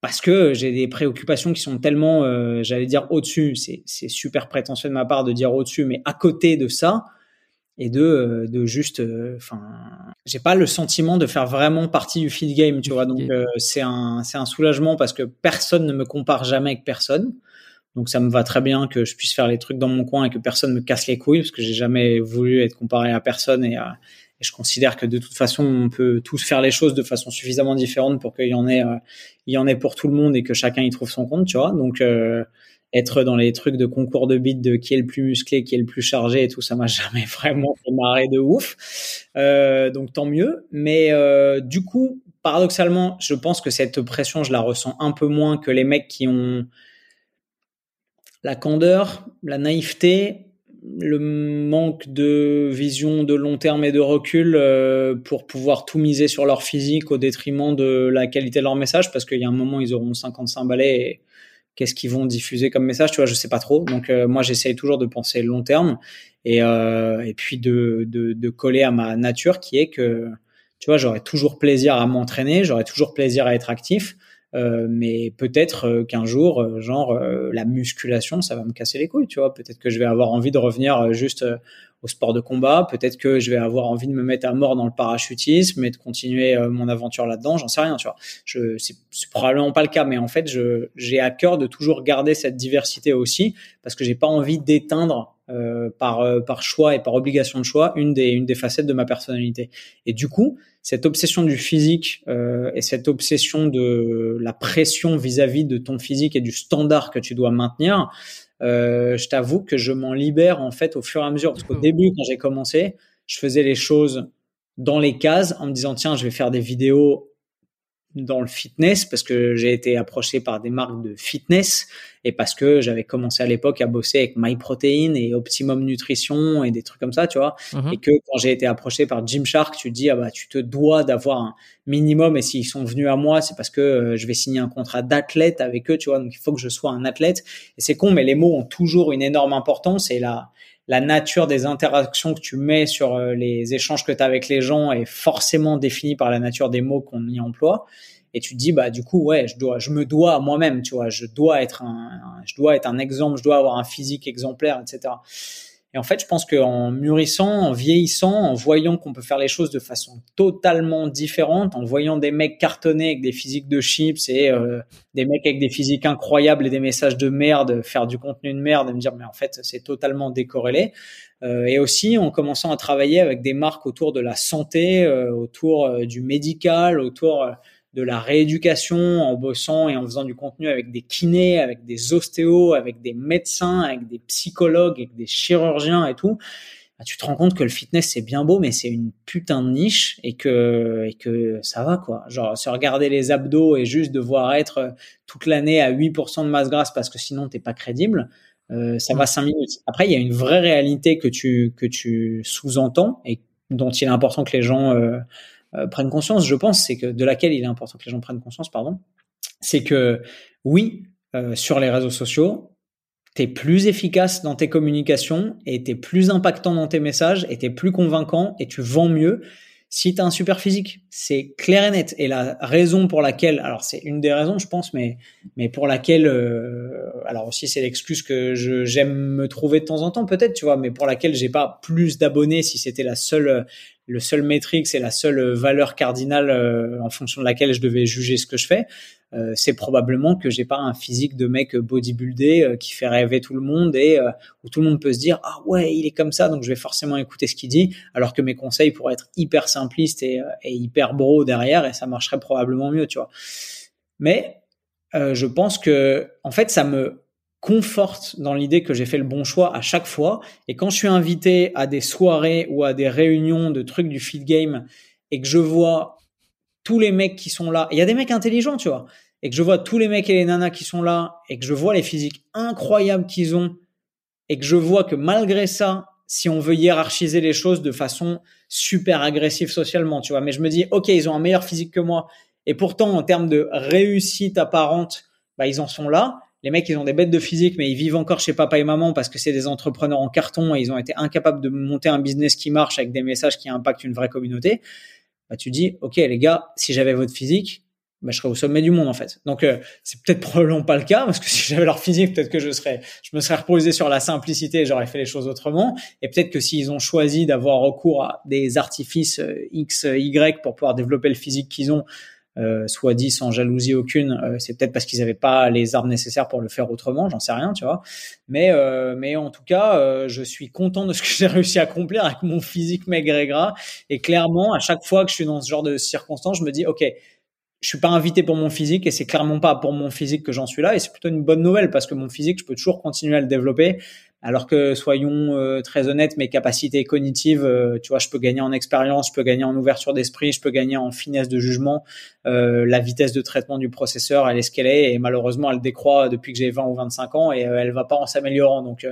parce que j'ai des préoccupations qui sont tellement, euh, j'allais dire au-dessus. C'est, super prétentieux de ma part de dire au-dessus, mais à côté de ça et de, euh, de juste, euh, enfin, j'ai pas le sentiment de faire vraiment partie du fit game, tu vois. Donc c'est un, c'est un soulagement parce que personne ne me compare jamais avec personne. Donc ça me va très bien que je puisse faire les trucs dans mon coin et que personne me casse les couilles parce que j'ai jamais voulu être comparé à personne et, euh, je considère que de toute façon on peut tous faire les choses de façon suffisamment différente pour qu'il y en ait euh, il y en ait pour tout le monde et que chacun y trouve son compte, tu vois. Donc euh, être dans les trucs de concours de beat de qui est le plus musclé, qui est le plus chargé et tout ça m'a jamais vraiment fait marrer de ouf. donc tant mieux. Mais du coup, paradoxalement, je pense que cette pression, je la ressens un peu moins que les mecs qui ont la candeur, la naïveté, le manque de vision de long terme et de recul euh, pour pouvoir tout miser sur leur physique au détriment de la qualité de leur message parce qu'il y a un moment ils auront 55 balais et qu'est-ce qu'ils vont diffuser comme message tu vois je sais pas trop. Donc euh, moi j'essaye toujours de penser long terme et, euh, puis de, coller à ma nature qui est que tu vois j'aurai toujours plaisir à m'entraîner j'aurai toujours plaisir à être actif euh, mais peut-être euh, qu'un jour, euh, genre la musculation, ça va me casser les couilles, tu vois. Peut-être que je vais avoir envie de revenir juste au sport de combat. Peut-être que je vais avoir envie de me mettre à mort dans le parachutisme et de continuer mon aventure là-dedans. J'en sais rien, tu vois. Je, c'est, probablement pas le cas, mais en fait, je, j'ai à cœur de toujours garder cette diversité aussi parce que j'ai pas envie d'éteindre euh, par par choix et par obligation de choix une des une des facettes de ma personnalité. Et du coup, cette obsession du physique euh, et cette obsession de la pression vis-à-vis de ton physique et du standard que tu dois maintenir, euh, je t'avoue que je m'en libère en fait au fur et à mesure. Parce qu'au début, quand j'ai commencé, je faisais les choses dans les cases en me disant tiens, je vais faire des vidéos dans le fitness parce que j'ai été approché par des marques de fitness et parce que j'avais commencé à l'époque à bosser avec MyProtein et Optimum Nutrition et des trucs comme ça, tu vois. Mhm. Et que quand j'ai été approché par Gymshark, tu te dis ah bah tu te dois d'avoir un minimum et s'ils sont venus à moi, c'est parce que euh, je vais signer un contrat d'athlète avec eux, tu vois. Donc il faut que je sois un athlète. Et c'est con mais les mots ont toujours une énorme importance et la la nature des interactions que tu mets sur euh, les échanges que tu as avec les gens est forcément définie par la nature des mots qu'on y emploie. Et tu dis, bah, du coup, ouais, je dois, je me dois à moi-même, tu vois, je dois être un, je dois être un exemple, je dois avoir un physique exemplaire, etc. Et en fait, je pense qu'en mûrissant, en vieillissant, en voyant qu'on peut faire les choses de façon totalement différente, en voyant des mecs cartonner avec des physiques de chips et euh, des mecs avec des physiques incroyables et des messages de merde, faire du contenu de merde et me dire mais en fait c'est totalement décorrélé. Euh, et aussi en commençant à travailler avec des marques autour de la santé, euh, autour du médical, autour de la rééducation en bossant et en faisant du contenu avec des kinés, avec des ostéos, avec des médecins, avec des psychologues, avec des chirurgiens et tout, bah, tu te rends compte que le fitness c'est bien beau, mais c'est une putain de niche et que et que ça va quoi. Genre se regarder les abdos et juste devoir être toute l'année à 8% de masse grasse parce que sinon t'es pas crédible. Euh, ça va 5 minutes. Après, il y a une vraie réalité que tu que tu sous-entends et dont il est important que les gens euh, euh, prennent conscience, je pense, c'est que de laquelle il est important que les gens prennent conscience, pardon, c'est que oui, euh, sur les réseaux sociaux, tu es plus efficace dans tes communications et tu es plus impactant dans tes messages et tu es plus convaincant et tu vends mieux si tu un super physique. C'est clair et net. Et la raison pour laquelle, alors c'est une des raisons, je pense, mais, mais pour laquelle, euh, alors aussi c'est l'excuse que j'aime me trouver de temps en temps, peut-être, tu vois, mais pour laquelle j'ai pas plus d'abonnés si c'était la seule le seul métrique, c'est la seule valeur cardinale euh, en fonction de laquelle je devais juger ce que je fais, euh, c'est probablement que j'ai pas un physique de mec bodybuildé euh, qui fait rêver tout le monde et où tout le monde peut se dire ah ouais il est comme ça donc je vais forcément écouter ce qu'il dit alors que mes conseils pourraient être hyper simplistes et, et hyper bro derrière et ça marcherait probablement mieux tu vois. Mais je pense que en fait ça me conforte dans l'idée que j'ai fait le bon choix à chaque fois. Et quand je suis invité à des soirées ou à des réunions de trucs du feed game et que je vois tous les mecs qui sont là, il y a des mecs intelligents, tu vois, et que je vois tous les mecs et les nanas qui sont là, et que je vois les physiques incroyables qu'ils ont, et que je vois que malgré ça, si on veut hiérarchiser les choses de façon super agressive socialement, tu vois, mais je me dis, ok, ils ont un meilleur physique que moi, et pourtant en termes de réussite apparente, bah ils en sont là. Les mecs, ils ont des bêtes de physique, mais ils vivent encore chez papa et maman parce que c'est des entrepreneurs en carton et ils ont été incapables de monter un business qui marche avec des messages qui impactent une vraie communauté. Bah, tu dis, OK, les gars, si j'avais votre physique, bah, je serais au sommet du monde, en fait. Donc, euh, c'est peut-être probablement pas le cas parce que si j'avais leur physique, peut-être que je serais, je me serais reposé sur la simplicité et j'aurais fait les choses autrement. Et peut-être que s'ils ont choisi d'avoir recours à des artifices euh, X, Y pour pouvoir développer le physique qu'ils ont, euh, soit dit sans jalousie aucune, euh, c'est peut-être parce qu'ils n'avaient pas les armes nécessaires pour le faire autrement, j'en sais rien, tu vois. Mais euh, mais en tout cas, je suis content de ce que j'ai réussi à accomplir avec mon physique maigre et gras. Et clairement, à chaque fois que je suis dans ce genre de circonstances, je me dis, ok, je suis pas invité pour mon physique et c'est clairement pas pour mon physique que j'en suis là et c'est plutôt une bonne nouvelle parce que mon physique je peux toujours continuer à le développer alors que soyons euh, très honnêtes, mes capacités cognitives, euh, tu vois, je peux gagner en expérience, je peux gagner en ouverture d'esprit, je peux gagner en finesse de jugement. Euh, la vitesse de traitement du processeur, elle est ce qu'elle est, et malheureusement, elle décroît depuis que j'ai 20 ou 25 ans, et elle va pas en s'améliorant. Donc,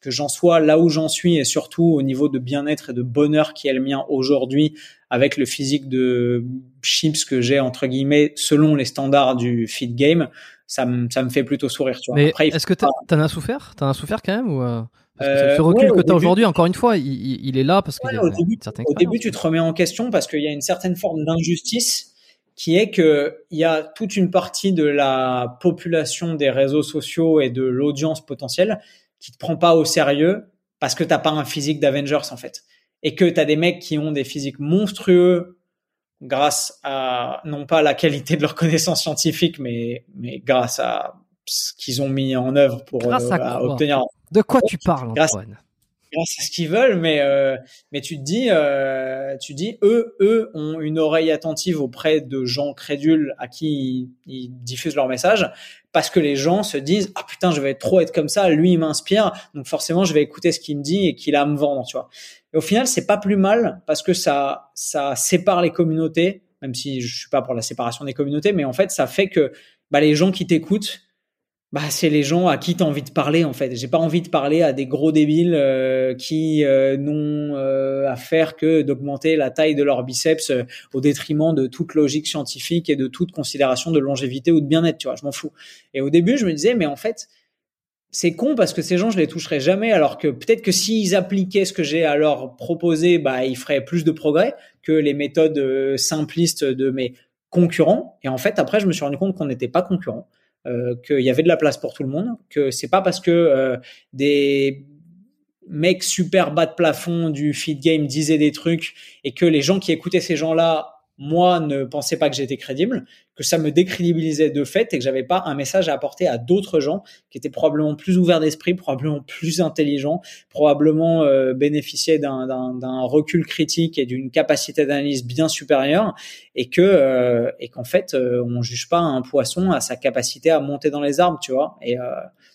que j'en sois là où j'en suis, et surtout au niveau de bien-être et de bonheur qui est le mien aujourd'hui, avec le physique de chips que j'ai entre guillemets selon les standards du feed game, ça me, ça me fait plutôt sourire. Tu vois. Mais est-ce que t'en as souffert? T'en as souffert quand même ou euh, parce que ce euh, recul que tu as aujourd'hui, encore une fois, il, il, est là parce que au début, au début, tu te remets en question parce qu'il y a une certaine forme d'injustice qui est que il y a toute une partie de la population des réseaux sociaux et de l'audience potentielle qui te prend pas au sérieux parce que t'as pas un physique d'Avengers en fait et que tu as des mecs qui ont des physiques monstrueux grâce à non pas la qualité de leur connaissance scientifique, mais mais grâce à ce qu'ils ont mis en œuvre pour euh, obtenir. De quoi tu parles, Antoine? Grâce à ce qu'ils veulent, mais euh, mais tu te dis, euh, tu dis, eux, eux ont une oreille attentive auprès de gens crédules à qui ils, diffusent leur message, parce que les gens se disent, ah putain, je vais trop être comme ça, lui il m'inspire, donc forcément je vais écouter ce qu'il me dit et qu'il a à me vendre, tu vois. Et au final, c'est pas plus mal parce que ça sépare les communautés, même si je suis pas pour la séparation des communautés, mais en fait ça fait que bah, les gens qui t'écoutent bah, c'est les gens à qui tu as envie de parler en fait. J'ai pas envie de parler à des gros débiles euh, qui euh, n'ont euh, à faire que d'augmenter la taille de leur biceps au détriment de toute logique scientifique et de toute considération de longévité ou de bien-être, tu vois, je m'en fous. Et au début, je me disais mais en fait, c'est con parce que ces gens, je les toucherai jamais alors que peut-être que s'ils appliquaient ce que j'ai à leur proposer, bah ils feraient plus de progrès que les méthodes simplistes de mes concurrents. Et en fait, après, je me suis rendu compte qu'on n'était pas concurrents euh, qu'il y avait de la place pour tout le monde, que c'est pas parce que euh, des mecs super bas de plafond du feed game disaient des trucs et que les gens qui écoutaient ces gens-là moi ne pensais pas que j'étais crédible, que ça me décrédibilisait de fait et que j'avais pas un message à apporter à d'autres gens qui étaient probablement plus ouverts d'esprit, probablement plus intelligents, probablement euh, bénéficiaient d'un recul critique et d'une capacité d'analyse bien supérieure et que euh, et qu'en fait euh, on juge pas un poisson à sa capacité à monter dans les arbres, tu vois. Et euh,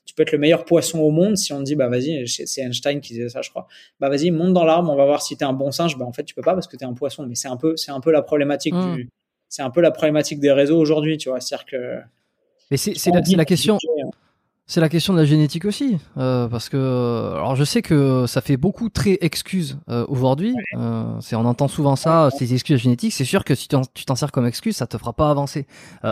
tu peux être le meilleur poisson au monde si on te dit bah vas-y c'est Einstein qui disait ça je crois bah vas-y monte dans l'arbre on va voir si t'es un bon singe bah en fait tu peux pas parce que t'es un poisson mais c'est un peu c'est un peu la problématique mmh. du c'est un peu la problématique des réseaux aujourd'hui tu vois c'est-à-dire que mais c'est la, la question hein. c'est la question de la génétique aussi, euh, parce que alors je sais que ça fait beaucoup très excuses euh, aujourd'hui. Euh, c'est on entend souvent ça, ces excuses génétiques. C'est sûr que si tu t'en sers comme excuse, ça te fera pas avancer.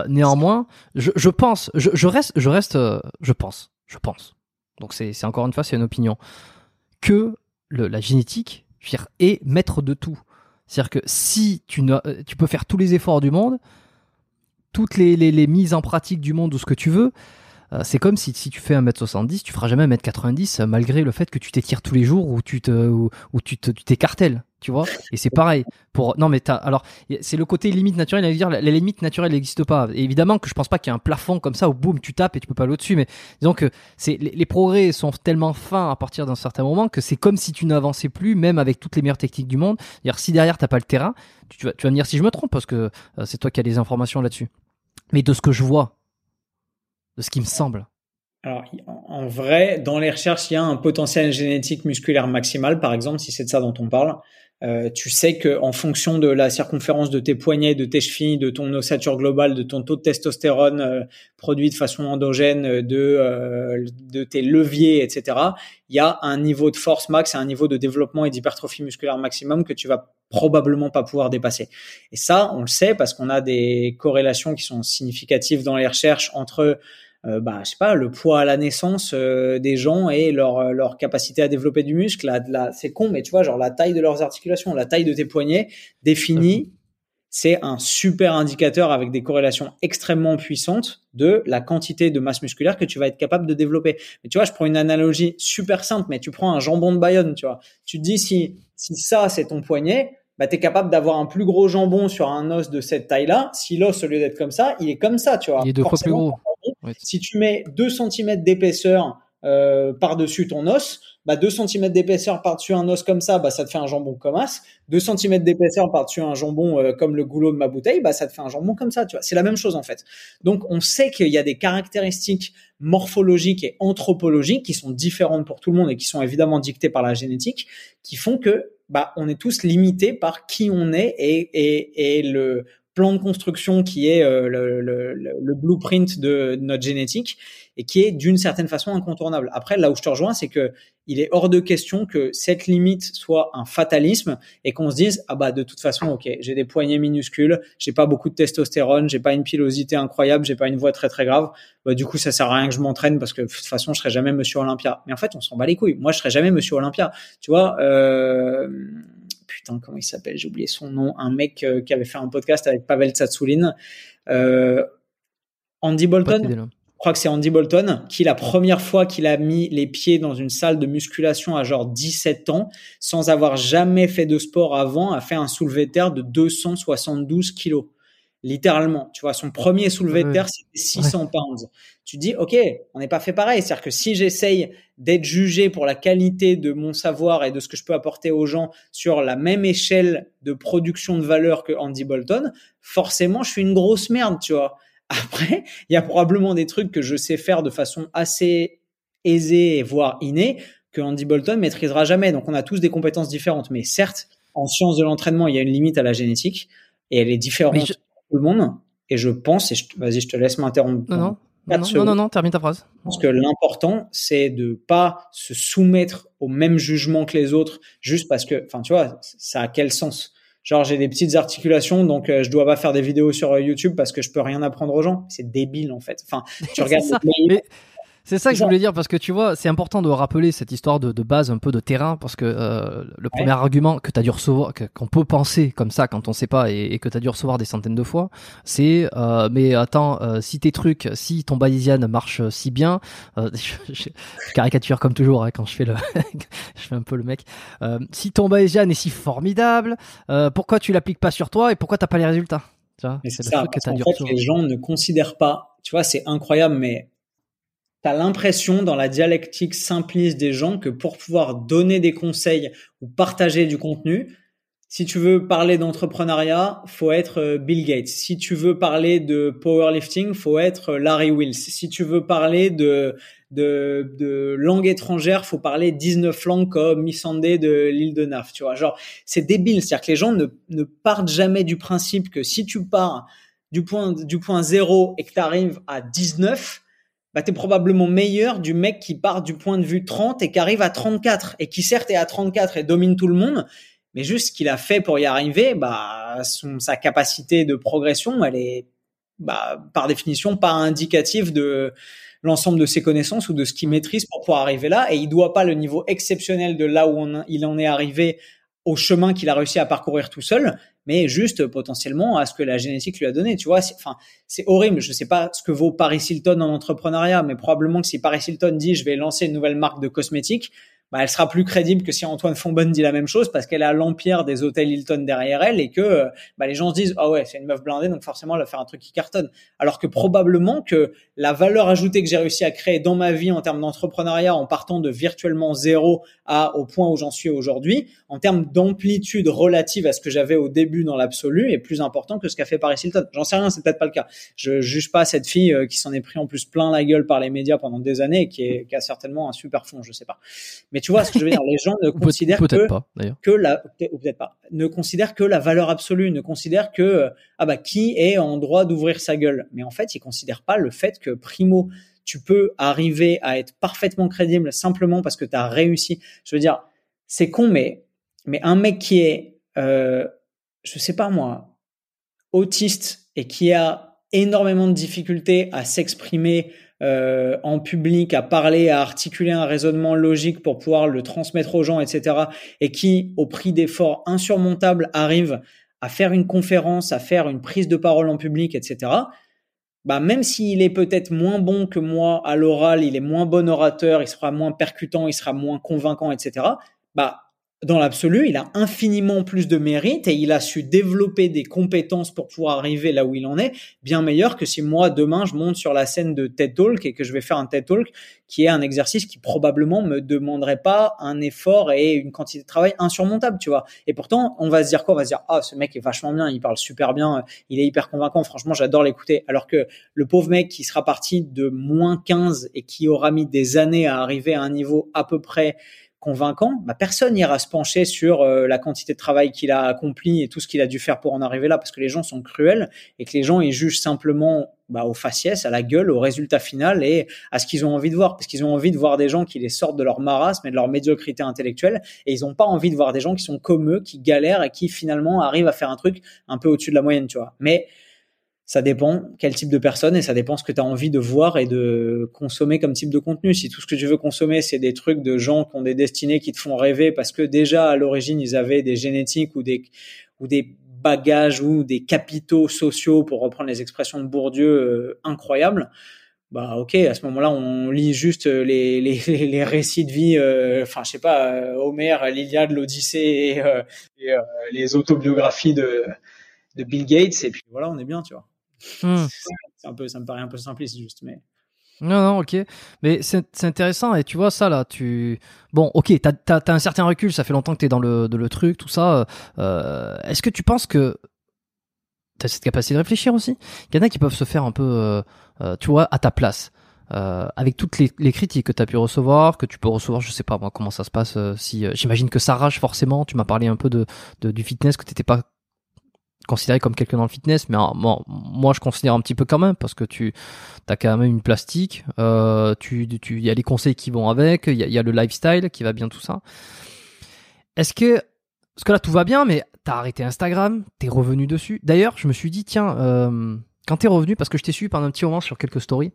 Néanmoins, je, je pense, je, je, reste, je reste, je pense, je pense. Donc c'est encore une fois, c'est une opinion. Que le, la génétique est maître de tout. C'est-à-dire que si tu, ne, tu peux faire tous les efforts du monde, toutes les, mises en pratique du monde ou ce que tu veux, euh, c'est comme si, tu fais 1m70, tu feras jamais 1m90 euh, malgré le fait que tu t'étires tous les jours ou tu te ou, tu t'écartèles, tu vois. Et c'est pareil pour non mais t'as alors c'est le côté limite naturelle, à dire la, limite naturelle n'existe pas. évidemment que je pense pas qu'il y a un plafond comme ça où boum tu tapes et tu peux pas aller au-dessus, mais disons que c'est les, progrès sont tellement fins à partir d'un certain moment que c'est comme si tu n'avançais plus même avec toutes les meilleures techniques du monde. dire si derrière t'as pas le terrain, tu, vas tu vas me dire si je me trompe parce que euh, c'est toi qui as les informations là-dessus. Mais de ce que je vois de ce qui me semble. alors, en vrai, dans les recherches, il y a un potentiel génétique musculaire maximal, par exemple, si c'est de ça dont on parle. Euh, tu sais que en fonction de la circonférence de tes poignets, de tes chevilles, de ton ossature globale, de ton taux de testostérone euh, produit de façon endogène, euh, de de tes leviers, etc. Il y a un niveau de force max, un niveau de développement et d'hypertrophie musculaire maximum que tu vas probablement pas pouvoir dépasser. Et ça, on le sait parce qu'on a des corrélations qui sont significatives dans les recherches entre euh, bah, je sais pas, le poids à la naissance euh, des gens et leur, euh, leur capacité à développer du muscle. La, la, c'est con, mais tu vois, genre la taille de leurs articulations, la taille de tes poignets définie, c'est un super indicateur avec des corrélations extrêmement puissantes de la quantité de masse musculaire que tu vas être capable de développer. Mais tu vois, je prends une analogie super simple, mais tu prends un jambon de Bayonne, tu vois. Tu te dis si, si ça c'est ton poignet, bah, tu es capable d'avoir un plus gros jambon sur un os de cette taille-là. Si l'os, au lieu d'être comme ça, il est comme ça, tu vois. Il est deux fois plus gros. Si tu mets 2 cm d'épaisseur euh, par-dessus ton os, bah 2 cm d'épaisseur par-dessus un os comme ça, bah ça te fait un jambon comme as. 2 cm d'épaisseur par-dessus un jambon euh, comme le goulot de ma bouteille, bah ça te fait un jambon comme ça, tu vois. C'est la même chose en fait. Donc on sait qu'il y a des caractéristiques morphologiques et anthropologiques qui sont différentes pour tout le monde et qui sont évidemment dictées par la génétique, qui font que bah on est tous limités par qui on est et, et, et le plan de construction qui est euh, le, blueprint de notre génétique et qui est d'une certaine façon incontournable. Après, là où je te rejoins, c'est que il est hors de question que cette limite soit un fatalisme et qu'on se dise ah bah de toute façon ok j'ai des poignets minuscules, j'ai pas beaucoup de testostérone, j'ai pas une pilosité incroyable, j'ai pas une voix très très grave, bah du coup ça sert à rien que je m'entraîne parce que de toute façon je serai jamais Monsieur Olympia. Mais en fait on s'en bat les couilles. Moi je serai jamais Monsieur Olympia. Tu vois. Euh putain, comment il s'appelle J'ai oublié son nom. Un mec euh, qui avait fait un podcast avec Pavel Tsatsouline. Euh, Andy Bolton. Je crois que c'est Andy Bolton qui, la première fois qu'il a mis les pieds dans une salle de musculation à genre 17 ans, sans avoir jamais fait de sport avant, a fait un soulevé de terre de 272 kilos littéralement. Tu vois, son premier soulevé de terre, c'était 600 pounds. Tu dis, OK, on n'est pas fait pareil. C'est-à-dire que si j'essaye d'être jugé pour la qualité de mon savoir et de ce que je peux apporter aux gens sur la même échelle de production de valeur que Andy Bolton, forcément, je suis une grosse merde, tu vois. Après, il y a probablement des trucs que je sais faire de façon assez aisée, voire innée, que Andy Bolton maîtrisera jamais. Donc, on a tous des compétences différentes. Mais certes, en sciences de l'entraînement, il y a une limite à la génétique et elle est différente tout le monde. Et je pense, et vas-y, je te laisse m'interrompre. Non, non. Non, non, non, termine ta phrase. Je pense que l'important, c'est de pas se soumettre au même jugement que les autres, juste parce que, enfin, tu vois, ça a quel sens? Genre, j'ai des petites articulations, donc euh, je dois pas faire des vidéos sur euh, YouTube parce que je peux rien apprendre aux gens. C'est débile, en fait. Enfin, tu regardes. C'est ça que je voulais dire parce que tu vois, c'est important de rappeler cette histoire de, de, base un peu de terrain parce que euh, le premier argument que tu as dû recevoir, qu'on peut penser comme ça quand on sait pas et, que tu as dû recevoir des centaines de fois, c'est euh, mais attends, euh, si tes trucs, si ton Bayesian marche si bien, euh, je, je, caricature comme toujours hein, quand je fais le, je fais un peu le mec. Euh, si ton Bayesian est si formidable, pourquoi tu l'appliques pas sur toi et pourquoi t'as pas les résultats? C'est ça. Que as en fait, les gens ne considèrent pas. Tu vois, c'est incroyable, mais T'as l'impression dans la dialectique simpliste des gens que pour pouvoir donner des conseils ou partager du contenu, si tu veux parler d'entrepreneuriat, faut être euh, Bill Gates. Si tu veux parler de powerlifting, faut être euh, Larry Wills. Si tu veux parler de de, de langue étrangère, faut parler 19 langues comme Missandei de l'île de Naf. Tu vois, genre c'est débile. C'est-à-dire que les gens ne, ne partent jamais du principe que si tu pars du point du point zéro et que tu arrives à 19, bah, probablement meilleur du mec qui part du point de vue 30 et qui arrive à 34 et qui certes est à 34 et domine tout le monde, mais juste ce qu'il a fait pour y arriver, bah, son, sa capacité de progression, elle est bah, par définition pas indicative de l'ensemble de ses connaissances ou de ce qu'il maîtrise pour pouvoir arriver là. Et il doit pas le niveau exceptionnel de là où on, il en est arrivé au chemin qu'il a réussi à parcourir tout seul, mais juste potentiellement à ce que la génétique lui a donné. Tu vois, enfin, c'est horrible. Je sais pas ce que vaut Paris Hilton en entrepreneuriat, mais probablement que si Paris Hilton dit je vais lancer une nouvelle marque de cosmétiques, bah, elle sera plus crédible que si Antoine Fonbonne dit la même chose parce qu'elle a l'empire des hôtels Hilton derrière elle et que bah, les gens se disent ah ouais c'est une meuf blindée donc forcément elle va faire un truc qui cartonne. Alors que probablement que la valeur ajoutée que j'ai réussi à créer dans ma vie en termes d'entrepreneuriat en partant de virtuellement zéro à au point où j'en suis aujourd'hui, en termes d'amplitude relative à ce que j'avais au début dans l'absolu, est plus important que ce qu'a fait Paris Hilton. J'en sais rien, c'est peut-être pas le cas. Je juge pas cette fille euh, qui s'en est pris en plus plein la gueule par les médias pendant des années et qui, est, qui a certainement un super fond, je sais pas. Mais tu vois ce que je veux dire, les gens ne considèrent que, pas, que la, ou peut-être pas, ne considèrent que la valeur absolue, ne considèrent que, ah bah, qui est en droit d'ouvrir sa gueule. Mais en fait, ils considèrent pas le fait que primo, tu peux arriver à être parfaitement crédible simplement parce que tu as réussi. Je veux dire, c'est con, mais, mais un mec qui est, euh, je sais pas moi, autiste et qui a énormément de difficultés à s'exprimer euh, en public, à parler, à articuler un raisonnement logique pour pouvoir le transmettre aux gens, etc. Et qui, au prix d'efforts insurmontables, arrive à faire une conférence, à faire une prise de parole en public, etc bah, même s'il est peut-être moins bon que moi à l'oral, il est moins bon orateur, il sera moins percutant, il sera moins convaincant, etc. Bah, dans l'absolu, il a infiniment plus de mérite et il a su développer des compétences pour pouvoir arriver là où il en est, bien meilleur que si moi demain je monte sur la scène de TED Talk et que je vais faire un TED Talk qui est un exercice qui probablement me demanderait pas un effort et une quantité de travail insurmontable, tu vois. Et pourtant, on va se dire quoi? On va se dire ah ce mec est vachement bien, il parle super bien, il est hyper convaincant, franchement j'adore l'écouter. Alors que le pauvre mec qui sera parti de moins 15 et qui aura mis des années à arriver à un niveau à peu près convaincant, bah, personne n'ira se pencher sur euh, la quantité de travail qu'il a accompli et tout ce qu'il a dû faire pour en arriver là, parce que les gens sont cruels et que les gens ils jugent simplement bah, au faciès, à la gueule, au résultat final et à ce qu'ils ont envie de voir, parce qu'ils ont envie de voir des gens qui les sortent de leur marasme et de leur médiocrité intellectuelle, et ils n'ont pas envie de voir des gens qui sont comme eux, qui galèrent et qui finalement arrivent à faire un truc un peu au-dessus de la moyenne, tu vois. Mais ça dépend quel type de personne et ça dépend ce que tu as envie de voir et de consommer comme type de contenu. Si tout ce que tu veux consommer, c'est des trucs de gens qui ont des destinées qui te font rêver parce que déjà à l'origine, ils avaient des génétiques ou des, ou des bagages ou des capitaux sociaux, pour reprendre les expressions de Bourdieu, euh, incroyables, bah ok, à ce moment-là, on lit juste les, les, les récits de vie, euh, enfin je sais pas, euh, Homère, l'Iliade, l'Odyssée et, et les autobiographies de, de Bill Gates et puis voilà, on est bien, tu vois. C'est un peu, ça me paraît un peu simpliste juste, mais. Non, non, ok. Mais c'est intéressant et tu vois ça là, tu. Bon, ok, t'as as, un certain recul, ça fait longtemps que t'es dans le, le truc, tout ça. Euh, est-ce que tu penses que t'as cette capacité de réfléchir aussi? Il y en a qui peuvent se faire un peu, euh, euh, tu vois, à ta place. avec toutes les, les critiques que tu as pu recevoir, que tu peux recevoir, je sais pas moi comment ça se passe. si j'imagine que ça rage forcément. Tu m'as parlé un peu de, de, du fitness que t'étais pas considéré comme quelqu'un dans le fitness, mais moi je considère un petit peu quand même parce que tu as quand même une plastique, euh, tu il y a les conseils qui vont avec, il y, a, le lifestyle qui va bien tout ça. Est-ce que parce que là tout va bien, mais t'as arrêté Instagram, t'es revenu dessus. D'ailleurs, je me suis dit tiens, euh, quand t'es revenu parce que je t'ai suivi pendant un petit moment sur quelques stories.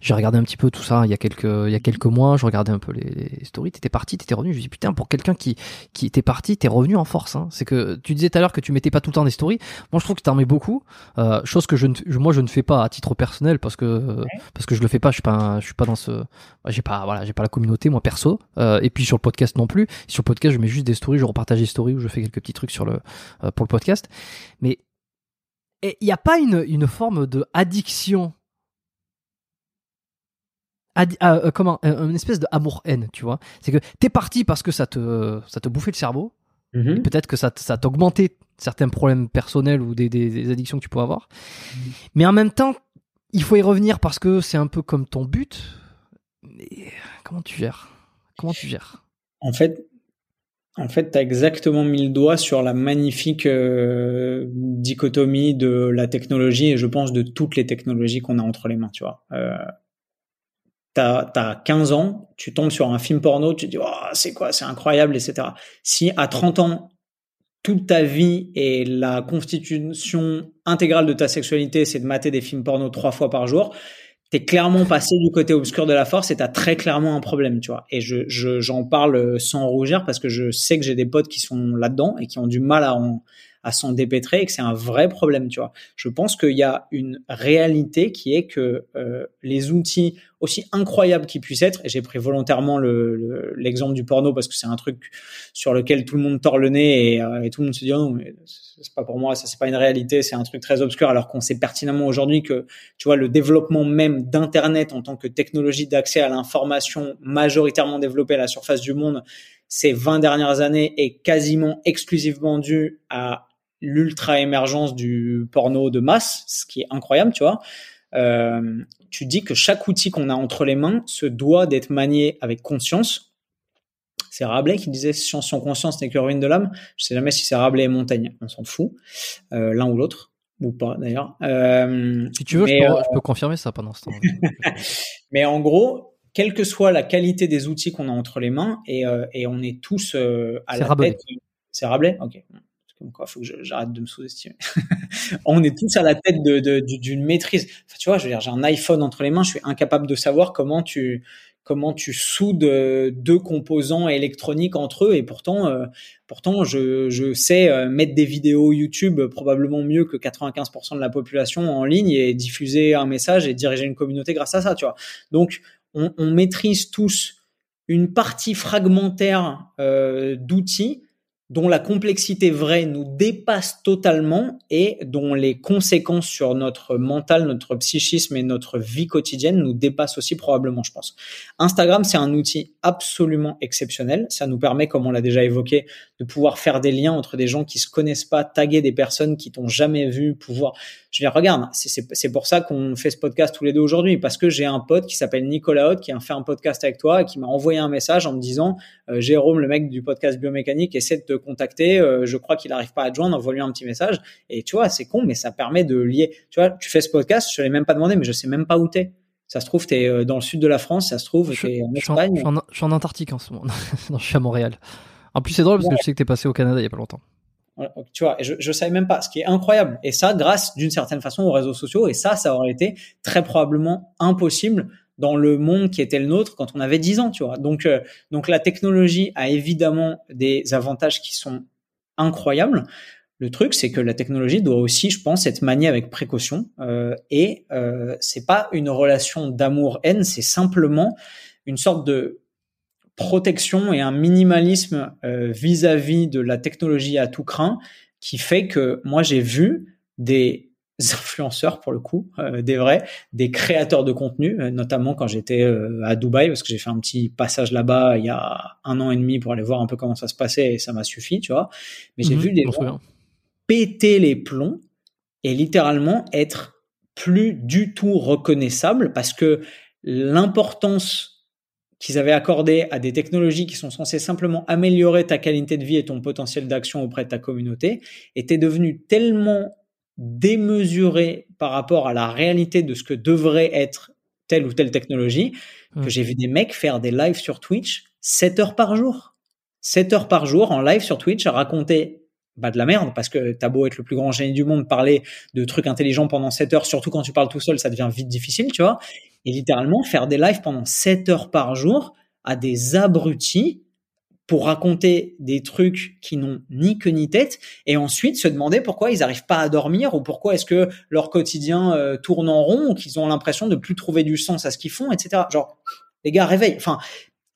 J'ai regardé un petit peu tout ça il y a quelques il y a quelques mois, je regardais un peu les, les stories, t'étais parti, t'étais revenu, je me dis putain pour quelqu'un qui qui était parti, t'es revenu en force hein. C'est que tu disais tout à l'heure que tu mettais pas tout le temps des stories. Moi je trouve que t'en mets beaucoup, euh, chose que je ne moi je ne fais pas à titre personnel parce que parce que je le fais pas, je suis pas je suis pas dans ce j'ai pas voilà, j'ai pas la communauté moi perso euh, et puis sur le podcast non plus. Sur le podcast, je mets juste des stories, je repartage des stories ou je fais quelques petits trucs sur le euh, pour le podcast. Mais il n'y a pas une, une forme de addiction euh, comment une espèce de amour haine tu vois c'est que t'es parti parce que ça te ça te bouffait le cerveau mm-hmm. peut-être que ça ça t'augmentait certains problèmes personnels ou des, des, addictions que tu peux avoir mm-hmm. mais en même temps il faut y revenir parce que c'est un peu comme ton but mais comment tu gères? Comment tu gères? En fait en fait, tu as exactement mis le doigt sur la magnifique euh, dichotomie de la technologie et je pense de toutes les technologies qu'on a entre les mains, tu vois. Euh, t'as as 15 ans, tu tombes sur un film porno, tu te dis oh, c'est quoi, c'est incroyable, etc. Si à 30 ans, toute ta vie et la constitution intégrale de ta sexualité, c'est de mater des films porno trois fois par jour, t'es clairement passé du côté obscur de la force et t'as très clairement un problème, tu vois. Et je j'en parle sans rougir parce que je sais que j'ai des potes qui sont là-dedans et qui ont du mal à en à s'en dépêtrer et que c'est un vrai problème, tu vois. Je pense qu'il y a une réalité qui est que euh, les outils aussi incroyables qu'ils puissent être, et j'ai pris volontairement l'exemple le, du porno parce que c'est un truc sur lequel tout le monde tord le nez et, euh, et tout le monde se dit oh non mais c'est pas pour moi, ça c'est pas une réalité, c'est un truc très obscur alors qu'on sait pertinemment aujourd'hui que tu vois le développement même d'internet en tant que technologie d'accès à l'information majoritairement développée à la surface du monde ces 20 dernières années est quasiment exclusivement dû à l'ultra émergence du porno de masse, ce qui est incroyable, tu vois. Euh, tu dis que chaque outil qu'on a entre les mains se doit d'être manié avec conscience. C'est Rabelais qui disait science sans conscience n'est que ruine de l'âme. Je sais jamais si c'est Rabelais et Montaigne, on s'en fout, euh, l'un ou l'autre ou pas d'ailleurs. Euh, si tu veux, je, peux, je, peux, confirmer ça pendant ce temps. mais en gros, quelle que soit la qualité des outils qu'on a entre les mains, et, et on est tous à la tête. C'est Rabelais Ok. Quoi, faut que j'arrête de me sous-estimer. on est tous à la tête d'une de, maîtrise. Tu vois, je j'ai un iPhone entre les mains, je suis incapable de savoir comment tu comment tu soudes euh, deux composants électroniques entre eux et pourtant euh, pourtant je, je sais mettre des vidéos YouTube probablement mieux que 95% de la population en ligne et diffuser un message et diriger une communauté grâce à ça tu vois donc on, maîtrise tous une partie fragmentaire euh, d'outils dont la complexité vraie nous dépasse totalement et dont les conséquences sur notre mental, notre psychisme et notre vie quotidienne nous dépassent aussi probablement, je pense. Instagram, c'est un outil absolument exceptionnel. Ça nous permet, comme on l'a déjà évoqué, de pouvoir faire des liens entre des gens qui se connaissent pas, taguer des personnes qui t'ont jamais vu, pouvoir je veux dire, regarde, c'est pour ça qu'on fait ce podcast tous les deux aujourd'hui, parce que j'ai un pote qui s'appelle Nicolas Haute, qui a fait un podcast avec toi et qui m'a envoyé un message en me disant, euh, Jérôme, le mec du podcast biomécanique, essaie de te contacter, euh, je crois qu'il n'arrive pas à te joindre, envoie-lui un petit message. Et tu vois, c'est con, mais ça permet de lier. Tu vois, tu fais ce podcast, je ne l'ai même pas demandé, mais je sais même pas où t'es. Ça se trouve, tu es euh, dans le sud de la France, ça se trouve, tu es en Espagne. Je suis en, Antarctique en ce moment. non, je suis à Montréal. En plus, c'est drôle parce que je sais que tu es passé au Canada il y a pas longtemps. Tu vois, je, je savais même pas, ce qui est incroyable. Et ça, grâce d'une certaine façon aux réseaux sociaux. Et ça, ça aurait été très probablement impossible dans le monde qui était le nôtre quand on avait 10 ans, tu vois. Donc, euh, donc la technologie a évidemment des avantages qui sont incroyables. Le truc, c'est que la technologie doit aussi, je pense, être maniée avec précaution. Euh, et euh, c'est pas une relation d'amour-haine, c'est simplement une sorte de protection et un minimalisme euh, vis-à-vis de la technologie à tout craint qui fait que moi j'ai vu des influenceurs pour le coup, euh, des vrais, des créateurs de contenu, euh, notamment quand j'étais à Dubaï parce que j'ai fait un petit passage là-bas il y a un an et demi pour aller voir un peu comment ça se passait et ça m'a suffi, tu vois. Mais j'ai mhm, vu des gens péter les plombs et littéralement être plus du tout reconnaissables parce que l'importance qu'ils avaient accordé à des technologies qui sont censées simplement améliorer ta qualité de vie et ton potentiel d'action auprès de ta communauté était devenu tellement démesuré par rapport à la réalité de ce que devrait être telle ou telle technologie que mmh. j'ai vu des mecs faire des lives sur Twitch 7 heures par jour. 7 heures par jour en live sur Twitch à raconter bah, de la merde parce que t'as beau être le plus grand génie du monde, parler de trucs intelligents pendant 7 heures, surtout quand tu parles tout seul, ça devient vite difficile, tu vois. Et littéralement, faire des lives pendant 7 heures par jour à des abrutis pour raconter des trucs qui n'ont ni queue ni tête et ensuite se demander pourquoi ils n'arrivent pas à dormir ou pourquoi est-ce que leur quotidien euh, tourne en rond ou qu'ils ont l'impression de plus trouver du sens à ce qu'ils font, etc. Genre, les gars, réveillent. Enfin,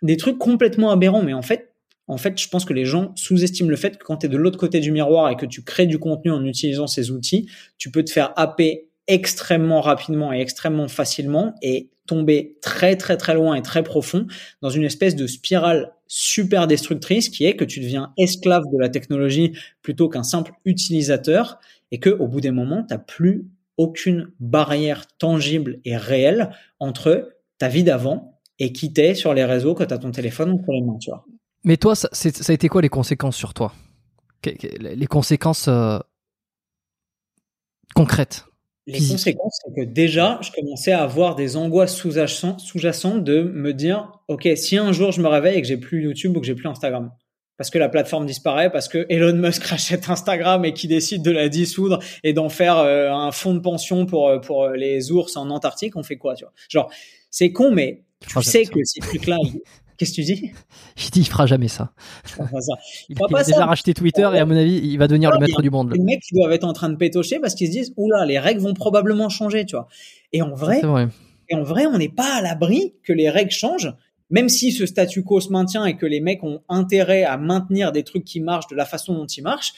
des trucs complètement aberrants, mais en fait, en fait, je pense que les gens sous-estiment le fait que quand tu es de l'autre côté du miroir et que tu crées du contenu en utilisant ces outils, tu peux te faire happer extrêmement rapidement et extrêmement facilement et tomber très très très loin et très profond dans une espèce de spirale super destructrice qui est que tu deviens esclave de la technologie plutôt qu'un simple utilisateur et que au bout des moments, tu n'as plus aucune barrière tangible et réelle entre ta vie d'avant et qui t'es sur les réseaux quand tu as ton téléphone entre les mains, tu vois. Mais toi, ça, ça, a été quoi les conséquences sur toi? Les conséquences euh, concrètes? Les conséquences, c'est que déjà, je commençais à avoir des angoisses sous-jacentes de me dire, OK, si un jour je me réveille et que j'ai plus YouTube ou que j'ai plus Instagram, parce que la plateforme disparaît, parce que Elon Musk rachète Instagram et qui décide de la dissoudre et d'en faire euh, un fonds de pension pour, euh, pour les ours en Antarctique, on fait quoi, tu vois? Genre, c'est con, mais tu sais que ces trucs-là, Qu'est-ce que tu dis Je dis, il fera jamais ça. il, il a déjà racheté Twitter et à mon avis, il va devenir le maître du monde. Les mecs qui doivent être en train de pétocher parce qu'ils se disent, oula, les règles vont probablement changer, tu vois. Et en vrai, et en vrai, on n'est pas à l'abri que les règles changent, même si ce statu quo se maintient et que les mecs ont intérêt à maintenir des trucs qui marchent de la façon dont ils marchent.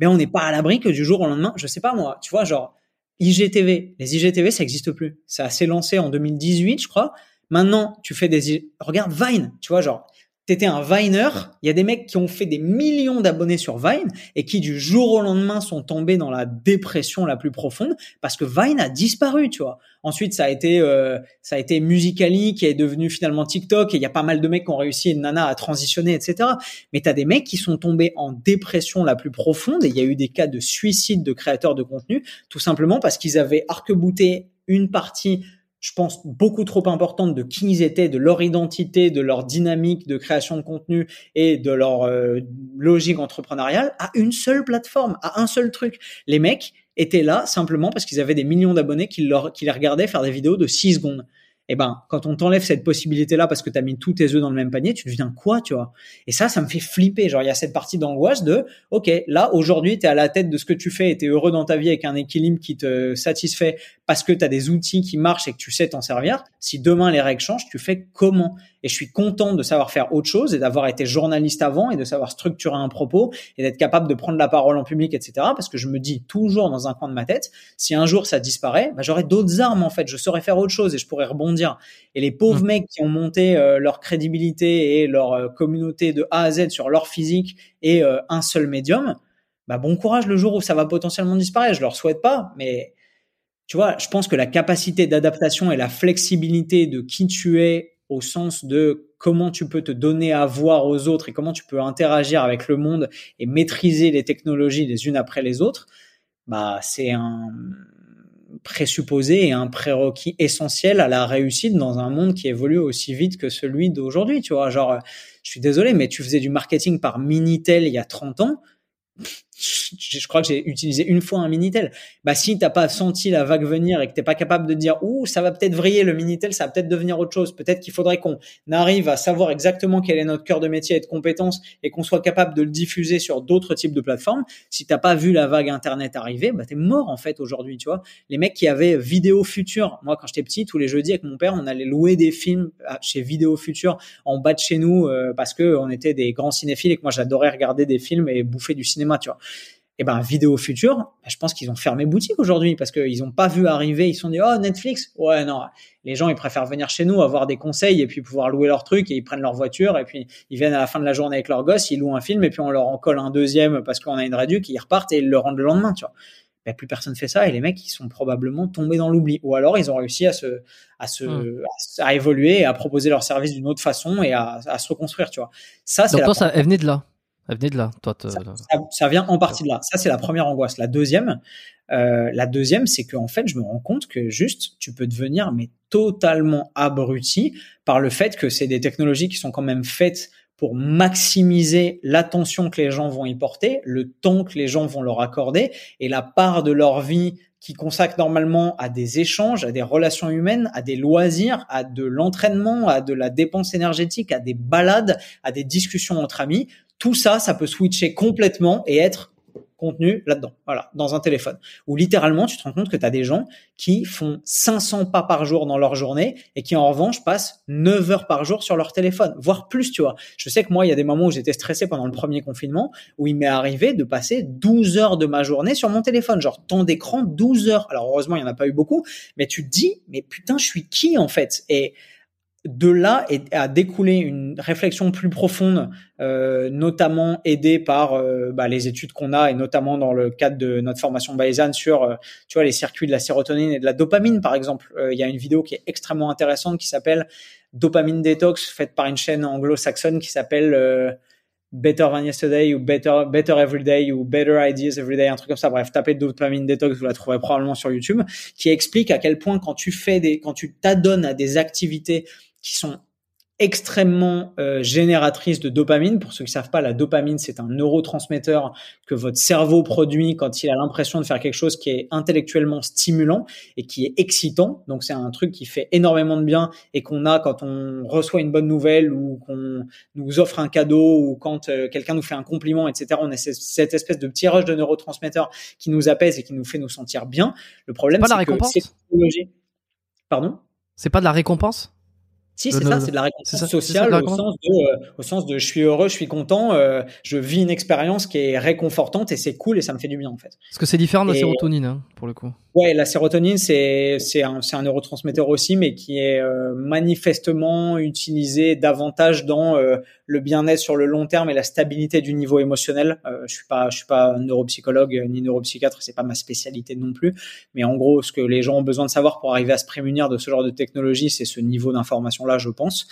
Mais on n'est pas à l'abri que du jour au lendemain, je sais pas moi, tu vois, genre IGTV, les IGTV, ça n'existe plus. Ça s'est lancé en 2018, je crois. Maintenant, tu fais des... Regarde Vine, tu vois, genre, t'étais un Viner, il y a des mecs qui ont fait des millions d'abonnés sur Vine et qui du jour au lendemain sont tombés dans la dépression la plus profonde parce que Vine a disparu, tu vois. Ensuite, ça a été euh, ça a été Musically qui est devenu finalement TikTok et il y a pas mal de mecs qui ont réussi, Nana à transitionner, etc. Mais t'as des mecs qui sont tombés en dépression la plus profonde et il y a eu des cas de suicide de créateurs de contenu tout simplement parce qu'ils avaient arc-bouté une partie je pense, beaucoup trop importante de qui ils étaient, de leur identité, de leur dynamique de création de contenu et de leur euh, logique entrepreneuriale à une seule plateforme, à un seul truc. Les mecs étaient là simplement parce qu'ils avaient des millions d'abonnés qui, qui les regardaient faire des vidéos de 6 secondes eh ben, quand on t'enlève cette possibilité-là parce que tu mis tous tes œufs dans le même panier, tu deviens quoi, tu vois? Et ça, ça me fait flipper. Genre, il y a cette partie d'angoisse de, ok, là, aujourd'hui, tu es à la tête de ce que tu fais et tu es heureux dans ta vie avec un équilibre qui te satisfait parce que tu as des outils qui marchent et que tu sais t'en servir. Si demain les règles changent, tu fais comment? Et je suis content de savoir faire autre chose et d'avoir été journaliste avant et de savoir structurer un propos et d'être capable de prendre la parole en public, etc. Parce que je me dis toujours dans un coin de ma tête, si un jour ça disparaît, bah, j'aurai d'autres armes en fait. Je saurais faire autre chose et je pourrais rebondir et les pauvres mmh. mecs qui ont monté euh, leur crédibilité et leur euh, communauté de A à Z sur leur physique et euh, un seul médium, bah bon courage le jour où ça va potentiellement disparaître. Je leur souhaite pas, mais tu vois, je pense que la capacité d'adaptation et la flexibilité de qui tu es au sens de comment tu peux te donner à voir aux autres et comment tu peux interagir avec le monde et maîtriser les technologies les unes après les autres, bah c'est un présupposé et un prérequis essentiel à la réussite dans un monde qui évolue aussi vite que celui d'aujourd'hui, tu vois. Genre, je suis désolé, mais tu faisais du marketing par Minitel il y a 30 ans je crois que j'ai utilisé une fois un Minitel. Bah si t'as pas senti la vague venir et que t'es pas capable de dire ouh ça va peut-être vriller le Minitel, ça va peut-être devenir autre chose. Peut-être qu'il faudrait qu'on arrive à savoir exactement quel est notre cœur de métier et de compétences et qu'on soit capable de le diffuser sur d'autres types de plateformes. Si t'as pas vu la vague Internet arriver, bah t'es mort en fait aujourd'hui, tu vois. Les mecs qui avaient Vidéo Future, moi quand j'étais petit, tous les jeudis avec mon père, on allait louer des films chez Vidéo Future en bas de chez nous euh, parce que on était des grands cinéphiles et que moi j'adorais regarder des films et bouffer du cinéma, tu vois et eh ben vidéo future, ben, je pense qu'ils ont fermé boutique aujourd'hui parce qu'ils n'ont pas vu arriver. Ils se sont dit oh Netflix, ouais non, les gens ils préfèrent venir chez nous avoir des conseils et puis pouvoir louer leur truc et ils prennent leur voiture et puis ils viennent à la fin de la journée avec leur gosse, ils louent un film et puis on leur en colle un deuxième parce qu'on a une réduction, ils repartent et ils le rendent le lendemain, tu vois. Ben, plus personne fait ça et les mecs ils sont probablement tombés dans l'oubli ou alors ils ont réussi à se à se hmm. à, évoluer et à proposer leur service d'une autre façon et à, à, se reconstruire tu vois ça c'est donc ça venait de là elle de là, toi. Ça, vient en partie de là. Ça, c'est la première angoisse. La deuxième, euh, la deuxième, c'est qu'en fait, je me rends compte que juste, tu peux devenir mais totalement abruti par le fait que c'est des technologies qui sont quand même faites pour maximiser l'attention que les gens vont y porter, le temps que les gens vont leur accorder et la part de leur vie qui consacrent normalement à des échanges, à des relations humaines, à des loisirs, à de l'entraînement, à de la dépense énergétique, à des balades, à des discussions entre amis. Tout ça, ça peut switcher complètement et être contenu là-dedans, voilà, dans un téléphone. Où littéralement, tu te rends compte que tu as des gens qui font 500 pas par jour dans leur journée et qui en revanche passent 9 heures par jour sur leur téléphone, voire plus, tu vois. Je sais que moi, il y a des moments où j'étais stressé pendant le premier confinement, où il m'est arrivé de passer 12 heures de ma journée sur mon téléphone, genre temps d'écran 12 heures. Alors heureusement, il n'y en a pas eu beaucoup, mais tu te dis, mais putain, je suis qui en fait? Et de là a découlé une réflexion plus profonde, euh, notamment aidée par euh, bah, les études qu'on a et notamment dans le cadre de notre formation Bayesian sur euh, tu vois les circuits de la sérotonine et de la dopamine par exemple. Il y a une vidéo qui est extrêmement intéressante qui s'appelle Dopamine Detox faite par une chaîne anglo-saxonne qui s'appelle Better Than Yesterday ou Better Better Every Day ou Better Ideas Every Day, un truc comme ça. Bref, tapez Dopamine Detox, vous la trouverez probablement sur YouTube, qui explique à quel point quand tu fais des, quand tu t'adonnes à des activités qui sont extrêmement euh, génératrice de dopamine. Pour ceux qui savent pas, la dopamine, c'est un neurotransmetteur que votre cerveau produit quand il a l'impression de faire quelque chose qui est intellectuellement stimulant et qui est excitant. Donc c'est un truc qui fait énormément de bien et qu'on a quand on reçoit une bonne nouvelle ou qu'on nous offre un cadeau ou quand euh, quelqu'un nous fait un compliment, etc. On a cette espèce de petit rush de neurotransmetteurs qui nous apaise et qui nous fait nous sentir bien. Le problème, c'est que ces technologies... Pardon? C'est pas de la récompense? Si, c'est ça, c'est de la récompense sociale au, sens de, euh, au sens de je suis heureux, je suis content, euh, je vis une expérience qui est réconfortante et c'est cool et ça me fait du bien en fait. Parce que c'est différent de la sérotonine hein, pour le coup. Ouais, la sérotonine c'est c'est un, un neurotransmetteur aussi, mais qui est euh, manifestement utilisé davantage dans le bien-être sur le long terme et la stabilité du niveau émotionnel. je suis pas je suis pas neuropsychologue ni neuropsychiatre, c'est pas ma spécialité non plus, mais en gros ce que les gens ont besoin de savoir pour arriver à se prémunir de ce genre de technologie, c'est ce niveau d'information là, je pense.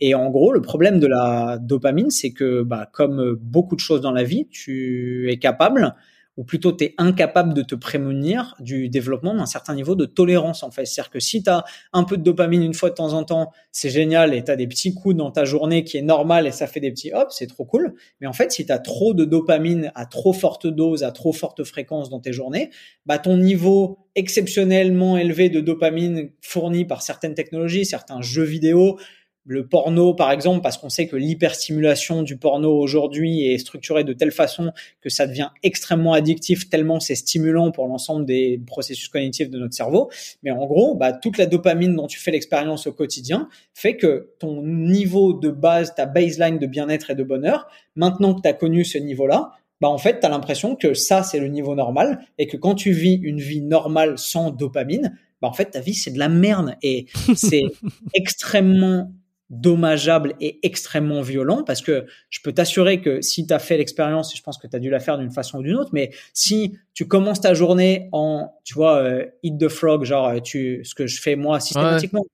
Et en gros, le problème de la dopamine, c'est que, bah, comme beaucoup de choses dans la vie, tu es capable, ou plutôt tu es incapable de te prémunir du développement d'un certain niveau de tolérance en fait. C'est-à-dire que si tu as un peu de dopamine une fois de temps en temps, c'est génial et tu as des petits coups dans ta journée qui est normal et ça fait des petits hop, c'est trop cool. Mais en fait, si tu as trop de dopamine à trop forte dose, à trop forte fréquence dans tes journées, bah ton niveau exceptionnellement élevé de dopamine fourni par certaines technologies, certains jeux vidéo, le porno, par exemple, parce qu'on sait que l'hyperstimulation du porno aujourd'hui est structurée de telle façon que ça devient extrêmement addictif, tellement c'est stimulant pour l'ensemble des processus cognitifs de notre cerveau. Mais en gros, bah, toute la dopamine dont tu fais l'expérience au quotidien fait que ton niveau de base, ta baseline de bien-être et de bonheur, maintenant que tu as connu ce niveau-là, bah en fait, tu as l'impression que ça, c'est le niveau normal et que quand tu vis une vie normale sans dopamine, bah en fait, ta vie, c'est de la merde. Et c'est extrêmement dommageable et extrêmement violent parce que je peux t'assurer que si tu as fait l'expérience, et je pense que tu as dû la faire d'une façon ou d'une autre, mais si tu commences ta journée en, tu vois, euh, eat the frog, genre euh, tu, ce que je fais moi systématiquement,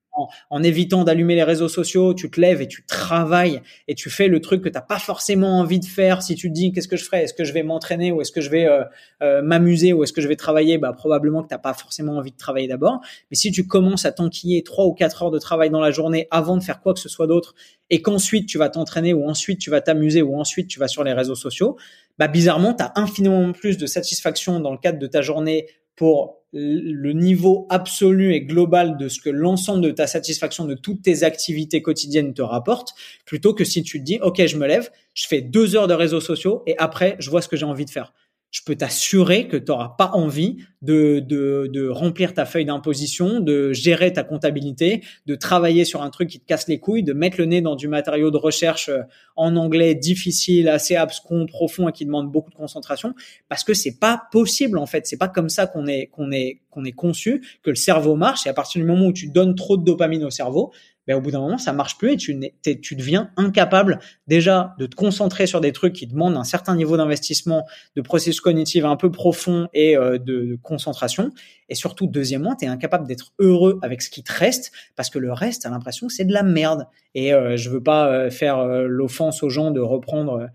en, évitant d'allumer les réseaux sociaux, tu te lèves et tu travailles et tu fais le truc que t'as pas forcément envie de faire. Si tu te dis qu'est-ce que je ferais, est-ce que je vais m'entraîner ou est-ce que je vais euh, euh, m'amuser ou est-ce que je vais travailler, bah probablement que t'as pas forcément envie de travailler d'abord. Mais si tu commences à t'enquiller trois ou quatre heures de travail dans la journée avant de faire quoi que ce soit d'autre et qu'ensuite tu vas t'entraîner ou ensuite tu vas t'amuser ou ensuite tu vas sur les réseaux sociaux, bah bizarrement tu as infiniment plus de satisfaction dans le cadre de ta journée pour le niveau absolu et global de ce que l'ensemble de ta satisfaction de toutes tes activités quotidiennes te rapporte, plutôt que si tu te dis, OK, je me lève, je fais deux heures de réseaux sociaux et après, je vois ce que j'ai envie de faire je peux t'assurer que tu n'auras pas envie de, de, de, remplir ta feuille d'imposition, de gérer ta comptabilité, de travailler sur un truc qui te casse les couilles, de mettre le nez dans du matériau de recherche euh, en anglais difficile, assez abscon, profond et qui demande beaucoup de concentration, parce que c'est pas possible en fait. C'est pas comme ça qu'on est qu'on est qu'on est conçu, que le cerveau marche. Et à partir du moment où tu donnes trop de dopamine au cerveau, ben, au bout d'un moment, ça marche plus et tu, tu deviens incapable déjà de te concentrer sur des trucs qui demandent un certain niveau d'investissement, de processus cognitif un peu profond et euh, de, concentration. Et surtout, deuxièmement, tu es incapable d'être heureux avec ce qui te reste parce que le reste, as l'impression que c'est de la merde. Et euh, je veux pas euh, faire l'offense aux gens de reprendre euh,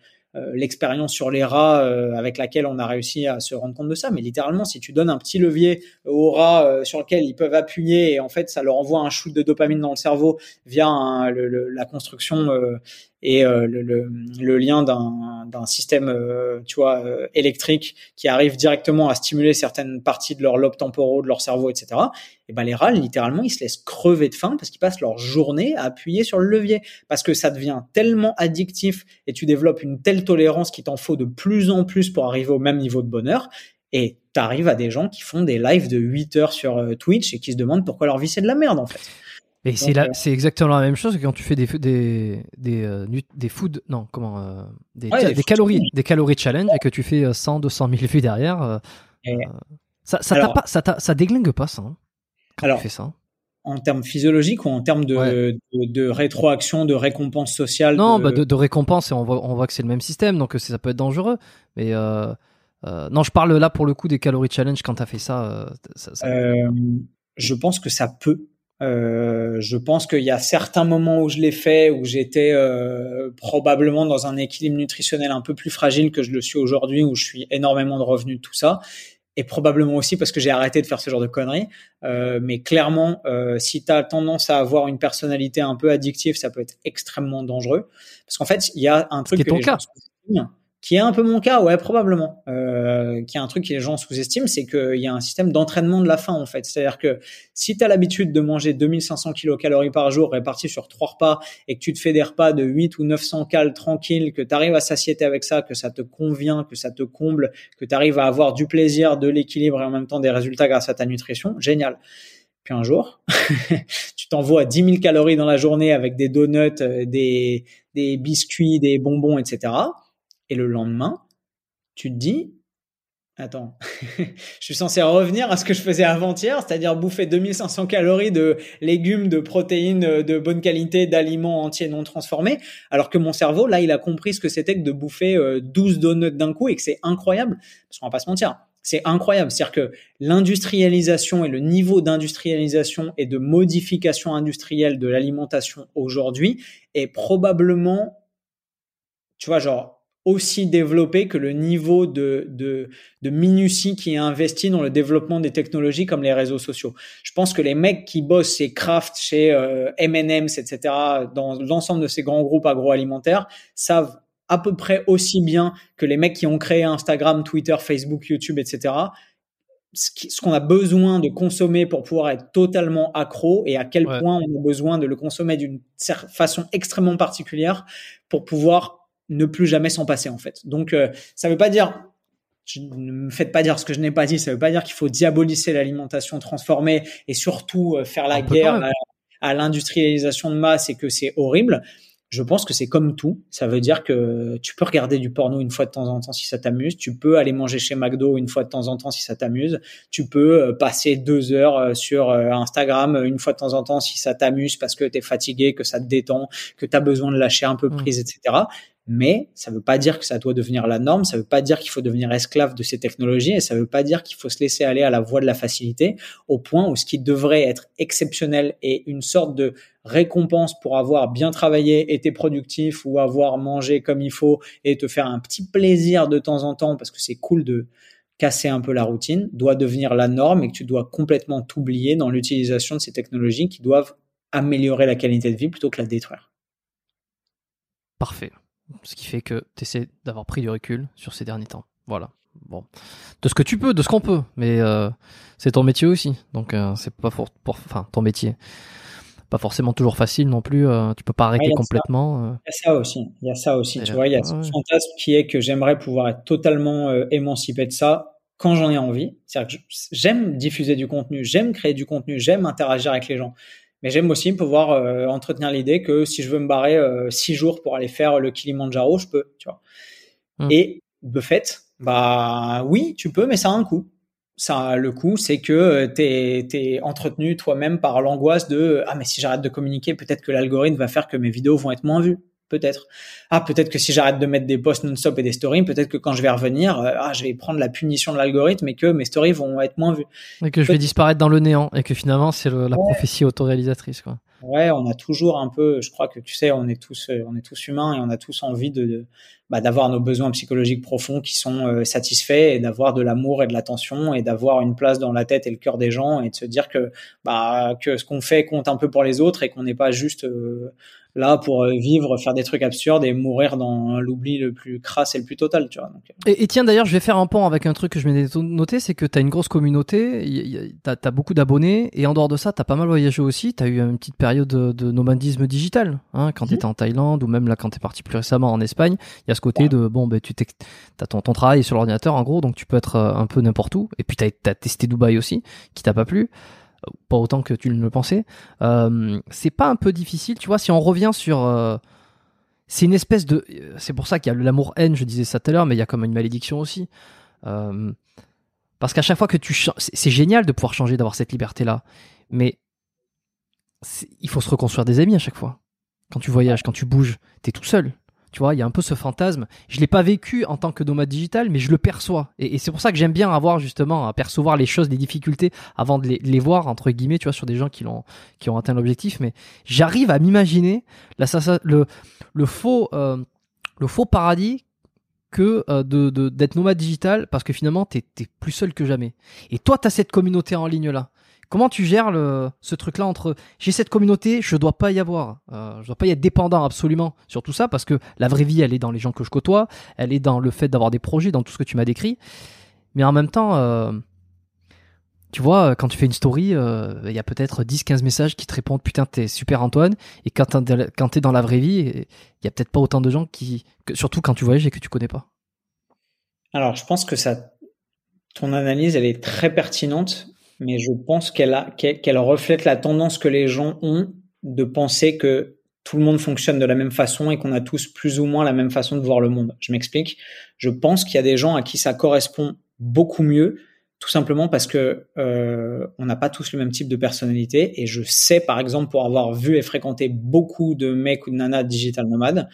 l'expérience sur les rats euh, avec laquelle on a réussi à se rendre compte de ça. Mais littéralement, si tu donnes un petit levier aux rats euh, sur lequel ils peuvent appuyer et en fait ça leur envoie un shoot de dopamine dans le cerveau via la construction et euh, le, le, le, lien d'un système, euh, tu vois, euh, électrique qui arrive directement à stimuler certaines parties de leur lobe temporaux, de leur cerveau, etc. Et ben les rats, littéralement, ils se laissent crever de faim parce qu'ils passent leur journée à appuyer sur le levier parce que ça devient tellement addictif et tu développes une telle tolérance qu'il t'en faut de plus en plus pour arriver au même niveau de bonheur. Et tu arrives à des gens qui font des lives de 8 heures sur Twitch et qui se demandent pourquoi leur vie c'est de la merde en fait. Et c'est là, c'est exactement la même chose que quand tu fais des des des euh, des food non comment euh, des, des, calories des calories challenge et que tu fais 100 200 000 vues derrière euh, ça ça pas ça ça déglingue pas ça hein, quand alors, tu fais ça. en termes physiologiques ou en termes de, de, rétroaction, de récompense sociale Non, de... Bah de, récompense, et on voit, on voit que c'est le même système, donc ça peut être dangereux. Mais non, je parle là pour le coup des calories challenge quand tu as fait ça... je pense que ça peut euh, je pense qu'il y a certains moments où je l'ai fait, où j'étais euh, probablement dans un équilibre nutritionnel un peu plus fragile que je le suis aujourd'hui, où je suis énormément de revenus, tout ça. et probablement aussi parce que j'ai arrêté de faire ce genre de conneries. Euh, mais clairement, euh, si tu as tendance à avoir une personnalité un peu addictive, ça peut être extrêmement dangereux. Parce qu'en fait, il y a un truc que les cas. gens qui est un peu mon cas, ouais, probablement, euh, qui est un truc que les gens sous-estiment, c'est qu'il y a un système d'entraînement de la faim, en fait. C'est-à-dire que si tu as l'habitude de manger 2500 kilocalories par jour réparties sur trois repas et que tu te fais des repas de 8 ou 900 cales tranquilles, que tu arrives à satiété avec ça, que ça te convient, que ça te comble, que tu arrives à avoir du plaisir, de l'équilibre et en même temps des résultats grâce à ta nutrition, génial. Puis un jour, tu t'envoies 10 000 calories dans la journée avec des donuts, euh, des biscuits, des bonbons, etc et le lendemain, tu te dis, attends, je suis censé revenir à ce que je faisais avant-hier, c'est-à-dire bouffer 2500 calories de légumes, de protéines de bonne qualité, d'aliments entiers non transformés, alors que mon cerveau, là, il a compris ce que c'était que de bouffer 12 euh, donuts d'un coup et que c'est incroyable, parce qu'on va pas se mentir. C'est incroyable. C'est-à-dire que l'industrialisation et le niveau d'industrialisation et de modification industrielle de l'alimentation aujourd'hui est probablement, tu vois, genre, aussi développé que le niveau de, de, de, minutie qui est investi dans le développement des technologies comme les réseaux sociaux. Je pense que les mecs qui bossent chez Kraft, chez euh, M&M's, etc., dans l'ensemble de ces grands groupes agroalimentaires, savent à peu près aussi bien que les mecs qui ont créé Instagram, Twitter, Facebook, YouTube, etc., ce qu'on a besoin de consommer pour pouvoir être totalement accro et à quel point on a besoin de le consommer d'une façon extrêmement particulière pour pouvoir ne plus jamais s'en passer en fait. Donc euh, ça veut pas dire ne me faites pas dire ce que je n'ai pas dit, ça veut pas dire qu'il faut diaboliser l'alimentation transformée et surtout euh, faire la guerre à, l'industrialisation de masse et que c'est horrible. Je pense que c'est comme tout. Ça veut dire que tu peux regarder du porno une fois de temps en temps si ça t'amuse. Tu peux aller manger chez McDo une fois de temps en temps si ça t'amuse. Tu peux euh, passer deux heures sur Instagram une fois de temps en temps si ça t'amuse parce que tu es fatigué, que ça te détend, que tu as besoin de lâcher un peu mmh. prise, etc mais ça ne veut pas dire que ça doit devenir la norme, ça ne veut pas dire qu'il faut devenir esclave de ces technologies et ça ne veut pas dire qu'il faut se laisser aller à la voie de la facilité au point où ce qui devrait être exceptionnel et une sorte de récompense pour avoir bien travaillé, été productif ou avoir mangé comme il faut et te faire un petit plaisir de temps en temps parce que c'est cool de casser un peu la routine, doit devenir la norme et que tu dois complètement t'oublier dans l'utilisation de ces technologies qui doivent améliorer la qualité de vie plutôt que la détruire. Parfait. Ce qui fait que tu essaies d'avoir pris du recul sur ces derniers temps. Voilà. Bon. De ce que tu peux, de ce qu'on peut. Mais euh, c'est ton métier aussi. Donc euh, c'est pas pour, Enfin, ton métier. Pas forcément toujours facile non plus. Euh, tu peux pas arrêter complètement. Il y a ça aussi. Il y a ça aussi. tu vois, il y a ce fantasme qui est que j'aimerais pouvoir être totalement émancipé de ça quand j'en ai envie. C'est-à-dire que j'aime diffuser du contenu, j'aime créer du contenu, j'aime interagir avec les gens. Mais j'aime aussi pouvoir euh, entretenir l'idée que si je veux me barrer euh, six jours pour aller faire le Kilimanjaro, je peux, tu vois. Hum. Et de fait, bah oui, tu peux, mais ça a un coût. Ça, le coût, c'est que euh, tu entretenu toi-même par l'angoisse de ah mais si j'arrête de communiquer, peut-être que l'algorithme va faire que mes vidéos vont être moins vues peut-être. Ah, peut-être que si j'arrête de mettre des posts non-stop et des stories, peut-être que quand je vais revenir, euh, ah, je vais prendre la punition de l'algorithme et que mes stories vont être moins vues. Et que je vais disparaître dans le néant et que finalement c'est la prophétie autoréalisatrice, quoi. Ouais, on a toujours un peu, je crois que tu sais, on est tous, euh, on est tous humains et on a tous envie de, bah, d'avoir nos besoins psychologiques profonds qui sont euh, satisfaits et d'avoir de l'amour et de l'attention et d'avoir une place dans la tête et le cœur des gens et de se dire que, bah, que ce qu'on fait compte un peu pour les autres et qu'on n'est pas juste là pour euh, vivre, faire des trucs absurdes et mourir dans l'oubli le plus crasse et le plus total, tu vois. Euh. et, tiens, d'ailleurs, je vais faire un pont avec un truc que je m'ai noté, c'est que tu as une grosse communauté, tu as, beaucoup d'abonnés, et en dehors de ça, tu as pas mal voyagé aussi, tu as eu une petite période de, nomadisme digital, hein, quand tu étais mhm. en Thaïlande, ou même là, quand tu es parti plus récemment en Espagne, il y a ce côté de, bon, ben, tu as ton, ton travail sur l'ordinateur, en gros, donc tu peux être euh, un peu n'importe où, et puis tu as, testé Dubaï aussi, qui t'a pas plu pas autant que tu le pensais. Euh, c'est pas un peu difficile, tu vois, si on revient sur. Euh, c'est une espèce de. C'est pour ça qu'il y a l'amour-haine, je disais ça tout à l'heure, mais il y a comme une malédiction aussi. Euh, parce qu'à chaque fois que tu. C'est génial de pouvoir changer, d'avoir cette liberté-là. Mais il faut se reconstruire des amis à chaque fois. Quand tu voyages, quand tu bouges, t'es tout seul. Tu vois, il y a un peu ce fantasme. Je l'ai pas vécu en tant que nomade digital, mais je le perçois. Et, c'est pour ça que j'aime bien avoir justement à percevoir les choses, les difficultés avant de les, voir entre guillemets, tu vois, sur des gens qui l'ont, qui ont atteint l'objectif. Mais j'arrive à m'imaginer le, faux, euh, le faux paradis que euh, de- d'être nomade digital parce que finalement t'es es plus seul que jamais. Et toi t'as cette communauté en ligne là. Comment tu gères le, ce truc-là entre j'ai cette communauté, je dois pas y avoir, euh, je dois pas y être dépendant absolument sur tout ça parce que la vraie vie elle est dans les gens que je côtoie, elle est dans le fait d'avoir des projets, dans tout ce que tu m'as décrit. Mais en même temps, euh, tu vois, quand tu fais une story, euh, il y a peut-être 10-15 messages qui te répondent putain t'es super Antoine et quand t'es dans la vraie vie, il y a peut-être pas autant de gens qui, que- surtout quand tu voyages et que tu connais pas. Alors, je pense que ça, ton analyse, elle est très pertinente, mais je pense qu'elle reflète la tendance que les gens ont de penser que tout le monde fonctionne de la même façon et qu'on a tous plus ou moins la même façon de voir le monde. Je m'explique. Je pense qu'il y a des gens à qui ça correspond beaucoup mieux, tout simplement parce que euh, on n'a pas tous le même type de personnalité. Et je sais, par exemple, pour avoir vu et fréquenté beaucoup de mecs ou de nanas digital nomades,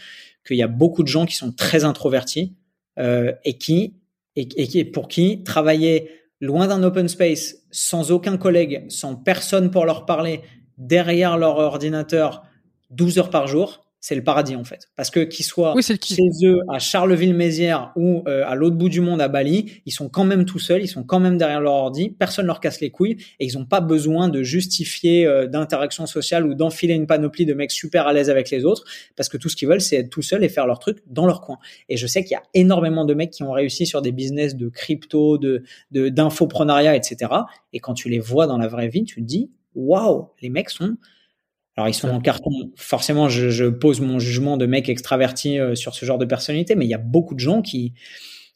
qu'il y a beaucoup de gens qui sont très introvertis euh, et qui et, et pour qui travailler loin d'un open space, sans aucun collègue, sans personne pour leur parler, derrière leur ordinateur, 12 heures par jour, c'est le paradis en fait. Parce que qu'ils soient Oui, chez eux à Charleville-Mézières ou euh, à l'autre bout du monde à Bali, ils sont quand même tout seuls, ils sont quand même derrière leur ordi, personne leur casse les couilles et ils n'ont pas besoin de justifier euh, d'interaction sociale ou d'enfiler une panoplie de mecs super à l'aise avec les autres parce que tout ce qu'ils veulent c'est être tout seuls et faire leur truc dans leur coin. Et je sais qu'il y a énormément de mecs qui ont réussi sur des business de crypto, de de- d'infoprenariat, etc. Et quand tu les vois dans la vraie vie, tu te dis waouh, les mecs sont alors ils sont en carton. Forcément, je, je pose mon jugement de mec extraverti euh, sur ce genre de personnalité, mais il y a beaucoup de gens qui,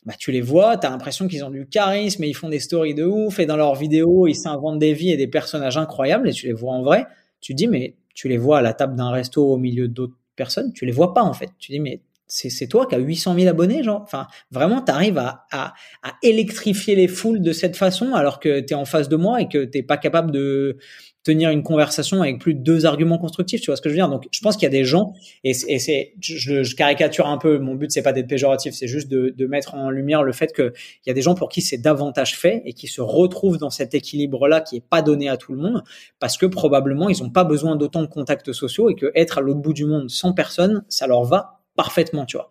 bah, tu les vois, t'as l'impression qu'ils ont du charisme et ils font des stories de ouf et dans leurs vidéos ils s'inventent des vies et des personnages incroyables et tu les vois en vrai, tu te dis mais tu les vois à la table d'un resto au milieu d'autres personnes, tu les vois pas en fait. Tu dis mais c'est toi qui as 800 000 abonnés, genre. Enfin, vraiment, t'arrives à, à, à électrifier les foules de cette façon alors que t'es en face de moi et que t'es pas capable de tenir une conversation avec plus de deux arguments constructifs. Tu vois ce que je veux dire? Donc, je pense qu'il y a des gens et, et c'est, je, caricature un peu. Mon but c'est pas d'être péjoratif, c'est juste de, de mettre en lumière le fait que il y a des gens pour qui c'est davantage fait et qui se retrouvent dans cet équilibre-là qui est pas donné à tout le monde parce que probablement ils ont pas besoin d'autant de contacts sociaux et que être à l'autre bout du monde sans personne, ça leur va parfaitement, tu vois.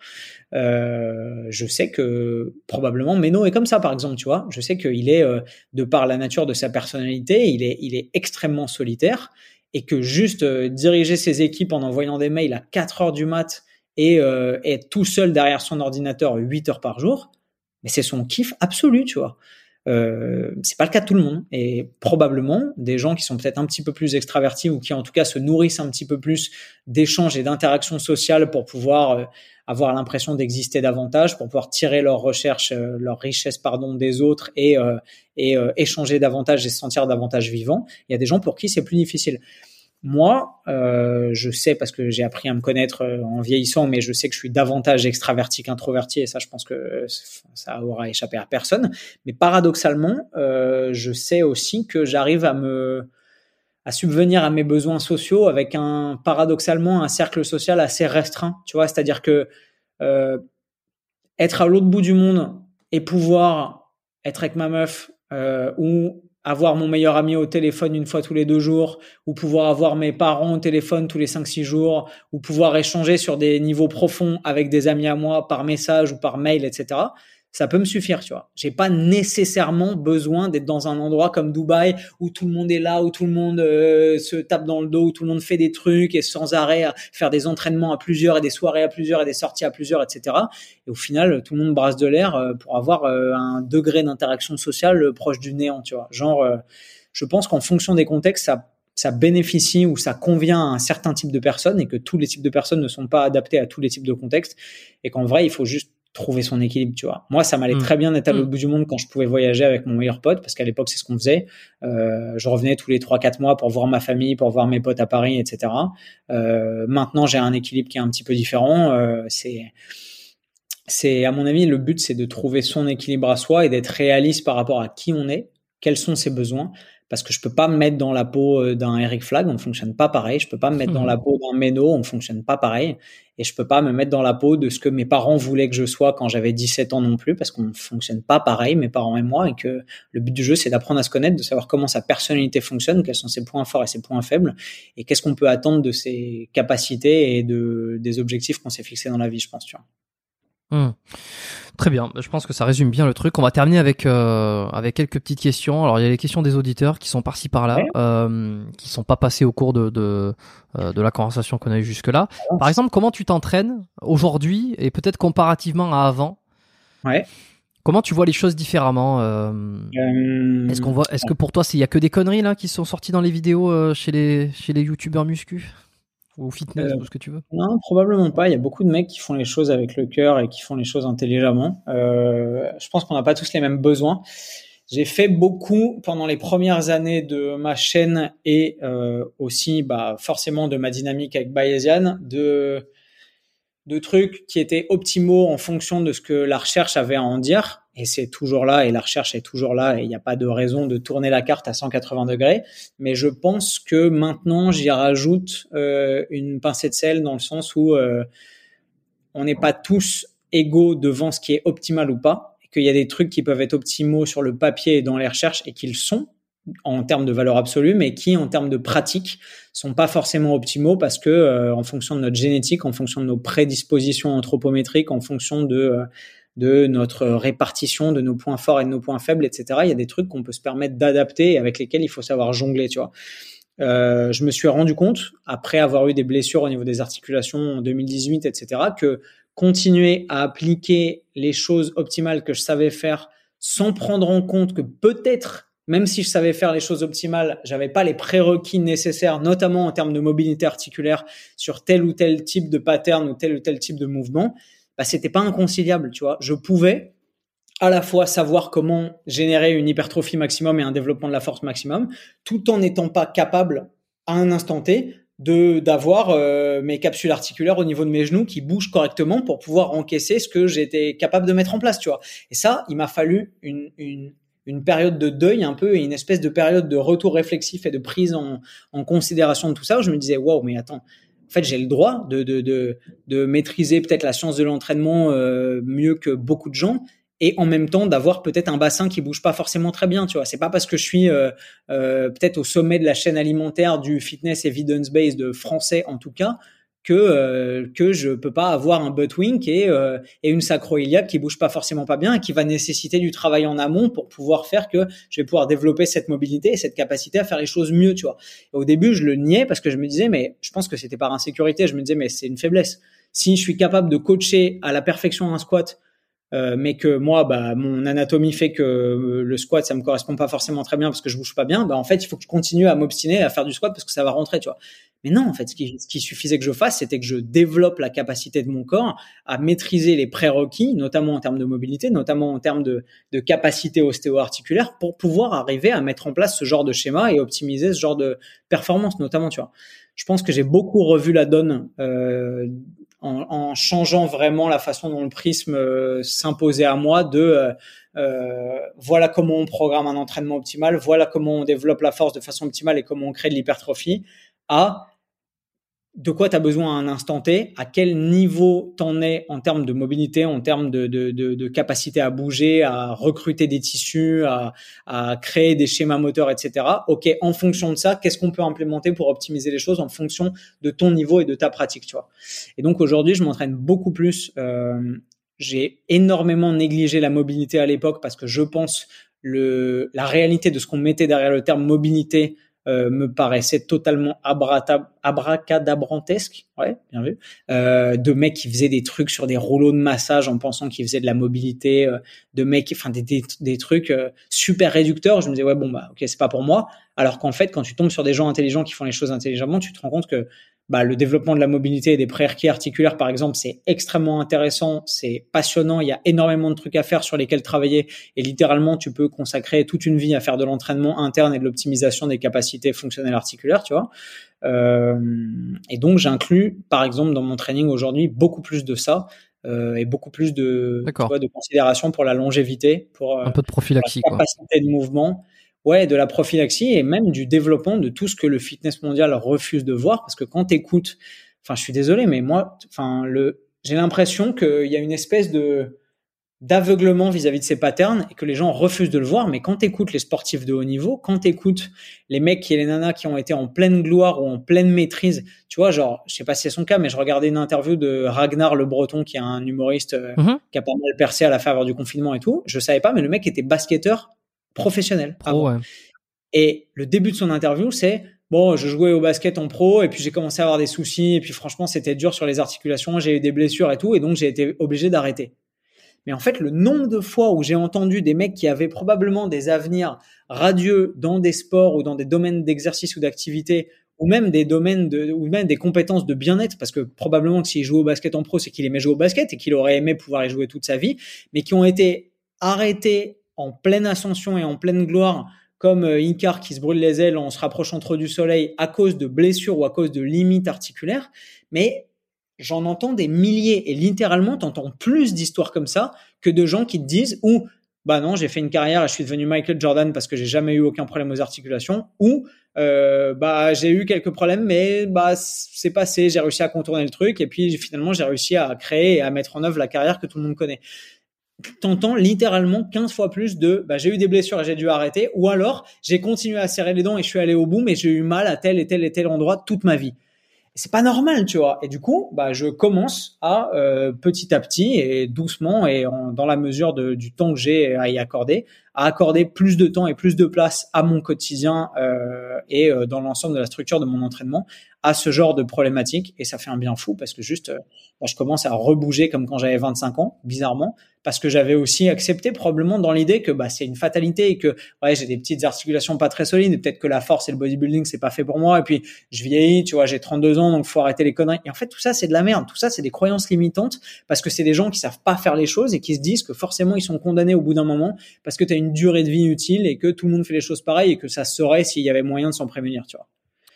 Euh, je sais que probablement Meno est comme ça, par exemple, tu vois. Je sais qu'il est, euh, de par la nature de sa personnalité, il est, il est extrêmement solitaire et que juste euh, diriger ses équipes en envoyant des mails à 4 heures du mat et être tout seul derrière son ordinateur 8 heures par jour, mais c'est son kiff absolu, tu vois. Euh, c'est pas le cas de tout le monde et probablement des gens qui sont peut-être un petit peu plus extravertis ou qui en tout cas se nourrissent un petit peu plus d'échanges et d'interactions sociales pour pouvoir euh, avoir l'impression d'exister davantage, pour pouvoir tirer leur recherche, euh, leur pardon des autres et euh, et euh, échanger davantage et se sentir davantage vivant. Il y a des gens pour qui c'est plus difficile. Moi, euh, je sais parce que j'ai appris à me connaître euh, en vieillissant, mais je sais que je suis davantage extraverti qu'introverti, et ça, je pense que ça aura échappé à personne. Mais paradoxalement, euh, je sais aussi que j'arrive à me à subvenir à mes besoins sociaux avec un paradoxalement un cercle social assez restreint. Tu vois, c'est-à-dire que euh, être à l'autre bout du monde et pouvoir être avec ma meuf euh, ou avoir mon meilleur ami au téléphone une fois tous les deux jours, ou pouvoir avoir mes parents au téléphone tous les cinq, six jours, ou pouvoir échanger sur des niveaux profonds avec des amis à moi par message ou par mail, etc. Ça peut me suffire, tu vois. J'ai pas nécessairement besoin d'être dans un endroit comme Dubaï où tout le monde est là, où tout le monde euh, se tape dans le dos, où tout le monde fait des trucs et sans arrêt à faire des entraînements à plusieurs et des soirées à plusieurs et des sorties à plusieurs, etc. Et au final, tout le monde brasse de l'air euh, pour avoir euh, un degré d'interaction sociale euh, proche du néant, tu vois. Genre, je pense qu'en fonction des contextes, ça ça bénéficie ou ça convient à un certain type de personnes et que tous les types de personnes ne sont pas adaptés à tous les types de contextes et qu'en vrai, il faut juste trouver son équilibre, tu vois. Moi, ça m'allait Mm. très bien d'être à l'autre Mm. bout du monde quand je pouvais voyager avec mon meilleur pote, parce qu'à l'époque, c'est ce qu'on faisait. Euh, je revenais tous les 3-4 mois pour voir ma famille, pour voir mes potes à Paris, etc. Euh, maintenant, j'ai un équilibre qui est un petit peu différent. Euh, c'est c'est à mon avis le but c'est de trouver son équilibre à soi et d'être réaliste par rapport à qui on est, quels sont ses besoins parce que je peux pas me mettre dans la peau euh, d'un Eric Flag, on ne fonctionne pas pareil, je peux pas me mettre dans Mhm. la peau d'un Meno, on ne fonctionne pas pareil et je peux pas me mettre dans la peau de ce que mes parents voulaient que je sois quand j'avais 17 ans non plus parce qu'on ne fonctionne pas pareil mes parents et moi et que le but du jeu c'est d'apprendre à se connaître, de savoir comment sa personnalité fonctionne, quels sont ses points forts et ses points faibles et qu'est-ce qu'on peut attendre de ses capacités et de des objectifs qu'on s'est fixés dans la vie, je pense, tu vois. Hmm. Très bien, je pense que ça résume bien le truc. On va terminer avec euh, avec quelques petites questions. Alors il y a les questions des auditeurs qui sont par-ci par-là, Ouais. euh, qui sont pas passées au cours de de, euh, de la conversation qu'on a eue jusque-là. Par exemple, comment tu t'entraînes aujourd'hui et peut-être comparativement à avant? Ouais. Comment tu vois les choses différemment euh, Est-ce qu'on voit Est-ce que pour toi, il y a que des conneries là qui sont sorties dans les vidéos chez les chez les youtubeurs muscu? Ou fitness Euh, ou ce que tu veux Non, probablement pas. Il y a beaucoup de mecs qui font les choses avec le cœur et qui font les choses intelligemment. Euh, je pense qu'on n'a pas tous les mêmes besoins. J'ai fait beaucoup pendant les premières années de ma chaîne et euh, aussi bah, forcément de ma dynamique avec Bayesian, de, de trucs qui étaient optimaux en fonction de ce que la recherche avait à en dire. Et c'est toujours là, et la recherche est toujours là, et il n'y a pas de raison de tourner la carte à 180 degrés. Mais je pense que maintenant, j'y rajoute euh, une pincée de sel dans le sens où euh, on n'est pas tous égaux devant ce qui est optimal ou pas, et qu'il y a des trucs qui peuvent être optimaux sur le papier et dans les recherches, et qu'ils sont en termes de valeur absolue, mais qui, en termes de pratique, sont pas forcément optimaux parce que, euh, en fonction de notre génétique, en fonction de nos prédispositions anthropométriques, en fonction de euh, de notre répartition, de nos points forts et de nos points faibles, etc. Il y a des trucs qu'on peut se permettre d'adapter et avec lesquels il faut savoir jongler, tu vois. Euh, je me suis rendu compte, après avoir eu des blessures au niveau des articulations en 2018, etc., que continuer à appliquer les choses optimales que je savais faire sans prendre en compte que peut-être, même si je savais faire les choses optimales, j'avais pas les prérequis nécessaires, notamment en termes de mobilité articulaire sur tel ou tel type de pattern ou tel ou tel type de mouvement, bah, c'était pas inconciliable, tu vois. Je pouvais à la fois savoir comment générer une hypertrophie maximum et un développement de la force maximum, tout en n'étant pas capable à un instant T de d'avoir euh, mes capsules articulaires au niveau de mes genoux qui bougent correctement pour pouvoir encaisser ce que j'étais capable de mettre en place, tu vois. Et ça, il m'a fallu une, une une période de deuil un peu et une espèce de période de retour réflexif et de prise en, considération de tout ça où je me disais waouh mais attends en fait j'ai le droit de de de, de maîtriser peut-être la science de l'entraînement euh, mieux que beaucoup de gens et en même temps d'avoir peut-être un bassin qui bouge pas forcément très bien tu vois. C'est pas parce que je suis euh, euh, peut-être au sommet de la chaîne alimentaire du fitness evidence based français en tout cas que euh, que je peux pas avoir un butt wink et euh, et une sacroiliaque qui bouge pas forcément pas bien et qui va nécessiter du travail en amont pour pouvoir faire que je vais pouvoir développer cette mobilité et cette capacité à faire les choses mieux tu vois au début je le niais parce que je me disais mais je pense que c'était par insécurité je me disais mais c'est une faiblesse si je suis capable de coacher à la perfection un squat euh, mais que moi, bah, mon anatomie fait que euh, le squat, ça me correspond pas forcément très bien parce que je bouge pas bien. Bah, en fait, il faut que je continue à m'obstiner à faire du squat parce que ça va rentrer, tu vois. Mais non, en fait, ce qui, ce qui suffisait que je fasse, c'était que je développe la capacité de mon corps à maîtriser les prérequis, notamment en termes de mobilité, notamment en termes de, de capacité ostéo-articulaire, pour pouvoir arriver à mettre en place ce genre de schéma et optimiser ce genre de performance, notamment, tu vois. Je pense que j'ai beaucoup revu la donne euh, en, en, changeant vraiment la façon dont le prisme euh, s'imposait à moi de euh, euh, voilà comment on programme un entraînement optimal, voilà comment on développe la force de façon optimale et comment on crée de l'hypertrophie, à de quoi tu as besoin à un instant T, à quel niveau t'en es en termes de mobilité, en termes de, de, de, de, capacité à bouger, à recruter des tissus, à, à créer des schémas moteurs, etc. Ok, en fonction de ça, qu'est-ce qu'on peut implémenter pour optimiser les choses en fonction de ton niveau et de ta pratique, tu vois. Et donc aujourd'hui, je m'entraîne beaucoup plus. Euh, j'ai énormément négligé la mobilité à l'époque parce que je pense le, la réalité de ce qu'on mettait derrière le terme mobilité euh, me paraissait totalement abracadabrantesque, ouais, bien vu, euh, de mecs qui faisaient des trucs sur des rouleaux de massage en pensant qu'ils faisaient de la mobilité, euh, de mecs, enfin des, des, des trucs euh, super réducteurs. Je me disais ouais bon bah ok c'est pas pour moi. Alors qu'en fait quand tu tombes sur des gens intelligents qui font les choses intelligemment, tu te rends compte que bah, le développement de la mobilité et des prérequis articulaires, par exemple, c'est extrêmement intéressant, c'est passionnant, il y a énormément de trucs à faire sur lesquels travailler et littéralement, tu peux consacrer toute une vie à faire de l'entraînement interne et de l'optimisation des capacités fonctionnelles articulaires, tu vois. Euh, et donc, j'inclus, par exemple, dans mon training aujourd'hui, beaucoup plus de ça. Euh, et beaucoup plus de, vois, de considération pour la longévité, pour un peu de prophylaxie, la capacité de mouvement ouais, de la prophylaxie et même du développement de tout ce que le fitness mondial refuse de voir. Parce que quand tu écoutes, enfin, je suis désolé, mais moi, enfin, le, j'ai l'impression qu'il y a une espèce de, d'aveuglement vis-à-vis de ces patterns et que les gens refusent de le voir. Mais quand tu écoutes les sportifs de haut niveau, quand tu écoutes les mecs et les nanas qui ont été en pleine gloire ou en pleine maîtrise, tu vois, genre, je sais pas si c'est son cas, mais je regardais une interview de Ragnar le Breton, qui est un humoriste euh, Mhm. qui a pas mal percé à la faveur du confinement et tout. Je savais pas, mais le mec était basketteur professionnel. Pro, avant. ouais. Et le début de son interview, c'est bon, je jouais au basket en pro et puis j'ai commencé à avoir des soucis et puis franchement, c'était dur sur les articulations, j'ai eu des blessures et tout et donc j'ai été obligé d'arrêter. Mais en fait, le nombre de fois où j'ai entendu des mecs qui avaient probablement des avenirs radieux dans des sports ou dans des domaines d'exercice ou d'activité ou même des domaines de, ou même des compétences de bien-être, parce que probablement que s'il jouait au basket en pro, c'est qu'il aimait jouer au basket et qu'il aurait aimé pouvoir y jouer toute sa vie, mais qui ont été arrêtés en pleine ascension et en pleine gloire comme euh, Icar qui se brûle les ailes en se rapprochant trop du soleil à cause de blessures ou à cause de limites articulaires. Mais j'en entends des milliers et littéralement, t'entends plus d'histoires comme ça que de gens qui te disent ou bah non, j'ai fait une carrière je suis devenu Michael Jordan parce que j'ai jamais eu aucun problème aux articulations ou euh, bah j'ai eu quelques problèmes mais bah c'est passé, j'ai réussi à contourner le truc et puis finalement j'ai réussi à créer et à mettre en œuvre la carrière que tout le monde connaît t'entends littéralement 15 fois plus de bah, j'ai eu des blessures et j'ai dû arrêter ou alors j'ai continué à serrer les dents et je suis allé au bout mais j'ai eu mal à tel et tel et tel endroit toute ma vie. C'est pas normal, tu vois. Et du coup, bah, je commence à euh, petit à petit et doucement et dans la mesure du temps que j'ai à y accorder, à accorder plus de temps et plus de place à mon quotidien euh, et euh, dans l'ensemble de la structure de mon entraînement à ce genre de problématiques. Et ça fait un bien fou parce que juste, bah, je commence à rebouger comme quand j'avais 25 ans, bizarrement, parce que j'avais aussi accepté probablement dans l'idée que bah, c'est une fatalité et que ouais, j'ai des petites articulations pas très solides et peut-être que la force et le bodybuilding c'est pas fait pour moi et puis je vieillis, tu vois, j'ai 32 ans donc faut arrêter les conneries. Et en fait tout ça c'est de la merde, tout ça c'est des croyances limitantes parce que c'est des gens qui savent pas faire les choses et qui se disent que forcément ils sont condamnés au bout d'un moment parce que tu as une durée de vie utile et que tout le monde fait les choses pareilles et que ça serait s'il y avait moyen de s'en prémunir, tu vois.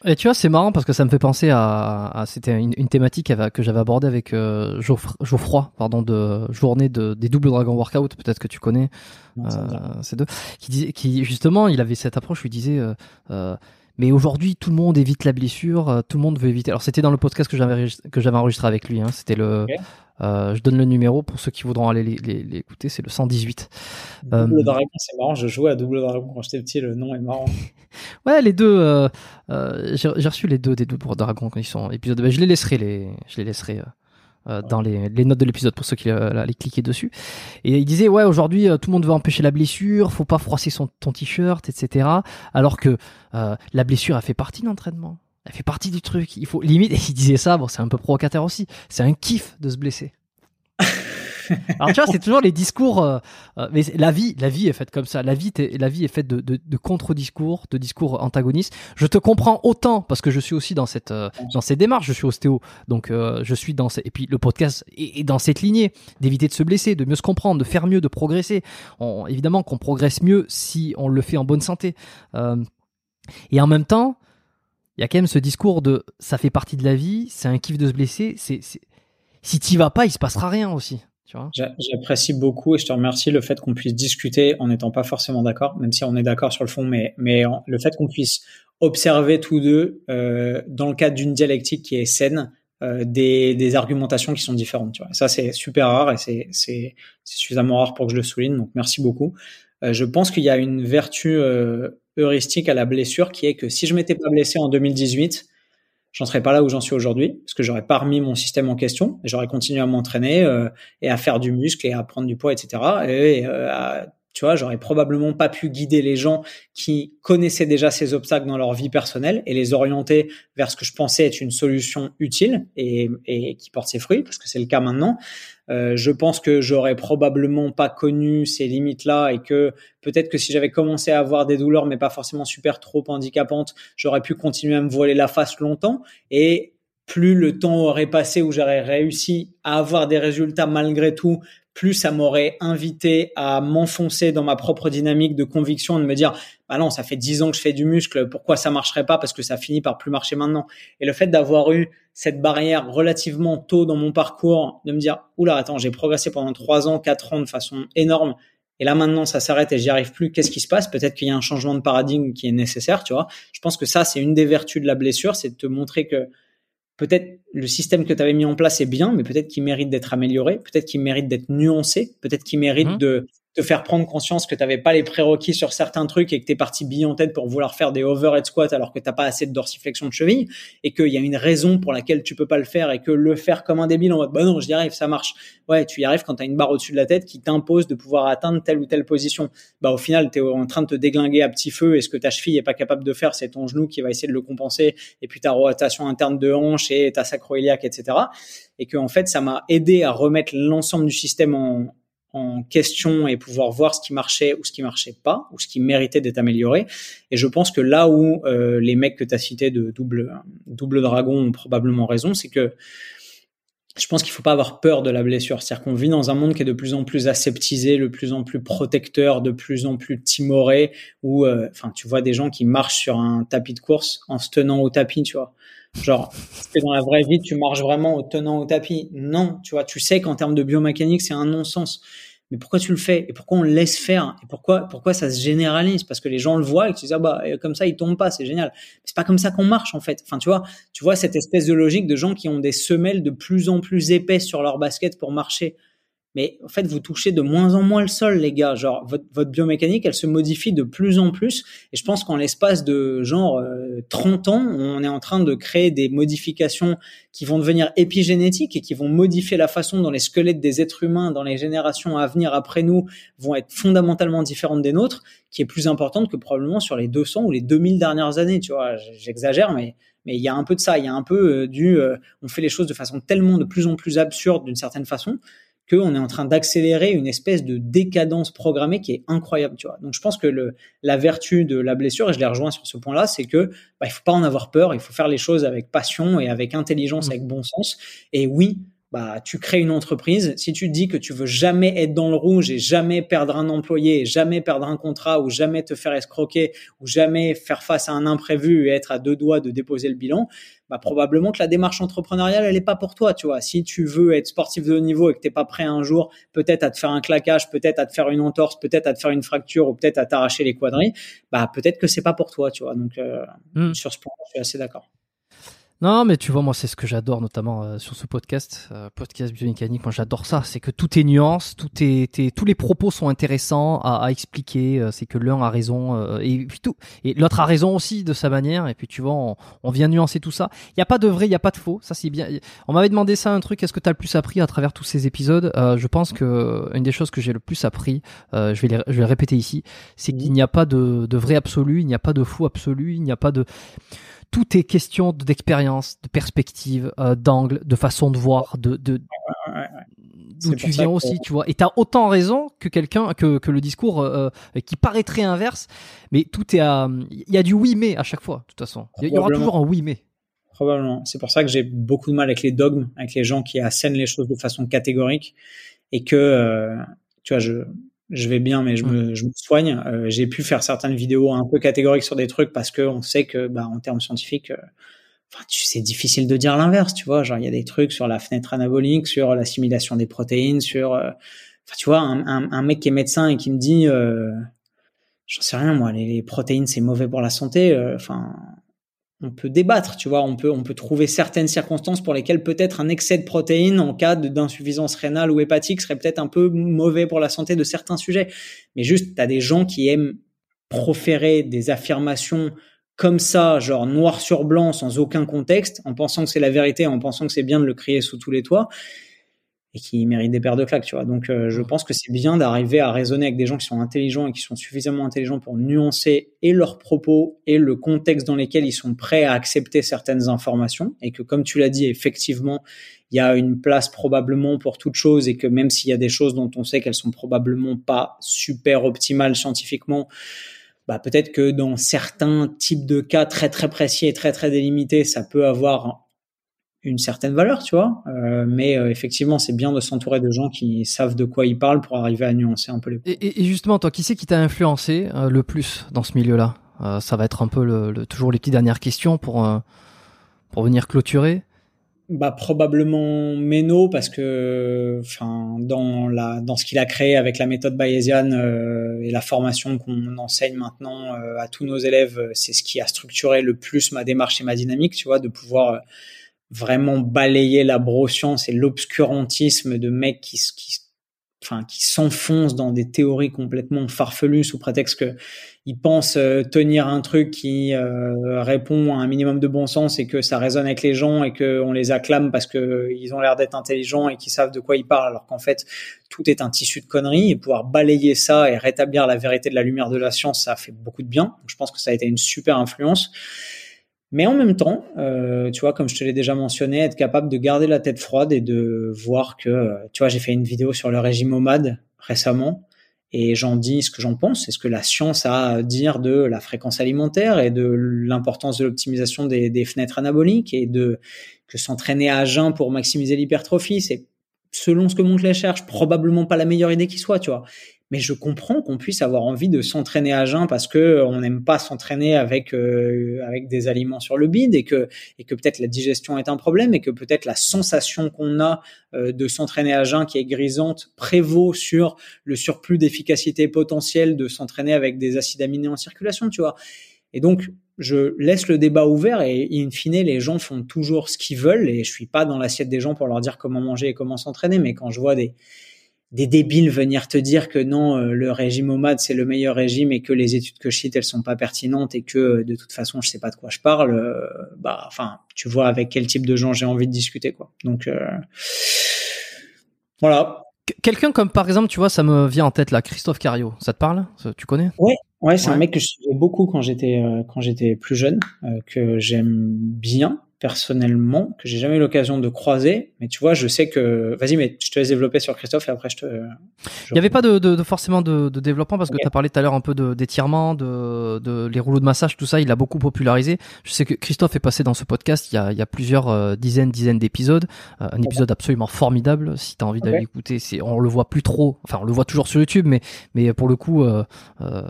Et tu vois, c'est marrant parce que ça me fait penser à, à c'était une, une thématique que j'avais abordée avec euh, Geoffroy, pardon, de journée de, des doubles dragons workout, peut-être que tu connais Non, euh, ces deux, qui disait, qui justement, il avait cette approche où il disait, euh, euh, mais aujourd'hui tout le monde évite la blessure, euh, tout le monde veut éviter. Alors c'était dans le podcast que j'avais enregistré- que j'avais enregistré avec lui, hein, c'était le, euh, je donne le numéro pour ceux qui voudront aller l'écouter, c'est le 118. Euh, Double Dragon, c'est marrant, je jouais à Double Dragon quand j'étais petit, le nom est marrant. Ouais, les deux. euh, euh, j'ai reçu les deux des doubles dragons quand ils sont épisodes. Ben, je les laisserai les, je les laisserai euh, euh, dans les, notes de l'épisode pour ceux qui euh, allaient cliquer dessus. Et il disait ouais, aujourd'hui euh, tout le monde veut empêcher la blessure, faut pas froisser son ton t-shirt, etc. Alors que euh, la blessure, elle fait partie de l'entraînement. Elle fait partie du truc. Il faut limite. Et il disait ça. Bon, c'est un peu provocateur aussi. C'est un kiff de se blesser. Alors tu vois, c'est toujours les discours. euh, euh, mais la vie, la vie est faite comme ça. La vie, la vie est faite de, de, contre-discours, de discours antagonistes. Je te comprends autant parce que je suis aussi dans cette euh, dans ces démarches. Je suis ostéo, donc euh, je suis dans ces- et puis le podcast est, dans cette lignée d'éviter de se blesser, de mieux se comprendre, de faire mieux, de progresser. Évidemment qu'on progresse mieux si on le fait en bonne santé. Et en même temps, il y a quand même ce discours de ça fait partie de la vie, c'est un kiff de se blesser. C'est- si t'y vas pas, il se passera rien aussi. J'apprécie beaucoup et je te remercie le fait qu'on puisse discuter en n'étant pas forcément d'accord, même si on est d'accord sur le fond, mais, le fait qu'on puisse observer tous deux euh, dans le cadre d'une dialectique qui est saine, euh, des, argumentations qui sont différentes. Ça, c'est super rare et c'est suffisamment rare pour que je le souligne, donc merci beaucoup. Euh, je pense qu'il y a une vertu heuristique à la blessure qui est que si je m'étais pas blessé en 2018, j'en serais pas là où j'en suis aujourd'hui, parce que j'aurais pas remis mon système en question, et j'aurais continué à m'entraîner euh, et à faire du muscle et à prendre du poids, etc. tu vois, j'aurais probablement pas pu guider les gens qui connaissaient déjà ces obstacles dans leur vie personnelle et les orienter vers ce que je pensais être une solution utile et, qui porte ses fruits, parce que c'est le cas maintenant. Euh, je pense que j'aurais probablement pas connu ces limites-là et que peut-être que si j'avais commencé à avoir des douleurs, mais pas forcément super trop handicapantes, j'aurais pu continuer à me voiler la face longtemps. Et plus le temps aurait passé où j'aurais réussi à avoir des résultats malgré tout, plus ça m'aurait invité à m'enfoncer dans ma propre dynamique de conviction, de me dire, bah non, ça fait dix ans que je fais du muscle, pourquoi ça marcherait pas Parce que ça finit par plus marcher maintenant? Et le fait d'avoir eu cette barrière relativement tôt dans mon parcours, de me dire, oula, attends, j'ai progressé pendant trois ans, quatre ans de façon énorme, et là maintenant ça s'arrête et j'y arrive plus, qu'est-ce qui se passe? Peut-être qu'il y a un changement de paradigme qui est nécessaire, tu vois? Je pense que ça, c'est une des vertus de la blessure, c'est de te montrer que peut-être le système que tu avais mis en place est bien, mais peut-être qu'il mérite d'être amélioré, peut-être qu'il mérite d'être nuancé, peut-être qu'il mérite mmh. de te faire prendre conscience que tu n'avais pas les prérequis sur certains trucs et que tu es parti bille en tête pour vouloir faire des overhead squats alors que tu pas assez de dorsiflexion de cheville et qu'il y a une raison pour laquelle tu peux pas le faire et que le faire comme un débile en mode bah non, j'y arrive, ça marche. Ouais, tu y arrives quand tu as une barre au-dessus de la tête qui t'impose de pouvoir atteindre telle ou telle position. Bah au final, tu es en train de te déglinguer à petit feu et ce que ta cheville est pas capable de faire, c'est ton genou qui va essayer de le compenser et puis ta rotation interne de hanche et ta sacroiliaque, etc. Et que en fait, ça m'a aidé à remettre l'ensemble du système en, en question et pouvoir voir ce qui marchait ou ce qui marchait pas ou ce qui méritait d'être amélioré. Et je pense que là où euh, les mecs que tu as cités de double double dragon ont probablement raison, c'est que je pense qu'il faut pas avoir peur de la blessure. C'est-à-dire qu'on vit dans un monde qui est de plus en plus aseptisé, de plus en plus protecteur, de plus en plus timoré, où, euh, enfin, tu vois des gens qui marchent sur un tapis de course en se tenant au tapis, tu vois. Genre, est-ce que dans la vraie vie, tu marches vraiment au tenant au tapis Non, tu vois, tu sais qu'en termes de biomécanique, c'est un non-sens. Mais pourquoi tu le fais Et pourquoi on le laisse faire Et pourquoi, pourquoi ça se généralise? Parce que les gens le voient et tu dis, ah bah, comme ça, il tombe pas, c'est génial. C'est pas comme ça qu'on marche, en fait. Enfin, tu vois, tu vois cette espèce de logique de gens qui ont des semelles de plus en plus épaisses sur leur basket pour marcher mais en fait, vous touchez de moins en moins le sol, les gars. Genre, votre, votre biomécanique, elle se modifie de plus en plus. Et je pense qu'en l'espace de genre 30 euh, ans, on est en train de créer des modifications qui vont devenir épigénétiques et qui vont modifier la façon dont les squelettes des êtres humains dans les générations à venir après nous vont être fondamentalement différentes des nôtres, qui est plus importante que probablement sur les 200 ou les 2000 dernières années. Tu vois, j'exagère, mais mais il y a un peu de ça. Il y a un peu euh, du, euh, on fait les choses de façon tellement de plus en plus absurde d'une certaine façon qu'on est en train d'accélérer une espèce de décadence programmée qui est incroyable, tu vois. Donc je pense que le, la vertu de la blessure, et je les rejoins sur ce point-là, c'est que bah, il faut pas en avoir peur, il faut faire les choses avec passion et avec intelligence, mmh. avec bon sens. Et oui, bah tu crées une entreprise. Si tu te dis que tu veux jamais être dans le rouge et jamais perdre un employé, jamais perdre un contrat ou jamais te faire escroquer ou jamais faire face à un imprévu et être à deux doigts de déposer le bilan, bah probablement que la démarche entrepreneuriale elle est pas pour toi, tu vois. Si tu veux être sportif de haut niveau et que t'es pas prêt un jour, peut-être à te faire un claquage, peut-être à te faire une entorse, peut-être à te faire une fracture ou peut-être à t'arracher les quadrilles, bah peut-être que c'est pas pour toi, tu vois. Donc euh, hmm. sur ce point, je suis assez d'accord. Non, mais tu vois, moi, c'est ce que j'adore, notamment euh, sur ce podcast, euh, podcast biomécanique. Moi, j'adore ça. C'est que tout est nuance, tout est, tous les propos sont intéressants à, à expliquer. Euh, c'est que l'un a raison et puis tout, et l'autre a raison aussi de sa manière. Et puis, tu vois, on, on vient nuancer tout ça. Il y a pas de vrai, il y a pas de faux. Ça, c'est bien. On m'avait demandé ça, un truc. Est-ce que tu as le plus appris à travers tous ces épisodes? Je pense que une des choses que j'ai le plus appris, je vais, je vais le répéter ici, c'est qu'il n'y a pas de, de vrai absolu, il n'y a pas de faux absolu, il n'y a pas de tout est question d'expérience, de perspective, euh, d'angle, de façon de voir, de, de d'où tu viens aussi, tu vois. Et t'as autant raison que quelqu'un que, que le discours euh, euh, qui paraîtrait inverse, mais tout est à, il y a du oui mais à chaque fois, de toute façon. Il y aura toujours un oui mais. Probablement. C'est pour ça que j'ai beaucoup de mal avec les dogmes, avec les gens qui assènent les choses de façon catégorique et que, tu vois, je, je vais bien, mais je, me, je me soigne. Euh, j'ai pu faire certaines vidéos un peu catégoriques sur des trucs parce que on sait que, bah, en termes scientifiques, euh, enfin, c'est difficile de dire l'inverse, tu vois. Genre, il y a des trucs sur la fenêtre anabolique, sur l'assimilation des protéines, sur, euh, enfin, tu vois, un, un, un, mec qui est médecin et qui me dit, j'en sais rien, moi, les, les protéines c'est mauvais pour la santé. Enfin, on peut débattre, tu vois, on peut, on peut trouver certaines circonstances pour lesquelles peut-être un excès de protéines en cas d'insuffisance rénale ou hépatique serait peut-être un peu mauvais pour la santé de certains sujets. Mais juste, tu as des gens qui aiment proférer des affirmations comme ça, genre noir sur blanc, sans aucun contexte, en pensant que c'est la vérité, en pensant que c'est bien de le crier sous tous les toits et qui méritent des paires de claques, tu vois. Donc, euh, je pense que c'est bien d'arriver à raisonner avec des gens qui sont intelligents et qui sont suffisamment intelligents pour nuancer et leurs propos et le contexte dans lequel ils sont prêts à accepter certaines informations et que, comme tu l'as dit, effectivement, il y a une place probablement pour toute chose et que même s'il y a des choses dont on sait qu'elles sont probablement pas super optimales scientifiquement, bah peut-être que dans certains types de cas très très précis et très très délimités, ça peut avoir une certaine valeur, tu vois. Euh, mais euh, effectivement, c'est bien de s'entourer de gens qui savent de quoi ils parlent pour arriver à nuancer un peu les. Et, et justement, toi, qui c'est qui t'a influencé euh, le plus dans ce milieu-là? Ça va être un peu le, toujours les petites dernières questions pour pour venir clôturer. Bah probablement Meno parce que enfin dans la dans ce qu'il a créé avec la méthode bayésienne et la formation qu'on enseigne maintenant à tous nos élèves, c'est ce qui a structuré le plus ma démarche et ma dynamique, tu vois, de pouvoir vraiment balayer la broscience et l'obscurantisme de mecs qui, qui enfin qui s'enfoncent dans des théories complètement farfelues sous prétexte que ils pensent euh, tenir un truc qui euh, répond à un minimum de bon sens et que ça résonne avec les gens et que on les acclame parce que ils ont l'air d'être intelligents et qu'ils savent de quoi ils parlent. Alors qu'en fait tout est un tissu de conneries et pouvoir balayer ça et rétablir la vérité de la lumière de la science ça fait beaucoup de bien. Je pense que ça a été une super influence mais en même temps, euh, tu vois, comme je te l'ai déjà mentionné, être capable de garder la tête froide et de voir que, euh, tu vois, j'ai fait une vidéo sur le régime OMAD récemment et j'en dis ce que j'en pense, c'est ce que la science a à dire de la fréquence alimentaire et de l'importance de l'optimisation des, fenêtres anaboliques et de que s'entraîner à jeun pour maximiser l'hypertrophie, c'est selon ce que montrent les recherches, probablement pas la meilleure idée qui soit, tu vois mais je comprends qu'on puisse avoir envie de s'entraîner à jeun parce que euh, on n'aime pas s'entraîner avec euh, avec des aliments sur le bide et que et que peut-être la digestion est un problème et que peut-être la sensation qu'on a euh, de s'entraîner à jeun qui est grisante prévaut sur le surplus d'efficacité potentielle de s'entraîner avec des acides aminés en circulation, tu vois. Et donc je laisse le débat ouvert et in fine les gens font toujours ce qu'ils veulent et je suis pas dans l'assiette des gens pour leur dire comment manger et comment s'entraîner mais quand je vois des des débiles venir te dire que non, euh, le régime OMAD c'est le meilleur régime et que les études que je cite elles sont pas pertinentes et que euh, de toute façon je sais pas de quoi je parle, euh, bah enfin tu vois avec quel type de gens j'ai envie de discuter quoi. Donc voilà. Quelqu'un comme par exemple, tu vois, ça me vient en tête là, Christophe Cario, ça te parle Tu connais? Ouais, ouais, c'est un mec que je suivais beaucoup quand j'étais quand j'étais plus jeune, que j'aime bien personnellement que j'ai jamais eu l'occasion de croiser. Mais tu vois, je sais que. Vas-y, mais je te laisse développer sur Christophe et après je te. Il n'y avait pas de, de, forcément de, de, développement parce que tu as parlé tout à l'heure un peu d'étirement, de, de, les rouleaux de massage, tout ça. Il a beaucoup popularisé. Je sais que Christophe est passé dans ce podcast il y a, il y a plusieurs euh, dizaines, dizaines d'épisodes. Euh, un épisode absolument formidable. Si tu as envie d'aller l'écouter, c'est on le voit plus trop. Enfin, on le voit toujours sur YouTube, mais mais pour le coup, euh,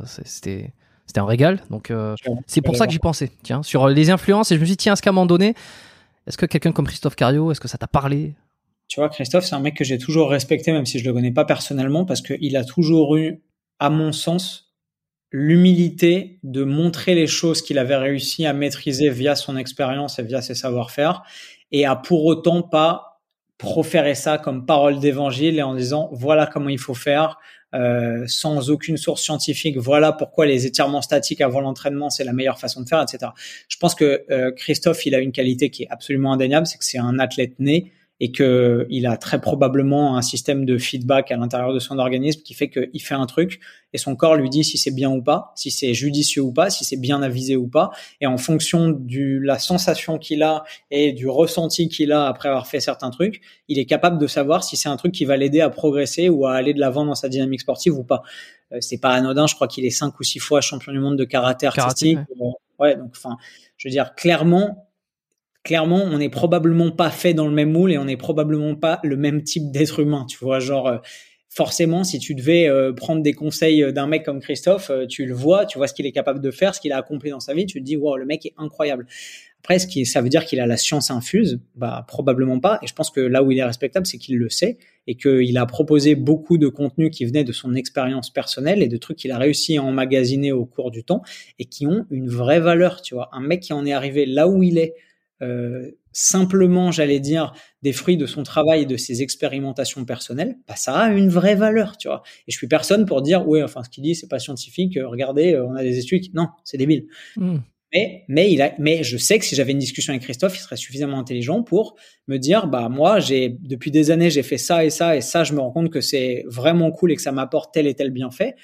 c'était c'était un régal. Donc euh, c'est pour ça que j'y pensais. Tiens, sur les influences et je me suis dit tiens, est-ce qu'à un moment donné, est-ce que quelqu'un comme Christophe Cario, est-ce que ça t'a parlé? Tu vois, Christophe, c'est un mec que j'ai toujours respecté, même si je le connais pas personnellement, parce qu'il a toujours eu, à mon sens, l'humilité de montrer les choses qu'il avait réussi à maîtriser via son expérience et via ses savoir-faire, et à pour autant pas proférer ça comme parole d'évangile et en disant voilà comment il faut faire, euh, sans aucune source scientifique. Voilà pourquoi les étirements statiques avant l'entraînement, c'est la meilleure façon de faire, etc. Je pense que euh, Christophe, il a une qualité qui est absolument indéniable, c'est que c'est un athlète né et que il a très probablement un système de feedback à l'intérieur de son organisme qui fait qu'il fait un truc et son corps lui dit si c'est bien ou pas, si c'est judicieux ou pas, si c'est bien avisé ou pas. Et en fonction de la sensation qu'il a et du ressenti qu'il a après avoir fait certains trucs, il est capable de savoir si c'est un truc qui va l'aider à progresser ou à aller de l'avant dans sa dynamique sportive ou pas. Euh, c'est pas anodin, je crois qu'il est cinq ou six fois champion du monde de karaté artistique. ouais. ouais, donc enfin, je veux dire clairement clairement, on n'est probablement pas fait dans le même moule et on n'est probablement pas le même type d'être humain. Tu vois, genre, euh, forcément, si tu devais euh, prendre des conseils d'un mec comme Christophe, euh, tu le vois, tu vois ce qu'il est capable de faire, ce qu'il a accompli dans sa vie, tu te dis, wow, le mec est incroyable. Après, ça veut dire qu'il a la science infuse? Bah, probablement pas. Et je pense que là où il est respectable, c'est qu'il le sait et qu'il a proposé beaucoup de contenu qui venait de son expérience personnelle et de trucs qu'il a réussi à emmagasiner au cours du temps et qui ont une vraie valeur, tu vois. Un mec qui en est arrivé là où il est, euh, simplement, j'allais dire, des fruits de son travail et de ses expérimentations personnelles, bah, ça a une vraie valeur, tu vois. Et je suis personne pour dire, oui, enfin, ce qu'il dit, c'est pas scientifique, euh, regardez, euh, on a des études. Non, c'est débile. Hmm. Mais, mais, il a, mais je sais que si j'avais une discussion avec Christophe, il serait suffisamment intelligent pour me dire, bah, moi, j'ai, depuis des années, j'ai fait ça et ça, et ça, je me rends compte que c'est vraiment cool et que ça m'apporte tel et tel bienfait.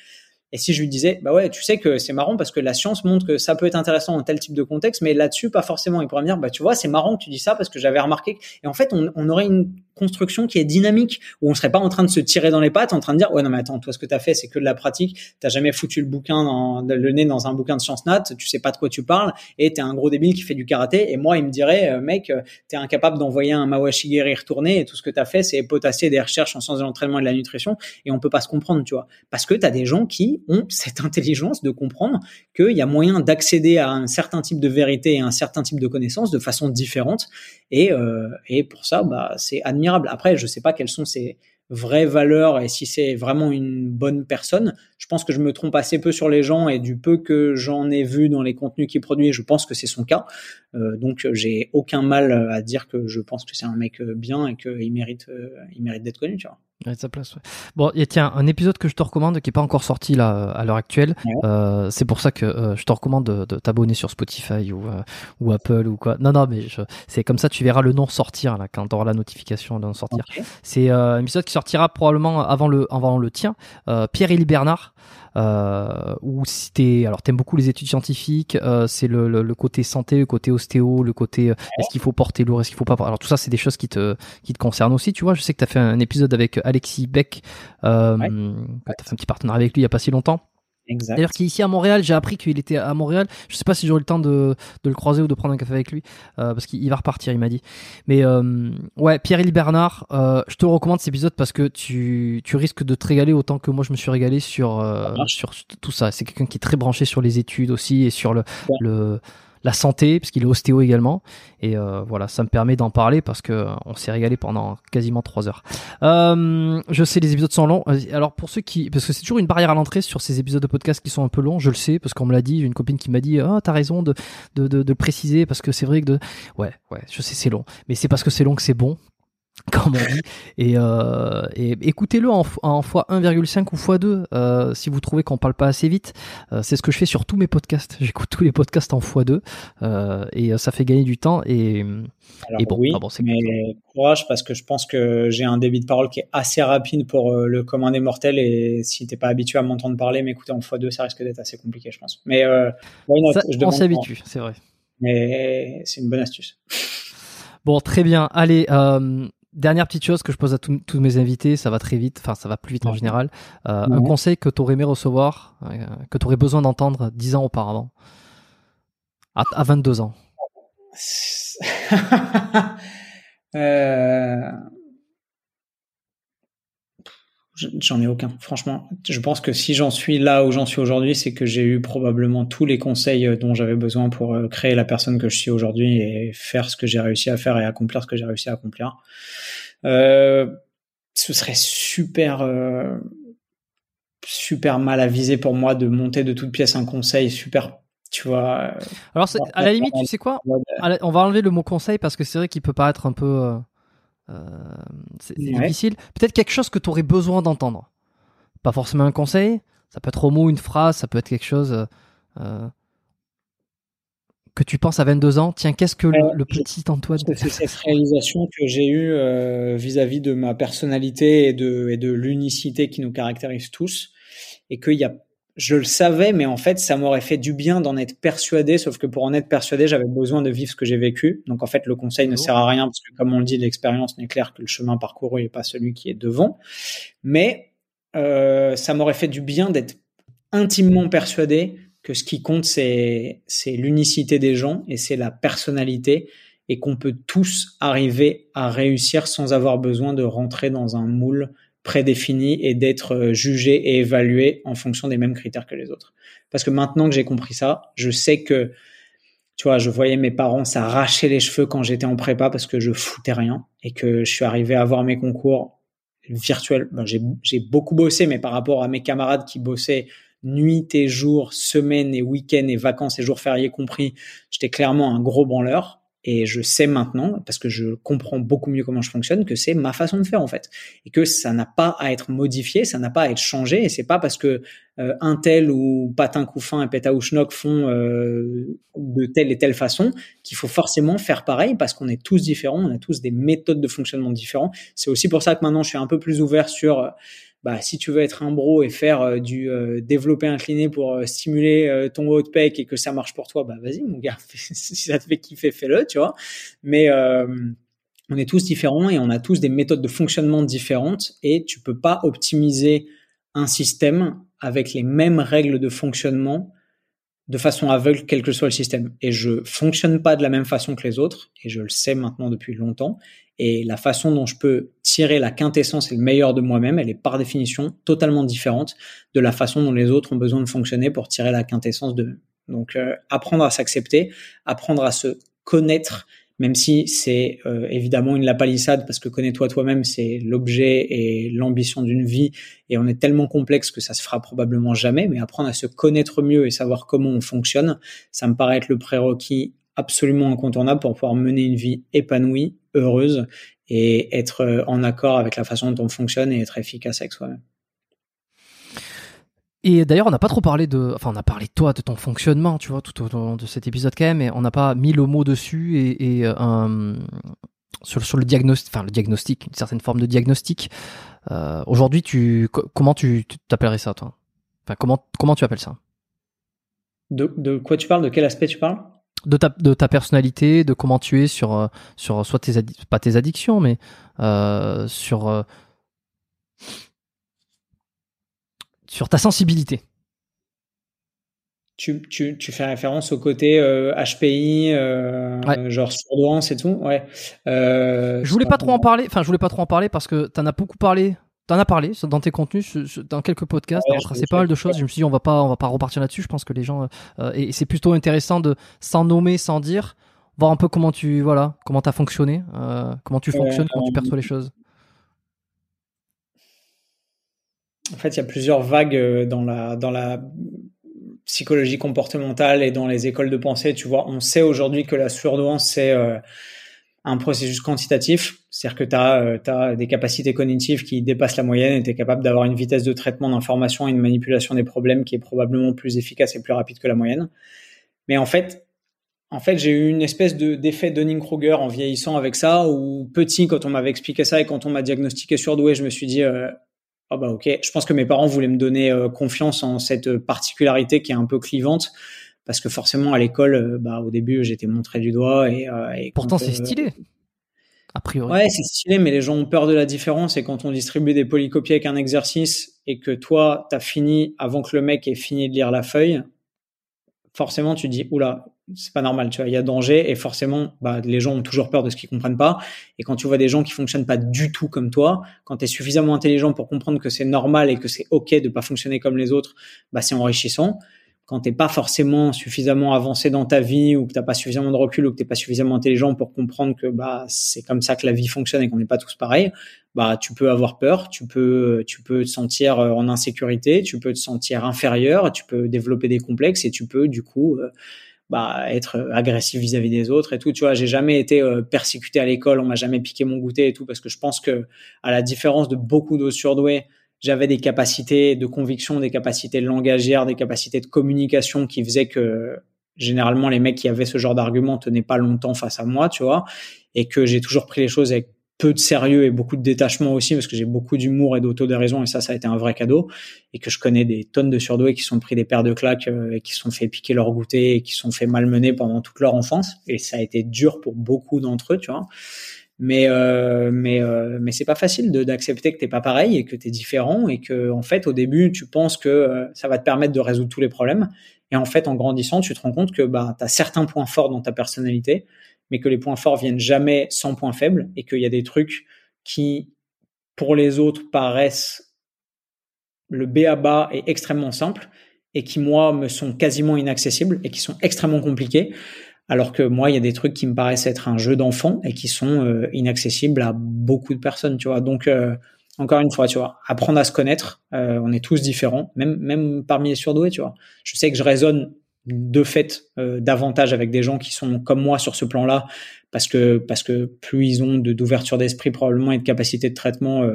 Et si je lui disais, bah ouais, tu sais que c'est marrant parce que la science montre que ça peut être intéressant dans tel type de contexte, mais là-dessus, pas forcément. Il pourrait me dire, bah tu vois, c'est marrant que tu dis ça parce que j'avais remarqué. Et en fait, on, on aurait une construction qui est dynamique où on serait pas en train de se tirer dans les pattes, en train de dire, ouais, non, mais attends, toi, ce que tu as fait, c'est que de la pratique. T'as jamais foutu le bouquin dans, le nez dans un bouquin de sciences nat, tu sais pas de quoi tu parles et t'es un gros débile qui fait du karaté. Et moi, il me dirait, euh, mec, t'es incapable d'envoyer un Mawashigiri retourner et tout ce que t'as fait, c'est potasser des recherches en sciences de l'entraînement et de la nutrition et on peut pas se comprendre, tu vois. Parce que t'as des gens qui ont cette intelligence de comprendre qu'il y a moyen d'accéder à un certain type de vérité et un certain type de connaissances de façon différente. Et, euh, et pour ça, bah, c'est Après, je sais pas quels sont ces vraies valeurs et si c'est vraiment une bonne personne. Je pense que je me trompe assez peu sur les gens et du peu que j'en ai vu dans les contenus qu'il produit, je pense que c'est son cas. Euh, donc j'ai aucun mal à dire que je pense que c'est un mec bien et qu'il mérite, il mérite d'être connu. Ouais, sa place, ouais. Bon, et tiens, un épisode que je te recommande qui est pas encore sorti là à l'heure actuelle. Euh, c'est pour ça que euh, je te recommande de, de t'abonner sur Spotify ou, euh, ou Apple ou quoi. Non, non, mais c'est comme ça, tu verras le nom sortir là quand tu auras la notification de sortir. C'est un épisode qui sortira probablement avant le avant le tien. Pierre-Élie Bernard euh, ou si t'es alors t'aimes beaucoup les études scientifiques, euh, c'est le, le, côté santé, le côté ostéo, le côté euh, est-ce qu'il faut porter lourd, est-ce qu'il faut pas. Alors tout ça, c'est des choses qui te qui te concernent aussi. Tu vois, je sais que t'as fait un épisode avec Alexis Beck, euh, ouais. t'as fait un petit partenariat avec lui il y a pas si longtemps. Exact. D'ailleurs, qui est ici à Montréal, j'ai appris qu'il était à Montréal. Je sais pas si j'aurai le temps de, de, le croiser ou de prendre un café avec lui, euh, parce qu'il va repartir, il m'a dit. Mais euh, ouais, Pierre-Élie Bernard, euh, je te recommande cet épisode parce que tu, tu risques de te régaler autant que moi je me suis régalé sur, euh, sur tout ça. C'est quelqu'un qui est très branché sur les études aussi et sur le, ouais. le la santé, parce qu'il est ostéo également. Et euh, voilà, ça me permet d'en parler parce que euh, on s'est régalé pendant quasiment trois heures. Euh, je sais, les épisodes sont longs. Alors pour ceux qui, parce que c'est toujours une barrière à l'entrée sur ces épisodes de podcast qui sont un peu longs, je le sais parce qu'on me l'a dit. J'ai une copine qui m'a dit, ah oh, t'as raison de de, de de le préciser parce que c'est vrai que de, ouais ouais, je sais c'est long, mais c'est parce que c'est long que c'est bon comme on dit. Et, euh, et écoutez-le en, en fois 1,5 ou fois 2 euh, si vous trouvez qu'on parle pas assez vite. Euh, c'est ce que je fais sur tous mes podcasts. J'écoute tous les podcasts en fois 2 euh, et ça fait gagner du temps. Et, Alors, et bon, oui, ah bon, mais courage parce que je pense que j'ai un débit de parole qui est assez rapide pour le commun des mortels et si t'es pas habitué à m'entendre parler, m'écouter en fois 2 ça risque d'être assez compliqué, je pense. Mais not, ça, je on s'habitue, c'est vrai. Mais c'est une bonne astuce. Bon, très bien. Allez, euh, Dernière petite chose que je pose à tous mes invités, ça va très vite, enfin ça va plus vite en général. Euh, Un conseil que tu aurais aimé recevoir, euh, que tu aurais besoin d'entendre 10 ans auparavant, à, à 22 ans. euh... J'en ai aucun, franchement. Je pense que si j'en suis là où j'en suis aujourd'hui, c'est que j'ai eu probablement tous les conseils dont j'avais besoin pour créer la personne que je suis aujourd'hui et faire ce que j'ai réussi à faire et accomplir ce que j'ai réussi à accomplir. Euh, ce serait super, euh, super mal avisé pour moi de monter de toute pièce un conseil super tu vois. Alors, à la limite, tu sais quoi? On va enlever le mot conseil parce que c'est vrai qu'il peut paraître un peu. Euh, c'est ouais. difficile. Peut-être quelque chose que tu aurais besoin d'entendre. Pas forcément un conseil. Ça peut être au mot une phrase, ça peut être quelque chose euh, que tu penses à 22 ans. Tiens, qu'est-ce que le, Euh, le petit Antoine C'est cette réalisation que j'ai eue euh, vis-à-vis de ma personnalité et de, et de l'unicité qui nous caractérise tous. Et qu'il y a, je le savais, mais en fait, ça m'aurait fait du bien d'en être persuadé. Sauf que pour en être persuadé, j'avais besoin de vivre ce que j'ai vécu. Donc en fait, le conseil ne sert à rien parce que, comme on le dit, l'expérience n'est claire que le chemin parcouru n'est pas celui qui est devant. Mais euh, ça m'aurait fait du bien d'être intimement persuadé que ce qui compte, c'est, c'est l'unicité des gens et c'est la personnalité et qu'on peut tous arriver à réussir sans avoir besoin de rentrer dans un moule prédéfini et d'être jugé et évalué en fonction des mêmes critères que les autres. Parce que maintenant que j'ai compris ça, je sais que, tu vois, je voyais mes parents s'arracher les cheveux quand j'étais en prépa parce que je foutais rien et que je suis arrivé à avoir mes concours virtuels. Ben, j'ai, j'ai beaucoup bossé, mais par rapport à mes camarades qui bossaient nuit et jour, semaine et week-end et vacances et jours fériés compris, j'étais clairement un gros branleur. Et je sais maintenant, parce que je comprends beaucoup mieux comment je fonctionne, que c'est ma façon de faire en fait, et que ça n'a pas à être modifié, ça n'a pas à être changé, et c'est pas parce que euh, un tel ou patin couffin et péta ou schnock font euh, de telle et telle façon qu'il faut forcément faire pareil, parce qu'on est tous différents, on a tous des méthodes de fonctionnement différents. C'est aussi pour ça que maintenant je suis un peu plus ouvert sur bah, si tu veux être un bro et faire euh, du euh, développer incliné pour euh, stimuler ton haut de pec et que ça marche pour toi, bah vas-y mon gars, si ça te fait kiffer, fais-le, tu vois. Mais on est tous différents et on a tous des méthodes de fonctionnement différentes et tu peux pas optimiser un système avec les mêmes règles de fonctionnement de façon aveugle, quel que soit le système. Et je fonctionne pas de la même façon que les autres, et je le sais maintenant depuis longtemps. Et la façon dont je peux tirer la quintessence et le meilleur de moi-même, elle est par définition totalement différente de la façon dont les autres ont besoin de fonctionner pour tirer la quintessence de. Donc, euh, apprendre à s'accepter, apprendre à se connaître, même si c'est euh, évidemment une lapalissade parce que connais-toi toi-même, c'est l'objet et l'ambition d'une vie et on est tellement complexe que ça se fera probablement jamais, mais apprendre à se connaître mieux et savoir comment on fonctionne, ça me paraît être le prérequis absolument incontournable pour pouvoir mener une vie épanouie, heureuse et être euh, en accord avec la façon dont on fonctionne et être efficace avec soi-même. Et d'ailleurs, on n'a pas trop parlé de, enfin, on a parlé de toi, de ton fonctionnement, tu vois, tout au long de cet épisode quand même, mais on n'a pas mis le mot dessus et, et euh, sur, sur le diagnostic, enfin le diagnostic, une certaine forme de diagnostic. Euh, Aujourd'hui, tu, comment tu t'appellerais ça, toi? Enfin, comment comment tu appelles ça? De, de quoi tu parles? De quel aspect tu parles? De ta, de ta personnalité, de comment tu es sur, euh, sur soit tes, pas tes addictions, mais euh, sur, euh, sur ta sensibilité. Tu, tu, tu, fais référence au côté euh, HPI, euh, genre surdouance et tout, ouais. Euh, je voulais pas trop en parler. Enfin, je voulais pas trop en parler parce que tu en as beaucoup parlé. T'en as parlé dans tes contenus, dans quelques podcasts, ouais, t'as pas mal de choses. Je me suis dit on va pas, on va pas repartir là-dessus. Je pense que les gens euh, et c'est plutôt intéressant de sans nommer, sans dire, voir un peu comment tu voilà, comment t'as fonctionné, euh, comment tu fonctionnes, comment tu perçois les choses. En fait, il y a plusieurs vagues euh, dans la, dans la psychologie comportementale et dans les écoles de pensée. Tu vois, on sait aujourd'hui que la surdouance, c'est un processus quantitatif. C'est-à-dire que tu as, euh, des capacités cognitives qui dépassent la moyenne et tu es capable d'avoir une vitesse de traitement d'information et une manipulation des problèmes qui est probablement plus efficace et plus rapide que la moyenne. Mais en fait, en fait, j'ai eu une espèce de d'effet Dunning-Kruger en vieillissant avec ça, où petit, quand on m'avait expliqué ça et quand on m'a diagnostiqué surdoué, je me suis dit, euh, ah bah ok, je pense que mes parents voulaient me donner euh, confiance en cette particularité qui est un peu clivante parce que forcément à l'école, euh, bah au début j'étais montré du doigt et, euh, et pourtant c'est stylé. A priori. Ouais, c'est stylé, mais les gens ont peur de la différence. Et quand on distribue des polycopiés avec un exercice et que toi, t'as fini avant que le mec ait fini de lire la feuille, forcément, tu dis, oula, c'est pas normal, tu vois, il y a danger. Et forcément, bah, les gens ont toujours peur de ce qu'ils comprennent pas. Et quand tu vois des gens qui fonctionnent pas du tout comme toi, quand tu es suffisamment intelligent pour comprendre que c'est normal et que c'est OK de pas fonctionner comme les autres, bah, c'est enrichissant quand t'es pas forcément suffisamment avancé dans ta vie ou que t'as pas suffisamment de recul ou que t'es pas suffisamment intelligent pour comprendre que bah c'est comme ça que la vie fonctionne et qu'on n'est pas tous pareils, bah tu peux avoir peur, tu peux tu peux te sentir euh, en insécurité, tu peux te sentir inférieur, tu peux développer des complexes et tu peux du coup euh, bah être agressif vis-à-vis des autres et tout. Tu vois, j'ai jamais été euh, persécuté à l'école, on m'a jamais piqué mon goûter et tout parce que je pense que à la différence de beaucoup d'autres surdoués j'avais des capacités de conviction, des capacités langagières, des capacités de communication qui faisaient que généralement les mecs qui avaient ce genre d'argument tenaient pas longtemps face à moi, tu vois, et que j'ai toujours pris les choses avec peu de sérieux et beaucoup de détachement aussi parce que j'ai beaucoup d'humour et d'autodérision et ça ça a été un vrai cadeau et que je connais des tonnes de surdoués qui sont pris des paires de claques euh, et qui sont fait piquer leur goûter et qui sont fait malmener pendant toute leur enfance et ça a été dur pour beaucoup d'entre eux tu vois mais euh, mais euh, mais c'est pas facile d'accepter que t'es pas pareil et que t'es différent et que en fait au début tu penses que euh, ça va te permettre de résoudre tous les problèmes. Et en fait en grandissant tu te rends compte que bah t'as certains points forts dans ta personnalité mais que les points forts viennent jamais sans points faibles et qu'il y a des trucs qui pour les autres paraissent le B à bas est extrêmement simple et qui moi me sont quasiment inaccessibles et qui sont extrêmement compliqués alors que moi, il y a des trucs qui me paraissent être un jeu d'enfant et qui sont euh, inaccessibles à beaucoup de personnes, tu vois. Donc, euh, encore une fois, tu vois, apprendre à se connaître. Euh, on est tous différents, même même parmi les surdoués, tu vois. Je sais que je raisonne de fait davantage avec des gens qui sont comme moi sur ce plan-là, parce que parce que plus ils ont d'ouverture d'esprit probablement et de capacité de traitement,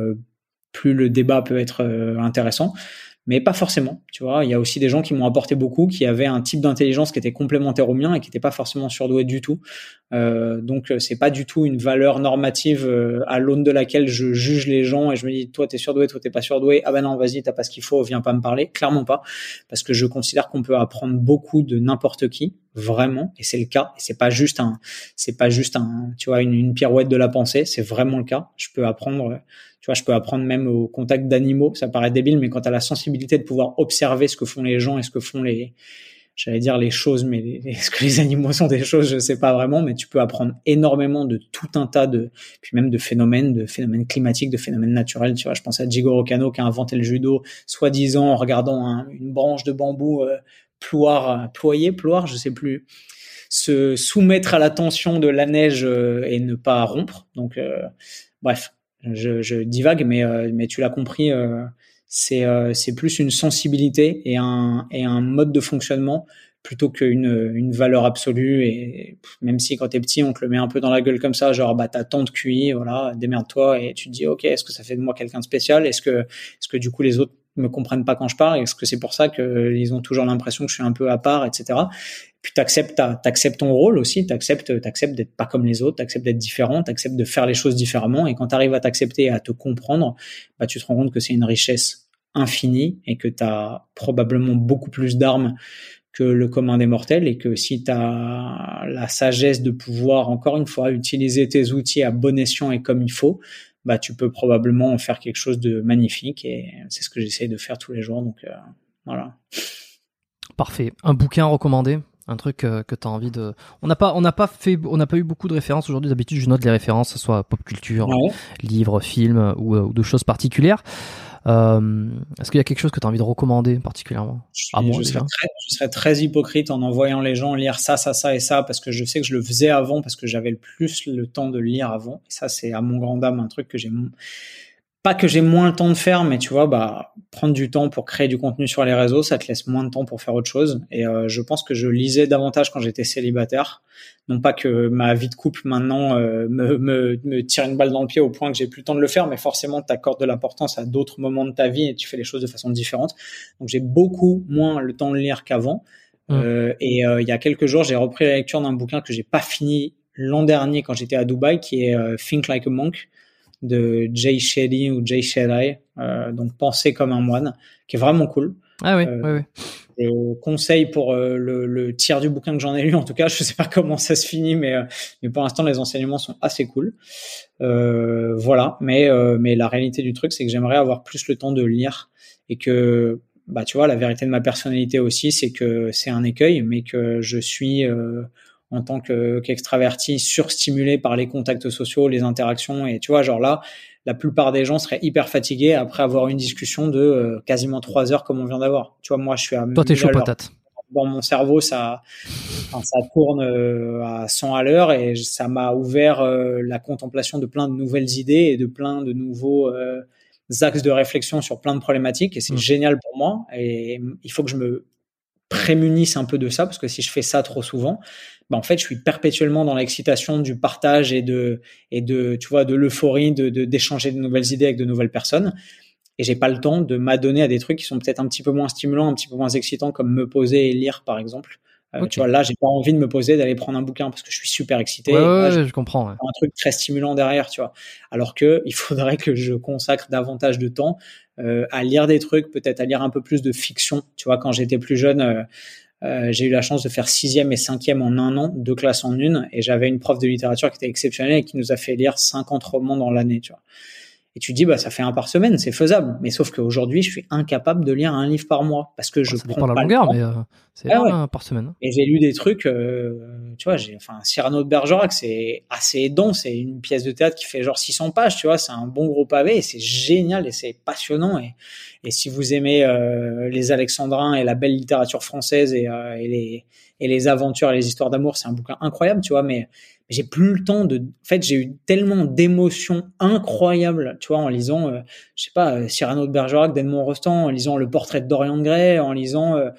plus le débat peut être intéressant mais pas forcément. Tu vois, il y a aussi des gens qui m'ont apporté beaucoup, qui avaient un type d'intelligence qui était complémentaire au mien et qui n'était pas forcément surdoué du tout. Euh, donc euh, c'est pas du tout une valeur normative euh, à l'aune de laquelle je juge les gens et je me dis toi t'es surdoué, toi t'es pas surdoué. Ah ben non, vas-y, t'as pas ce qu'il faut, viens pas me parler. Clairement pas, parce que je considère qu'on peut apprendre beaucoup de n'importe qui, vraiment, et c'est le cas. Et c'est pas juste un, c'est pas juste un, tu vois, une, une pirouette de la pensée, c'est vraiment le cas. Je peux apprendre tu vois, je peux apprendre même au contact d'animaux. Ça paraît débile, mais quand tu as la sensibilité de pouvoir observer ce que font les gens et ce que font les, j'allais dire les choses, mais est-ce que les animaux sont des choses, je sais pas vraiment, mais tu peux apprendre énormément de tout un tas de, puis même de phénomènes, de phénomènes climatiques, de phénomènes naturels. Tu vois, je pense à Jigoro Kano qui a inventé le judo, soi-disant en regardant une branche de bambou euh, ployer, ploire, je sais plus se soumettre à la tension de la neige et ne pas rompre. Donc, bref, je, je, divague, mais mais tu l'as compris. C'est c'est plus une sensibilité et un et un mode de fonctionnement plutôt qu'une une valeur absolue. Et même si quand t'es petit on te le met un peu dans la gueule comme ça genre bah t'as tant de QI voilà démerde-toi et tu te dis ok est-ce que ça fait de moi quelqu'un de spécial? Est-ce que est-ce que du coup les autres me comprennent pas quand je parle est-ce que c'est pour ça qu'ils ont toujours l'impression que je suis un peu à part etc puis t'acceptes t'acceptes ton rôle aussi t'acceptes t'acceptes d'être pas comme les autres t'acceptes d'être différent t'acceptes de faire les choses différemment et quand t'arrives à t'accepter et à te comprendre bah tu te rends compte que c'est une richesse infinie et que tu as probablement beaucoup plus d'armes que le commun des mortels et que si tu as la sagesse de pouvoir, encore une fois, utiliser tes outils à bon escient et comme il faut, bah, tu peux probablement en faire quelque chose de magnifique et c'est ce que j'essaie de faire tous les jours. Donc, euh, voilà. Parfait. Un bouquin recommandé un truc euh, que tu as envie de on n'a pas on n'a pas fait on n'a pas eu beaucoup de références aujourd'hui d'habitude je note les références que ce soit pop culture livres films ou, ou, de choses particulières euh, Est-ce qu'il y a quelque chose que tu as envie de recommander particulièrement je, serais très, je, serais très, hypocrite en envoyant les gens lire ça, ça, ça et ça, parce que je sais que je le faisais avant, parce que j'avais le plus le temps de le lire avant. Et ça, c'est à mon grand dame un truc que j'ai pas que j'ai moins le temps de faire, mais tu vois, bah, prendre du temps pour créer du contenu sur les réseaux, ça te laisse moins de temps pour faire autre chose. Et euh, je pense que je lisais davantage quand j'étais célibataire. Non pas que ma vie de couple maintenant euh, me, me, me, tire une balle dans le pied au point que j'ai plus le temps de le faire, mais forcément, tu accordes de l'importance à d'autres moments de ta vie et tu fais les choses de façon différente. Donc j'ai beaucoup moins le temps de lire qu'avant. Mmh. Euh, et il y a quelques jours, j'ai repris la lecture d'un bouquin que j'ai pas fini l'an dernier quand j'étais à Dubaï, qui est Think Like a Monk de Jay Shetty ou Jay Shetty, euh, donc Penser comme un moine, qui est vraiment cool. Ah oui, euh, oui, oui. Je conseille pour euh, le, le, tiers du bouquin que j'en ai lu, en tout cas, je sais pas comment ça se finit, mais, euh, mais pour l'instant, les enseignements sont assez cool. Euh, voilà, mais, mais la réalité du truc, c'est que j'aimerais avoir plus le temps de lire et que, bah, tu vois, la vérité de ma personnalité aussi, c'est que c'est un écueil, mais que je suis en tant qu'extraverti surstimulé par les contacts sociaux, les interactions. Et tu vois, genre là, la plupart des gens seraient hyper fatigués après avoir une discussion de euh, quasiment trois heures comme on vient d'avoir. Tu vois, moi, je suis à. Toi, t'es chaud patate. Dans mon cerveau, ça, ça tourne euh, à 100 à l'heure et ça m'a ouvert euh, la contemplation de plein de nouvelles idées et de plein de nouveaux axes de réflexion sur plein de problématiques. Et c'est mmh. génial pour moi. Et il faut que je me prémunisse un peu de ça parce que si je fais ça trop souvent, bah en fait, je suis perpétuellement dans l'excitation du partage et de et de tu vois de l'euphorie de d'échanger de, nouvelles idées avec de nouvelles personnes. Et j'ai pas le temps de m'adonner à des trucs qui sont peut-être un petit peu moins stimulants, un petit peu moins excitants, comme me poser et lire, par exemple. Euh, tu vois, là, j'ai pas envie de me poser, d'aller prendre un bouquin parce que je suis super excité. Ouais, je comprends. Un truc très stimulant derrière, tu vois. Alors que il faudrait que je consacre davantage de temps euh, à lire des trucs, peut-être à lire un peu plus de fiction. Tu vois, quand j'étais plus jeune, euh, euh, j'ai eu la chance de faire sixième et cinquième en un an, deux classes en une, et j'avais une prof de littérature qui était exceptionnelle et qui nous a fait lire 50 romans dans l'année, tu vois. Et tu dis, bah, ça fait un par semaine, c'est faisable. Mais sauf qu'aujourd'hui, je suis incapable de lire un livre par mois parce que je ça prends pas la longueur, mais euh, c'est un par semaine. Et j'ai lu des trucs, euh, tu vois, j'ai, enfin, Cyrano de Bergerac, c'est assez dense. C'est une pièce de théâtre qui fait genre 600 pages, tu vois, c'est un bon gros pavé et c'est génial et c'est passionnant. Et, et si vous aimez euh, les Alexandrins et la belle littérature française et, et les, et les aventures et les histoires d'amour, c'est un bouquin incroyable, tu vois, mais j'ai plus le temps de. En fait, j'ai eu tellement d'émotions incroyables, tu vois, en lisant, euh, je sais pas, euh, Cyrano de Bergerac, d'Edmond Rostand, en lisant Le Portrait de Dorian Gray, en lisant euh,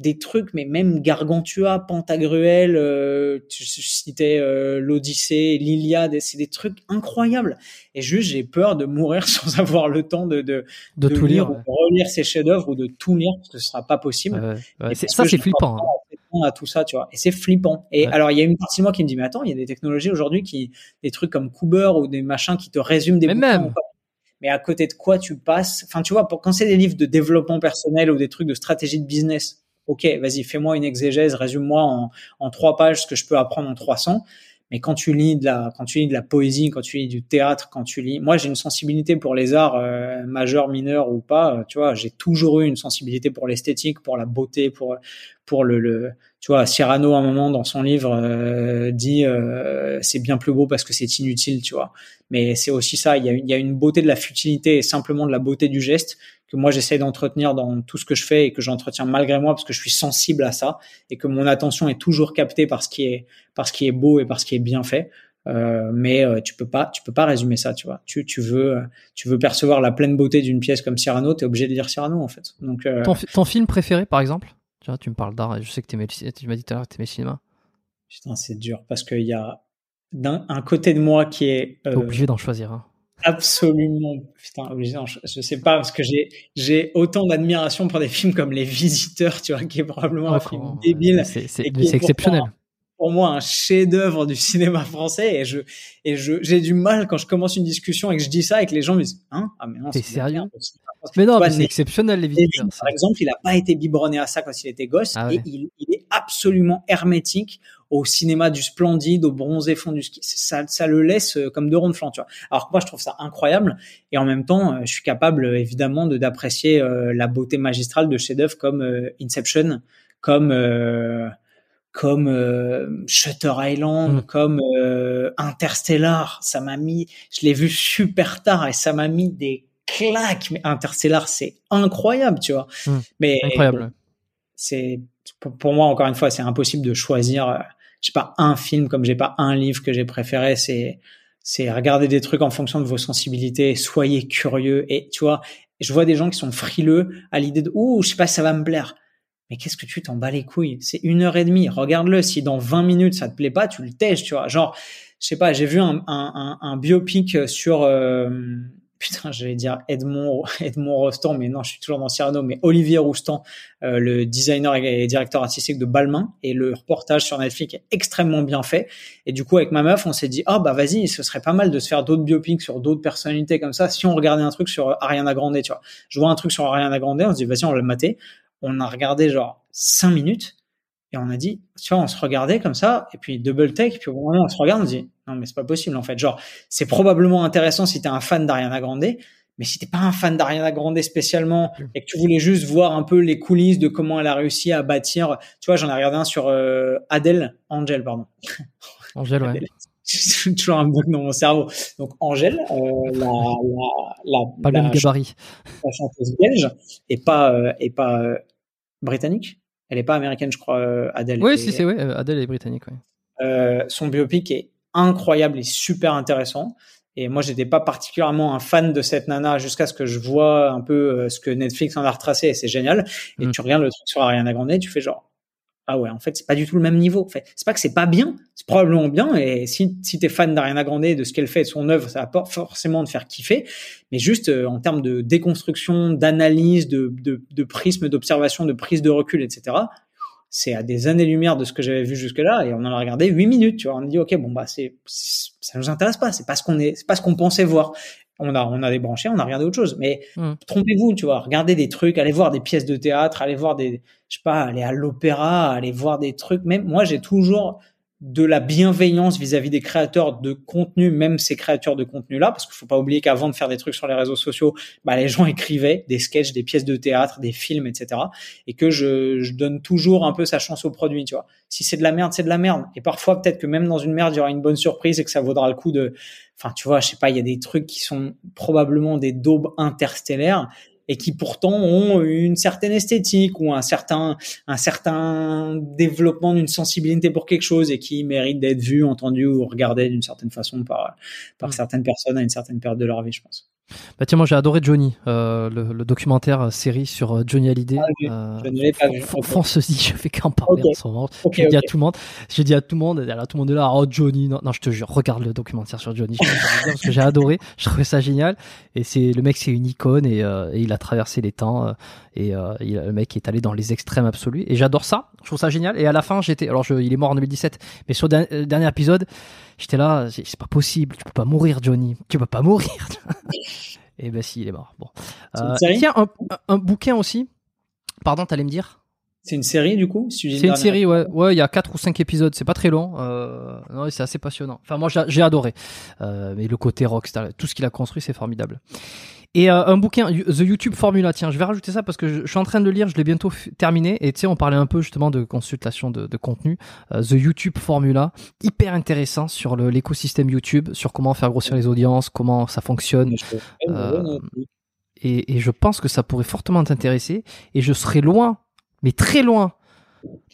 des trucs, mais même Gargantua, Pantagruel, euh, tu citais euh, l'Odyssée, l'Iliade, c'est des trucs incroyables. Et juste, j'ai peur de mourir sans avoir le temps de de, de, tout lire, ou de relire ces chefs-d'œuvre ou de tout lire parce que ce sera pas possible. Ouais, ça, c'est flippant. Hein. À tout ça, tu vois. Et c'est flippant. Et alors, il y a une partie de moi qui me dit, mais attends, il y a des technologies aujourd'hui qui, des trucs comme Cooper ou des machins qui te résument des mais Même mais à côté de quoi tu passes? Enfin, tu vois, pour, quand c'est des livres de développement personnel ou des trucs de stratégie de business, ok, vas-y, fais-moi une exégèse, résume-moi en, en trois pages ce que je peux apprendre en 300. Mais quand tu lis de la, quand tu lis de la poésie, quand tu lis du théâtre, quand tu lis, moi j'ai une sensibilité pour les arts euh, majeurs, mineurs ou pas. Euh, tu vois, j'ai toujours eu une sensibilité pour l'esthétique, pour la beauté, pour pour le, le tu vois, Cyrano à un moment dans son livre euh, dit euh, c'est bien plus beau parce que c'est inutile, tu vois. Mais c'est aussi ça, il y, a, il y a une beauté de la futilité et simplement de la beauté du geste que moi j'essaie d'entretenir dans tout ce que je fais et que j'entretiens malgré moi parce que je suis sensible à ça et que mon attention est toujours captée par ce qui est par ce qui est beau et par ce qui est bien fait. Euh, mais euh, tu peux pas tu peux pas résumer ça tu vois tu, tu veux tu veux percevoir la pleine beauté d'une pièce comme Cyrano tu es obligé de lire Cyrano en fait donc euh, ton, film préféré par exemple? Tu vois tu me parles d'art et je sais que t'aimais tu m'as dit tout à l'heure que t'aimais le cinéma. Putain c'est dur parce qu'il y a un côté de moi qui est euh, obligé d'en choisir hein. absolument putain obligé je sais pas parce que j'ai autant d'admiration pour des films comme Les Visiteurs tu vois qui est probablement un film débile c'est exceptionnel pour moi un chef-d'œuvre du cinéma français et je et je j'ai du mal quand je commence une discussion et que je dis ça et que les gens me disent hein? Ah mais non c'est sérieux? mais non c'est exceptionnel les visiteurs par exemple il a pas été biberonné à ça quand il était gosse ah et il, il, est absolument hermétique au cinéma du splendide au bronzé fond du ski. Ça ça le laisse euh, comme deux ronds de flanc tu vois. Alors que moi je trouve ça incroyable et en même temps euh, je suis capable évidemment de d'apprécier euh, la beauté magistrale de chefs-d'œuvre comme Inception comme comme euh, Shutter Island, mm. comme euh, Interstellar. Ça m'a mis, je l'ai vu super tard et ça m'a mis des claques. Mais Interstellar, c'est incroyable, tu vois. Mm. Mais incroyable. c'est pour moi encore une fois, c'est impossible de choisir. Euh, j'ai pas un film comme j'ai pas un livre que j'ai préféré. C'est c'est regarder des trucs en fonction de vos sensibilités. Soyez curieux et tu vois. Je vois des gens qui sont frileux à l'idée de ouh, je sais pas, ça va me plaire mais qu'est-ce que tu t'en bats les couilles? C'est une heure et demie. Regarde-le. Si dans 20 minutes ça te plaît pas, tu le tèches, tu vois. Genre, je sais pas. J'ai vu un, un, un, biopic sur euh, putain, j'allais dire Edmond Edmond Rostand, mais non, je suis toujours dans Cyrano. Mais Olivier Roustan, euh, le designer et directeur artistique de Balmain, et le reportage sur Netflix est extrêmement bien fait. Et du coup, avec ma meuf, on s'est dit, oh, bah vas-y, ce serait pas mal de se faire d'autres biopics sur d'autres personnalités comme ça. Si on regardait un truc sur Ariana Grande, tu vois. Je vois un truc sur Ariana Grande, on se dit, vas-y, on va le mater on a regardé genre cinq minutes et on a dit, tu vois, on se regardait comme ça, et puis double take, puis au moment où on se regarde, on se dit, non, mais c'est pas possible, en fait. Genre, c'est probablement intéressant si t'es un fan d'Ariana Grande, mais si t'es pas un fan d'Ariana Grande spécialement, et que tu voulais juste voir un peu les coulisses de comment elle a réussi à bâtir, tu vois, j'en ai regardé un sur euh, Adèle, Angel, pardon. Angèle, ouais. Toujours un bug dans mon cerveau. Donc Angèle, euh, la, la, la, pas le gabarit. La chanteuse belge et pas euh, et pas euh, britannique. Elle est pas américaine, je crois, euh, Adèle. Oui, si, c'est oui, Adèle est britannique. Oui. Euh, son biopic est incroyable et super intéressant. Et moi, j'étais pas particulièrement un fan de cette nana jusqu'à ce que je vois un peu ce que Netflix en a retracé et c'est génial. Et mm. tu regardes le truc sur Ariana Grande, tu fais genre, ah ouais, en fait, c'est pas du tout le même niveau. En fait, c'est pas que c'est pas bien, c'est probablement bien. Et si, si t'es fan d'Ariana Grande, de ce qu'elle fait, de son œuvre, ça va pas forcément te faire kiffer. Mais juste euh, en termes de déconstruction, d'analyse, de, de, prisme, d'observation, de prise de recul, etc. C'est à des années-lumière de ce que j'avais vu jusque-là, et on en a regardé huit minutes. Tu vois, on a dit ok, bon bah c'est, ça nous intéresse pas, c'est pas ce qu'on est, c'est pas ce qu'on pensait voir on a, on a débranché, on a regardé autre chose. Mais hmm. trompez-vous, tu vois, regardez des trucs, allez voir des pièces de théâtre, allez voir des, je sais pas, aller à l'opéra, aller voir des trucs. Même moi, j'ai toujours de la bienveillance vis-à-vis des créateurs de contenu, même ces créateurs de contenu là, parce qu'il faut pas oublier qu'avant de faire des trucs sur les réseaux sociaux, bah, les gens écrivaient des sketchs, des pièces de théâtre, des films, etc. Et que je, je donne toujours un peu sa chance au produit, tu vois. Si c'est de la merde, c'est de la merde. Et parfois, peut-être que même dans une merde, il y aura une bonne surprise et que ça vaudra le coup de, enfin, tu vois, je sais pas, il y a des trucs qui sont probablement des daubes interstellaires et qui pourtant ont une certaine esthétique ou un certain un certain développement d'une sensibilité pour quelque chose et qui méritent d'être vus, entendus ou regardés d'une certaine façon par par certaines personnes à une certaine période de leur vie, je pense. Bah tiens, moi j'ai adoré Johnny, euh, le, documentaire euh, série sur euh, Johnny Hallyday. Ah, je ne pas vu. France aussi, je fais qu'en parler en ce moment. j'ai dit à tout le monde, j'ai dit à tout le monde, là, tout le monde est là, oh Johnny, non, non, je te jure, regarde le documentaire sur Johnny, parce que j'ai adoré, je trouvais ça génial. Et c'est le mec, c'est une icône et, et, il a traversé les temps et il, le mec est allé dans les extrêmes absolus. Et j'adore ça, je trouve ça génial. Et à la fin, j'étais, alors je, il est mort en 2017, mais sur le dernier épisode, J'étais là, c'est pas possible, tu peux pas mourir, Johnny, tu peux pas mourir. Et ben si, il est mort. Bon. Euh, tiens, un, un, bouquin aussi. Pardon, t'allais me dire? C'est une série du coup si C'est une série, ouais. Ouais, il y a quatre ou cinq épisodes. C'est pas très long. Euh, non, c'est assez passionnant. Enfin, moi, j'ai adoré. Euh, mais le côté rockstar, tout ce qu'il a construit, c'est formidable. Et euh, un bouquin, The YouTube Formula. Tiens, je vais rajouter ça parce que je, je suis en train de le lire. Je l'ai bientôt terminé. Et tu sais, on parlait un peu justement de consultation de, de contenu. Euh, The YouTube Formula, hyper intéressant sur l'écosystème YouTube, sur comment faire grossir les audiences, comment ça fonctionne. Euh, et, et je pense que ça pourrait fortement t'intéresser. Et je serais loin, mais très loin,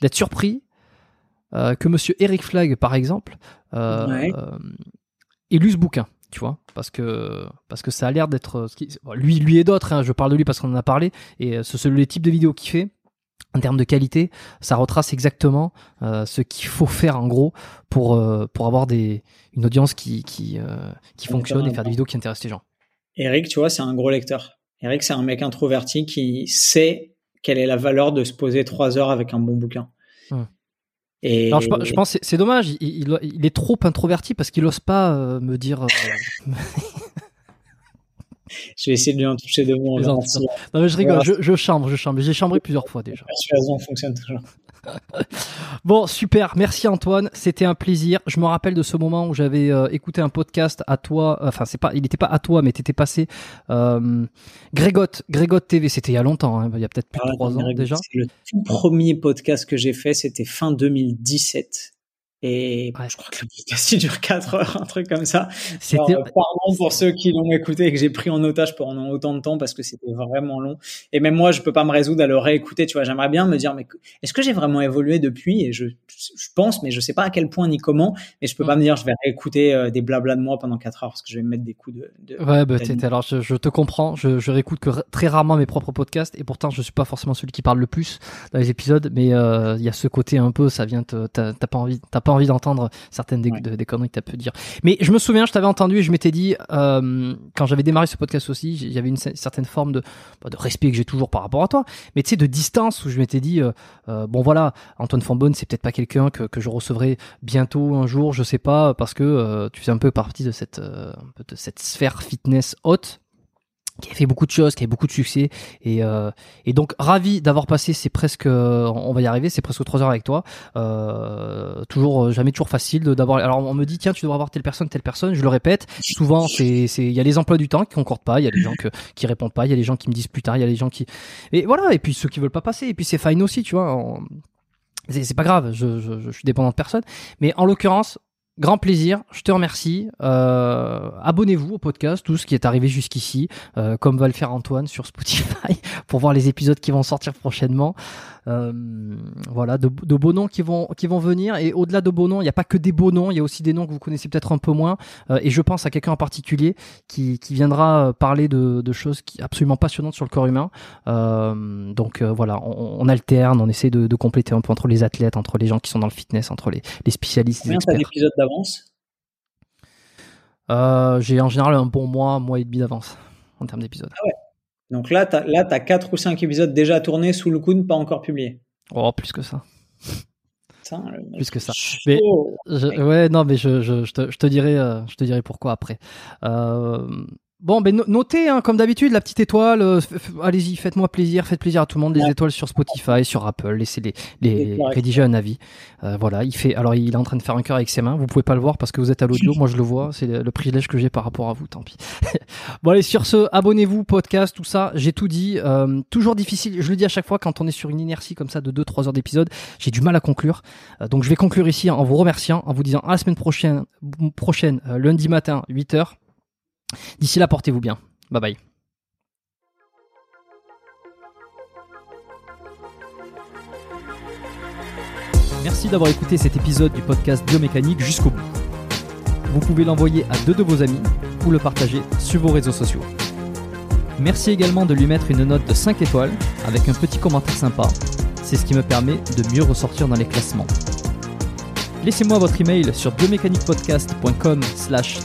d'être surpris euh, que Monsieur Eric Flagg, par exemple, euh, Ouais. euh, ait lu ce bouquin. Tu vois, parce que parce que ça a l'air d'être euh, lui, lui et d'autres. hein, je parle de lui parce qu'on en a parlé. Et ce, ce- les types de vidéos qu'il fait. En termes de qualité, ça retrace exactement ce qu'il faut faire en gros pour pour avoir des une audience qui qui qui fonctionne et faire des vidéos qui intéressent les gens. Eric, tu vois, c'est un gros lecteur. Eric, c'est un mec introverti qui sait quelle est la valeur de se poser trois heures avec un bon bouquin. Hum. Et Alors je, pe- je pense que c'est- dommage, il, il- il est trop introverti parce qu'il ose pas euh, me dire. euh, je vais essayer de lui en toucher deux mots. la Non mais je rigole, Voilà. je, je chambre, je chambre. J'ai chambré plusieurs fois déjà. persuasion fonctionne toujours. Bon, super, merci Antoine, c'était un plaisir. Je me rappelle de ce moment où j'avais euh, écouté un podcast à toi, enfin c'est pas, il n'était pas à toi, mais t'étais passé. Euh, Grégotte, Grégotte TV, c'était il y a longtemps, hein, il y a peut-être plus de Ah, trois ans déjà. C'est le tout premier podcast que j'ai fait, c'était fin 2017. Et Ouais. je crois que le podcast il dure 4 heures, un truc comme ça. C'était Alors, euh, pardon pour ceux qui l'ont écouté et que j'ai pris en otage pendant autant de temps parce que c'était vraiment long. Et même moi, je peux pas me résoudre à le réécouter. Tu vois, j'aimerais bien me dire, mais est-ce que j'ai vraiment évolué depuis? Et je, je pense, mais je sais pas à quel point ni comment. Mais je peux Mm. pas me dire, je vais réécouter euh, des blabla de moi pendant 4 heures parce que je vais me mettre des coups de. de Ouais, bah, alors je, je te comprends, je, je réécoute que très rarement mes propres podcasts et pourtant je suis pas forcément celui qui parle le plus dans les épisodes, mais euh, il y a ce côté un peu, ça vient te, t'as t'as pas envie, t'as pas envie d'entendre certaines des, Ouais. de- des conneries que t'as pu dire. Mais je me souviens, je t'avais entendu et je m'étais dit, euh, quand j'avais démarré ce podcast aussi, il y avait une cer- certaine forme de, bah, de respect que j'ai toujours par rapport à toi, mais tu sais, de distance où je m'étais dit, euh, euh, bon voilà, Antoine Fambonne, c'est peut-être pas quelqu'un que, que je recevrai bientôt un jour, je sais pas, parce que euh, tu fais un peu partie de cette, euh, de cette sphère fitness haute qui a fait beaucoup de choses, qui a eu beaucoup de succès. Et, euh, et donc ravi d'avoir passé ces presque euh, on va y arriver c'est presque trois heures avec toi. Euh, toujours euh, jamais toujours facile d'avoir alors on me dit tiens tu devrais avoir telle personne telle personne. Je le répète souvent c'est c'est il y a les emplois du temps qui concordent pas il y a des gens que, qui répondent pas il y a les gens qui me disent plus tard il y a les gens qui et voilà et puis ceux qui veulent pas passer et puis c'est fine aussi tu vois on- c'est c'est pas grave je, je, je suis dépendant de personne. Mais en l'occurrence Grand plaisir, je te remercie. Euh, Abonnez-vous au podcast, tout ce qui est arrivé jusqu'ici, euh, comme va le faire Antoine sur Spotify, pour voir les épisodes qui vont sortir prochainement. Euh, voilà, de, de beaux noms qui vont qui vont venir. Et au-delà de beaux noms, il n'y a pas que des beaux noms, il y a aussi des noms que vous connaissez peut-être un peu moins. Euh, et je pense à quelqu'un en particulier qui, qui viendra euh, parler de, de choses qui absolument passionnantes sur le corps humain. Donc voilà, on, on alterne, on essaie de, de compléter un peu entre les athlètes, entre les gens qui sont dans le fitness, entre les, les spécialistes, Combien d'épisodes d'avance? Euh, J'ai en général un bon mois, mois et demi d'avance en termes d'épisodes. Donc là, là, t'as quatre ou cinq épisodes déjà tournés sous le coude, pas encore publiés. Oh, plus que ça. Mec Plus que ça. Mais- Je- ouais, non, mais je, je, je, te, je te dirai, euh, je te dirai pourquoi après. Euh, bon, ben no- notez, hein, comme d'habitude, la petite étoile. euh, Allez-y, faites-moi plaisir, faites plaisir à tout le monde. Les Ouais. étoiles sur Spotify, sur Apple, laissez les, les rédiger un avis. Euh, voilà, il fait. Alors, il est en train de faire un cœur avec ses mains. Vous pouvez pas le voir parce que vous êtes à l'audio. Moi, je le vois. C'est le, privilège que j'ai par rapport à vous. Tant pis. bon, allez, sur ce, abonnez-vous, podcast, tout ça. J'ai tout dit. Euh, toujours difficile. Je le dis à chaque fois quand on est sur une inertie comme ça de 2-3 heures d'épisode. J'ai du mal à conclure. Euh, donc je vais conclure ici en vous remerciant, en vous disant à la semaine prochaine, prochaine lundi matin, 8h. D'ici là, portez-vous bien. Bye bye. Merci d'avoir écouté cet épisode du podcast Biomécanique jusqu'au bout. Vous pouvez l'envoyer à deux de vos amis ou le partager sur vos réseaux sociaux. Merci également de lui mettre une note de 5 étoiles avec un petit commentaire sympa. C'est ce qui me permet de mieux ressortir dans les classements. Laissez-moi votre email sur biomécaniquepodcast.com slash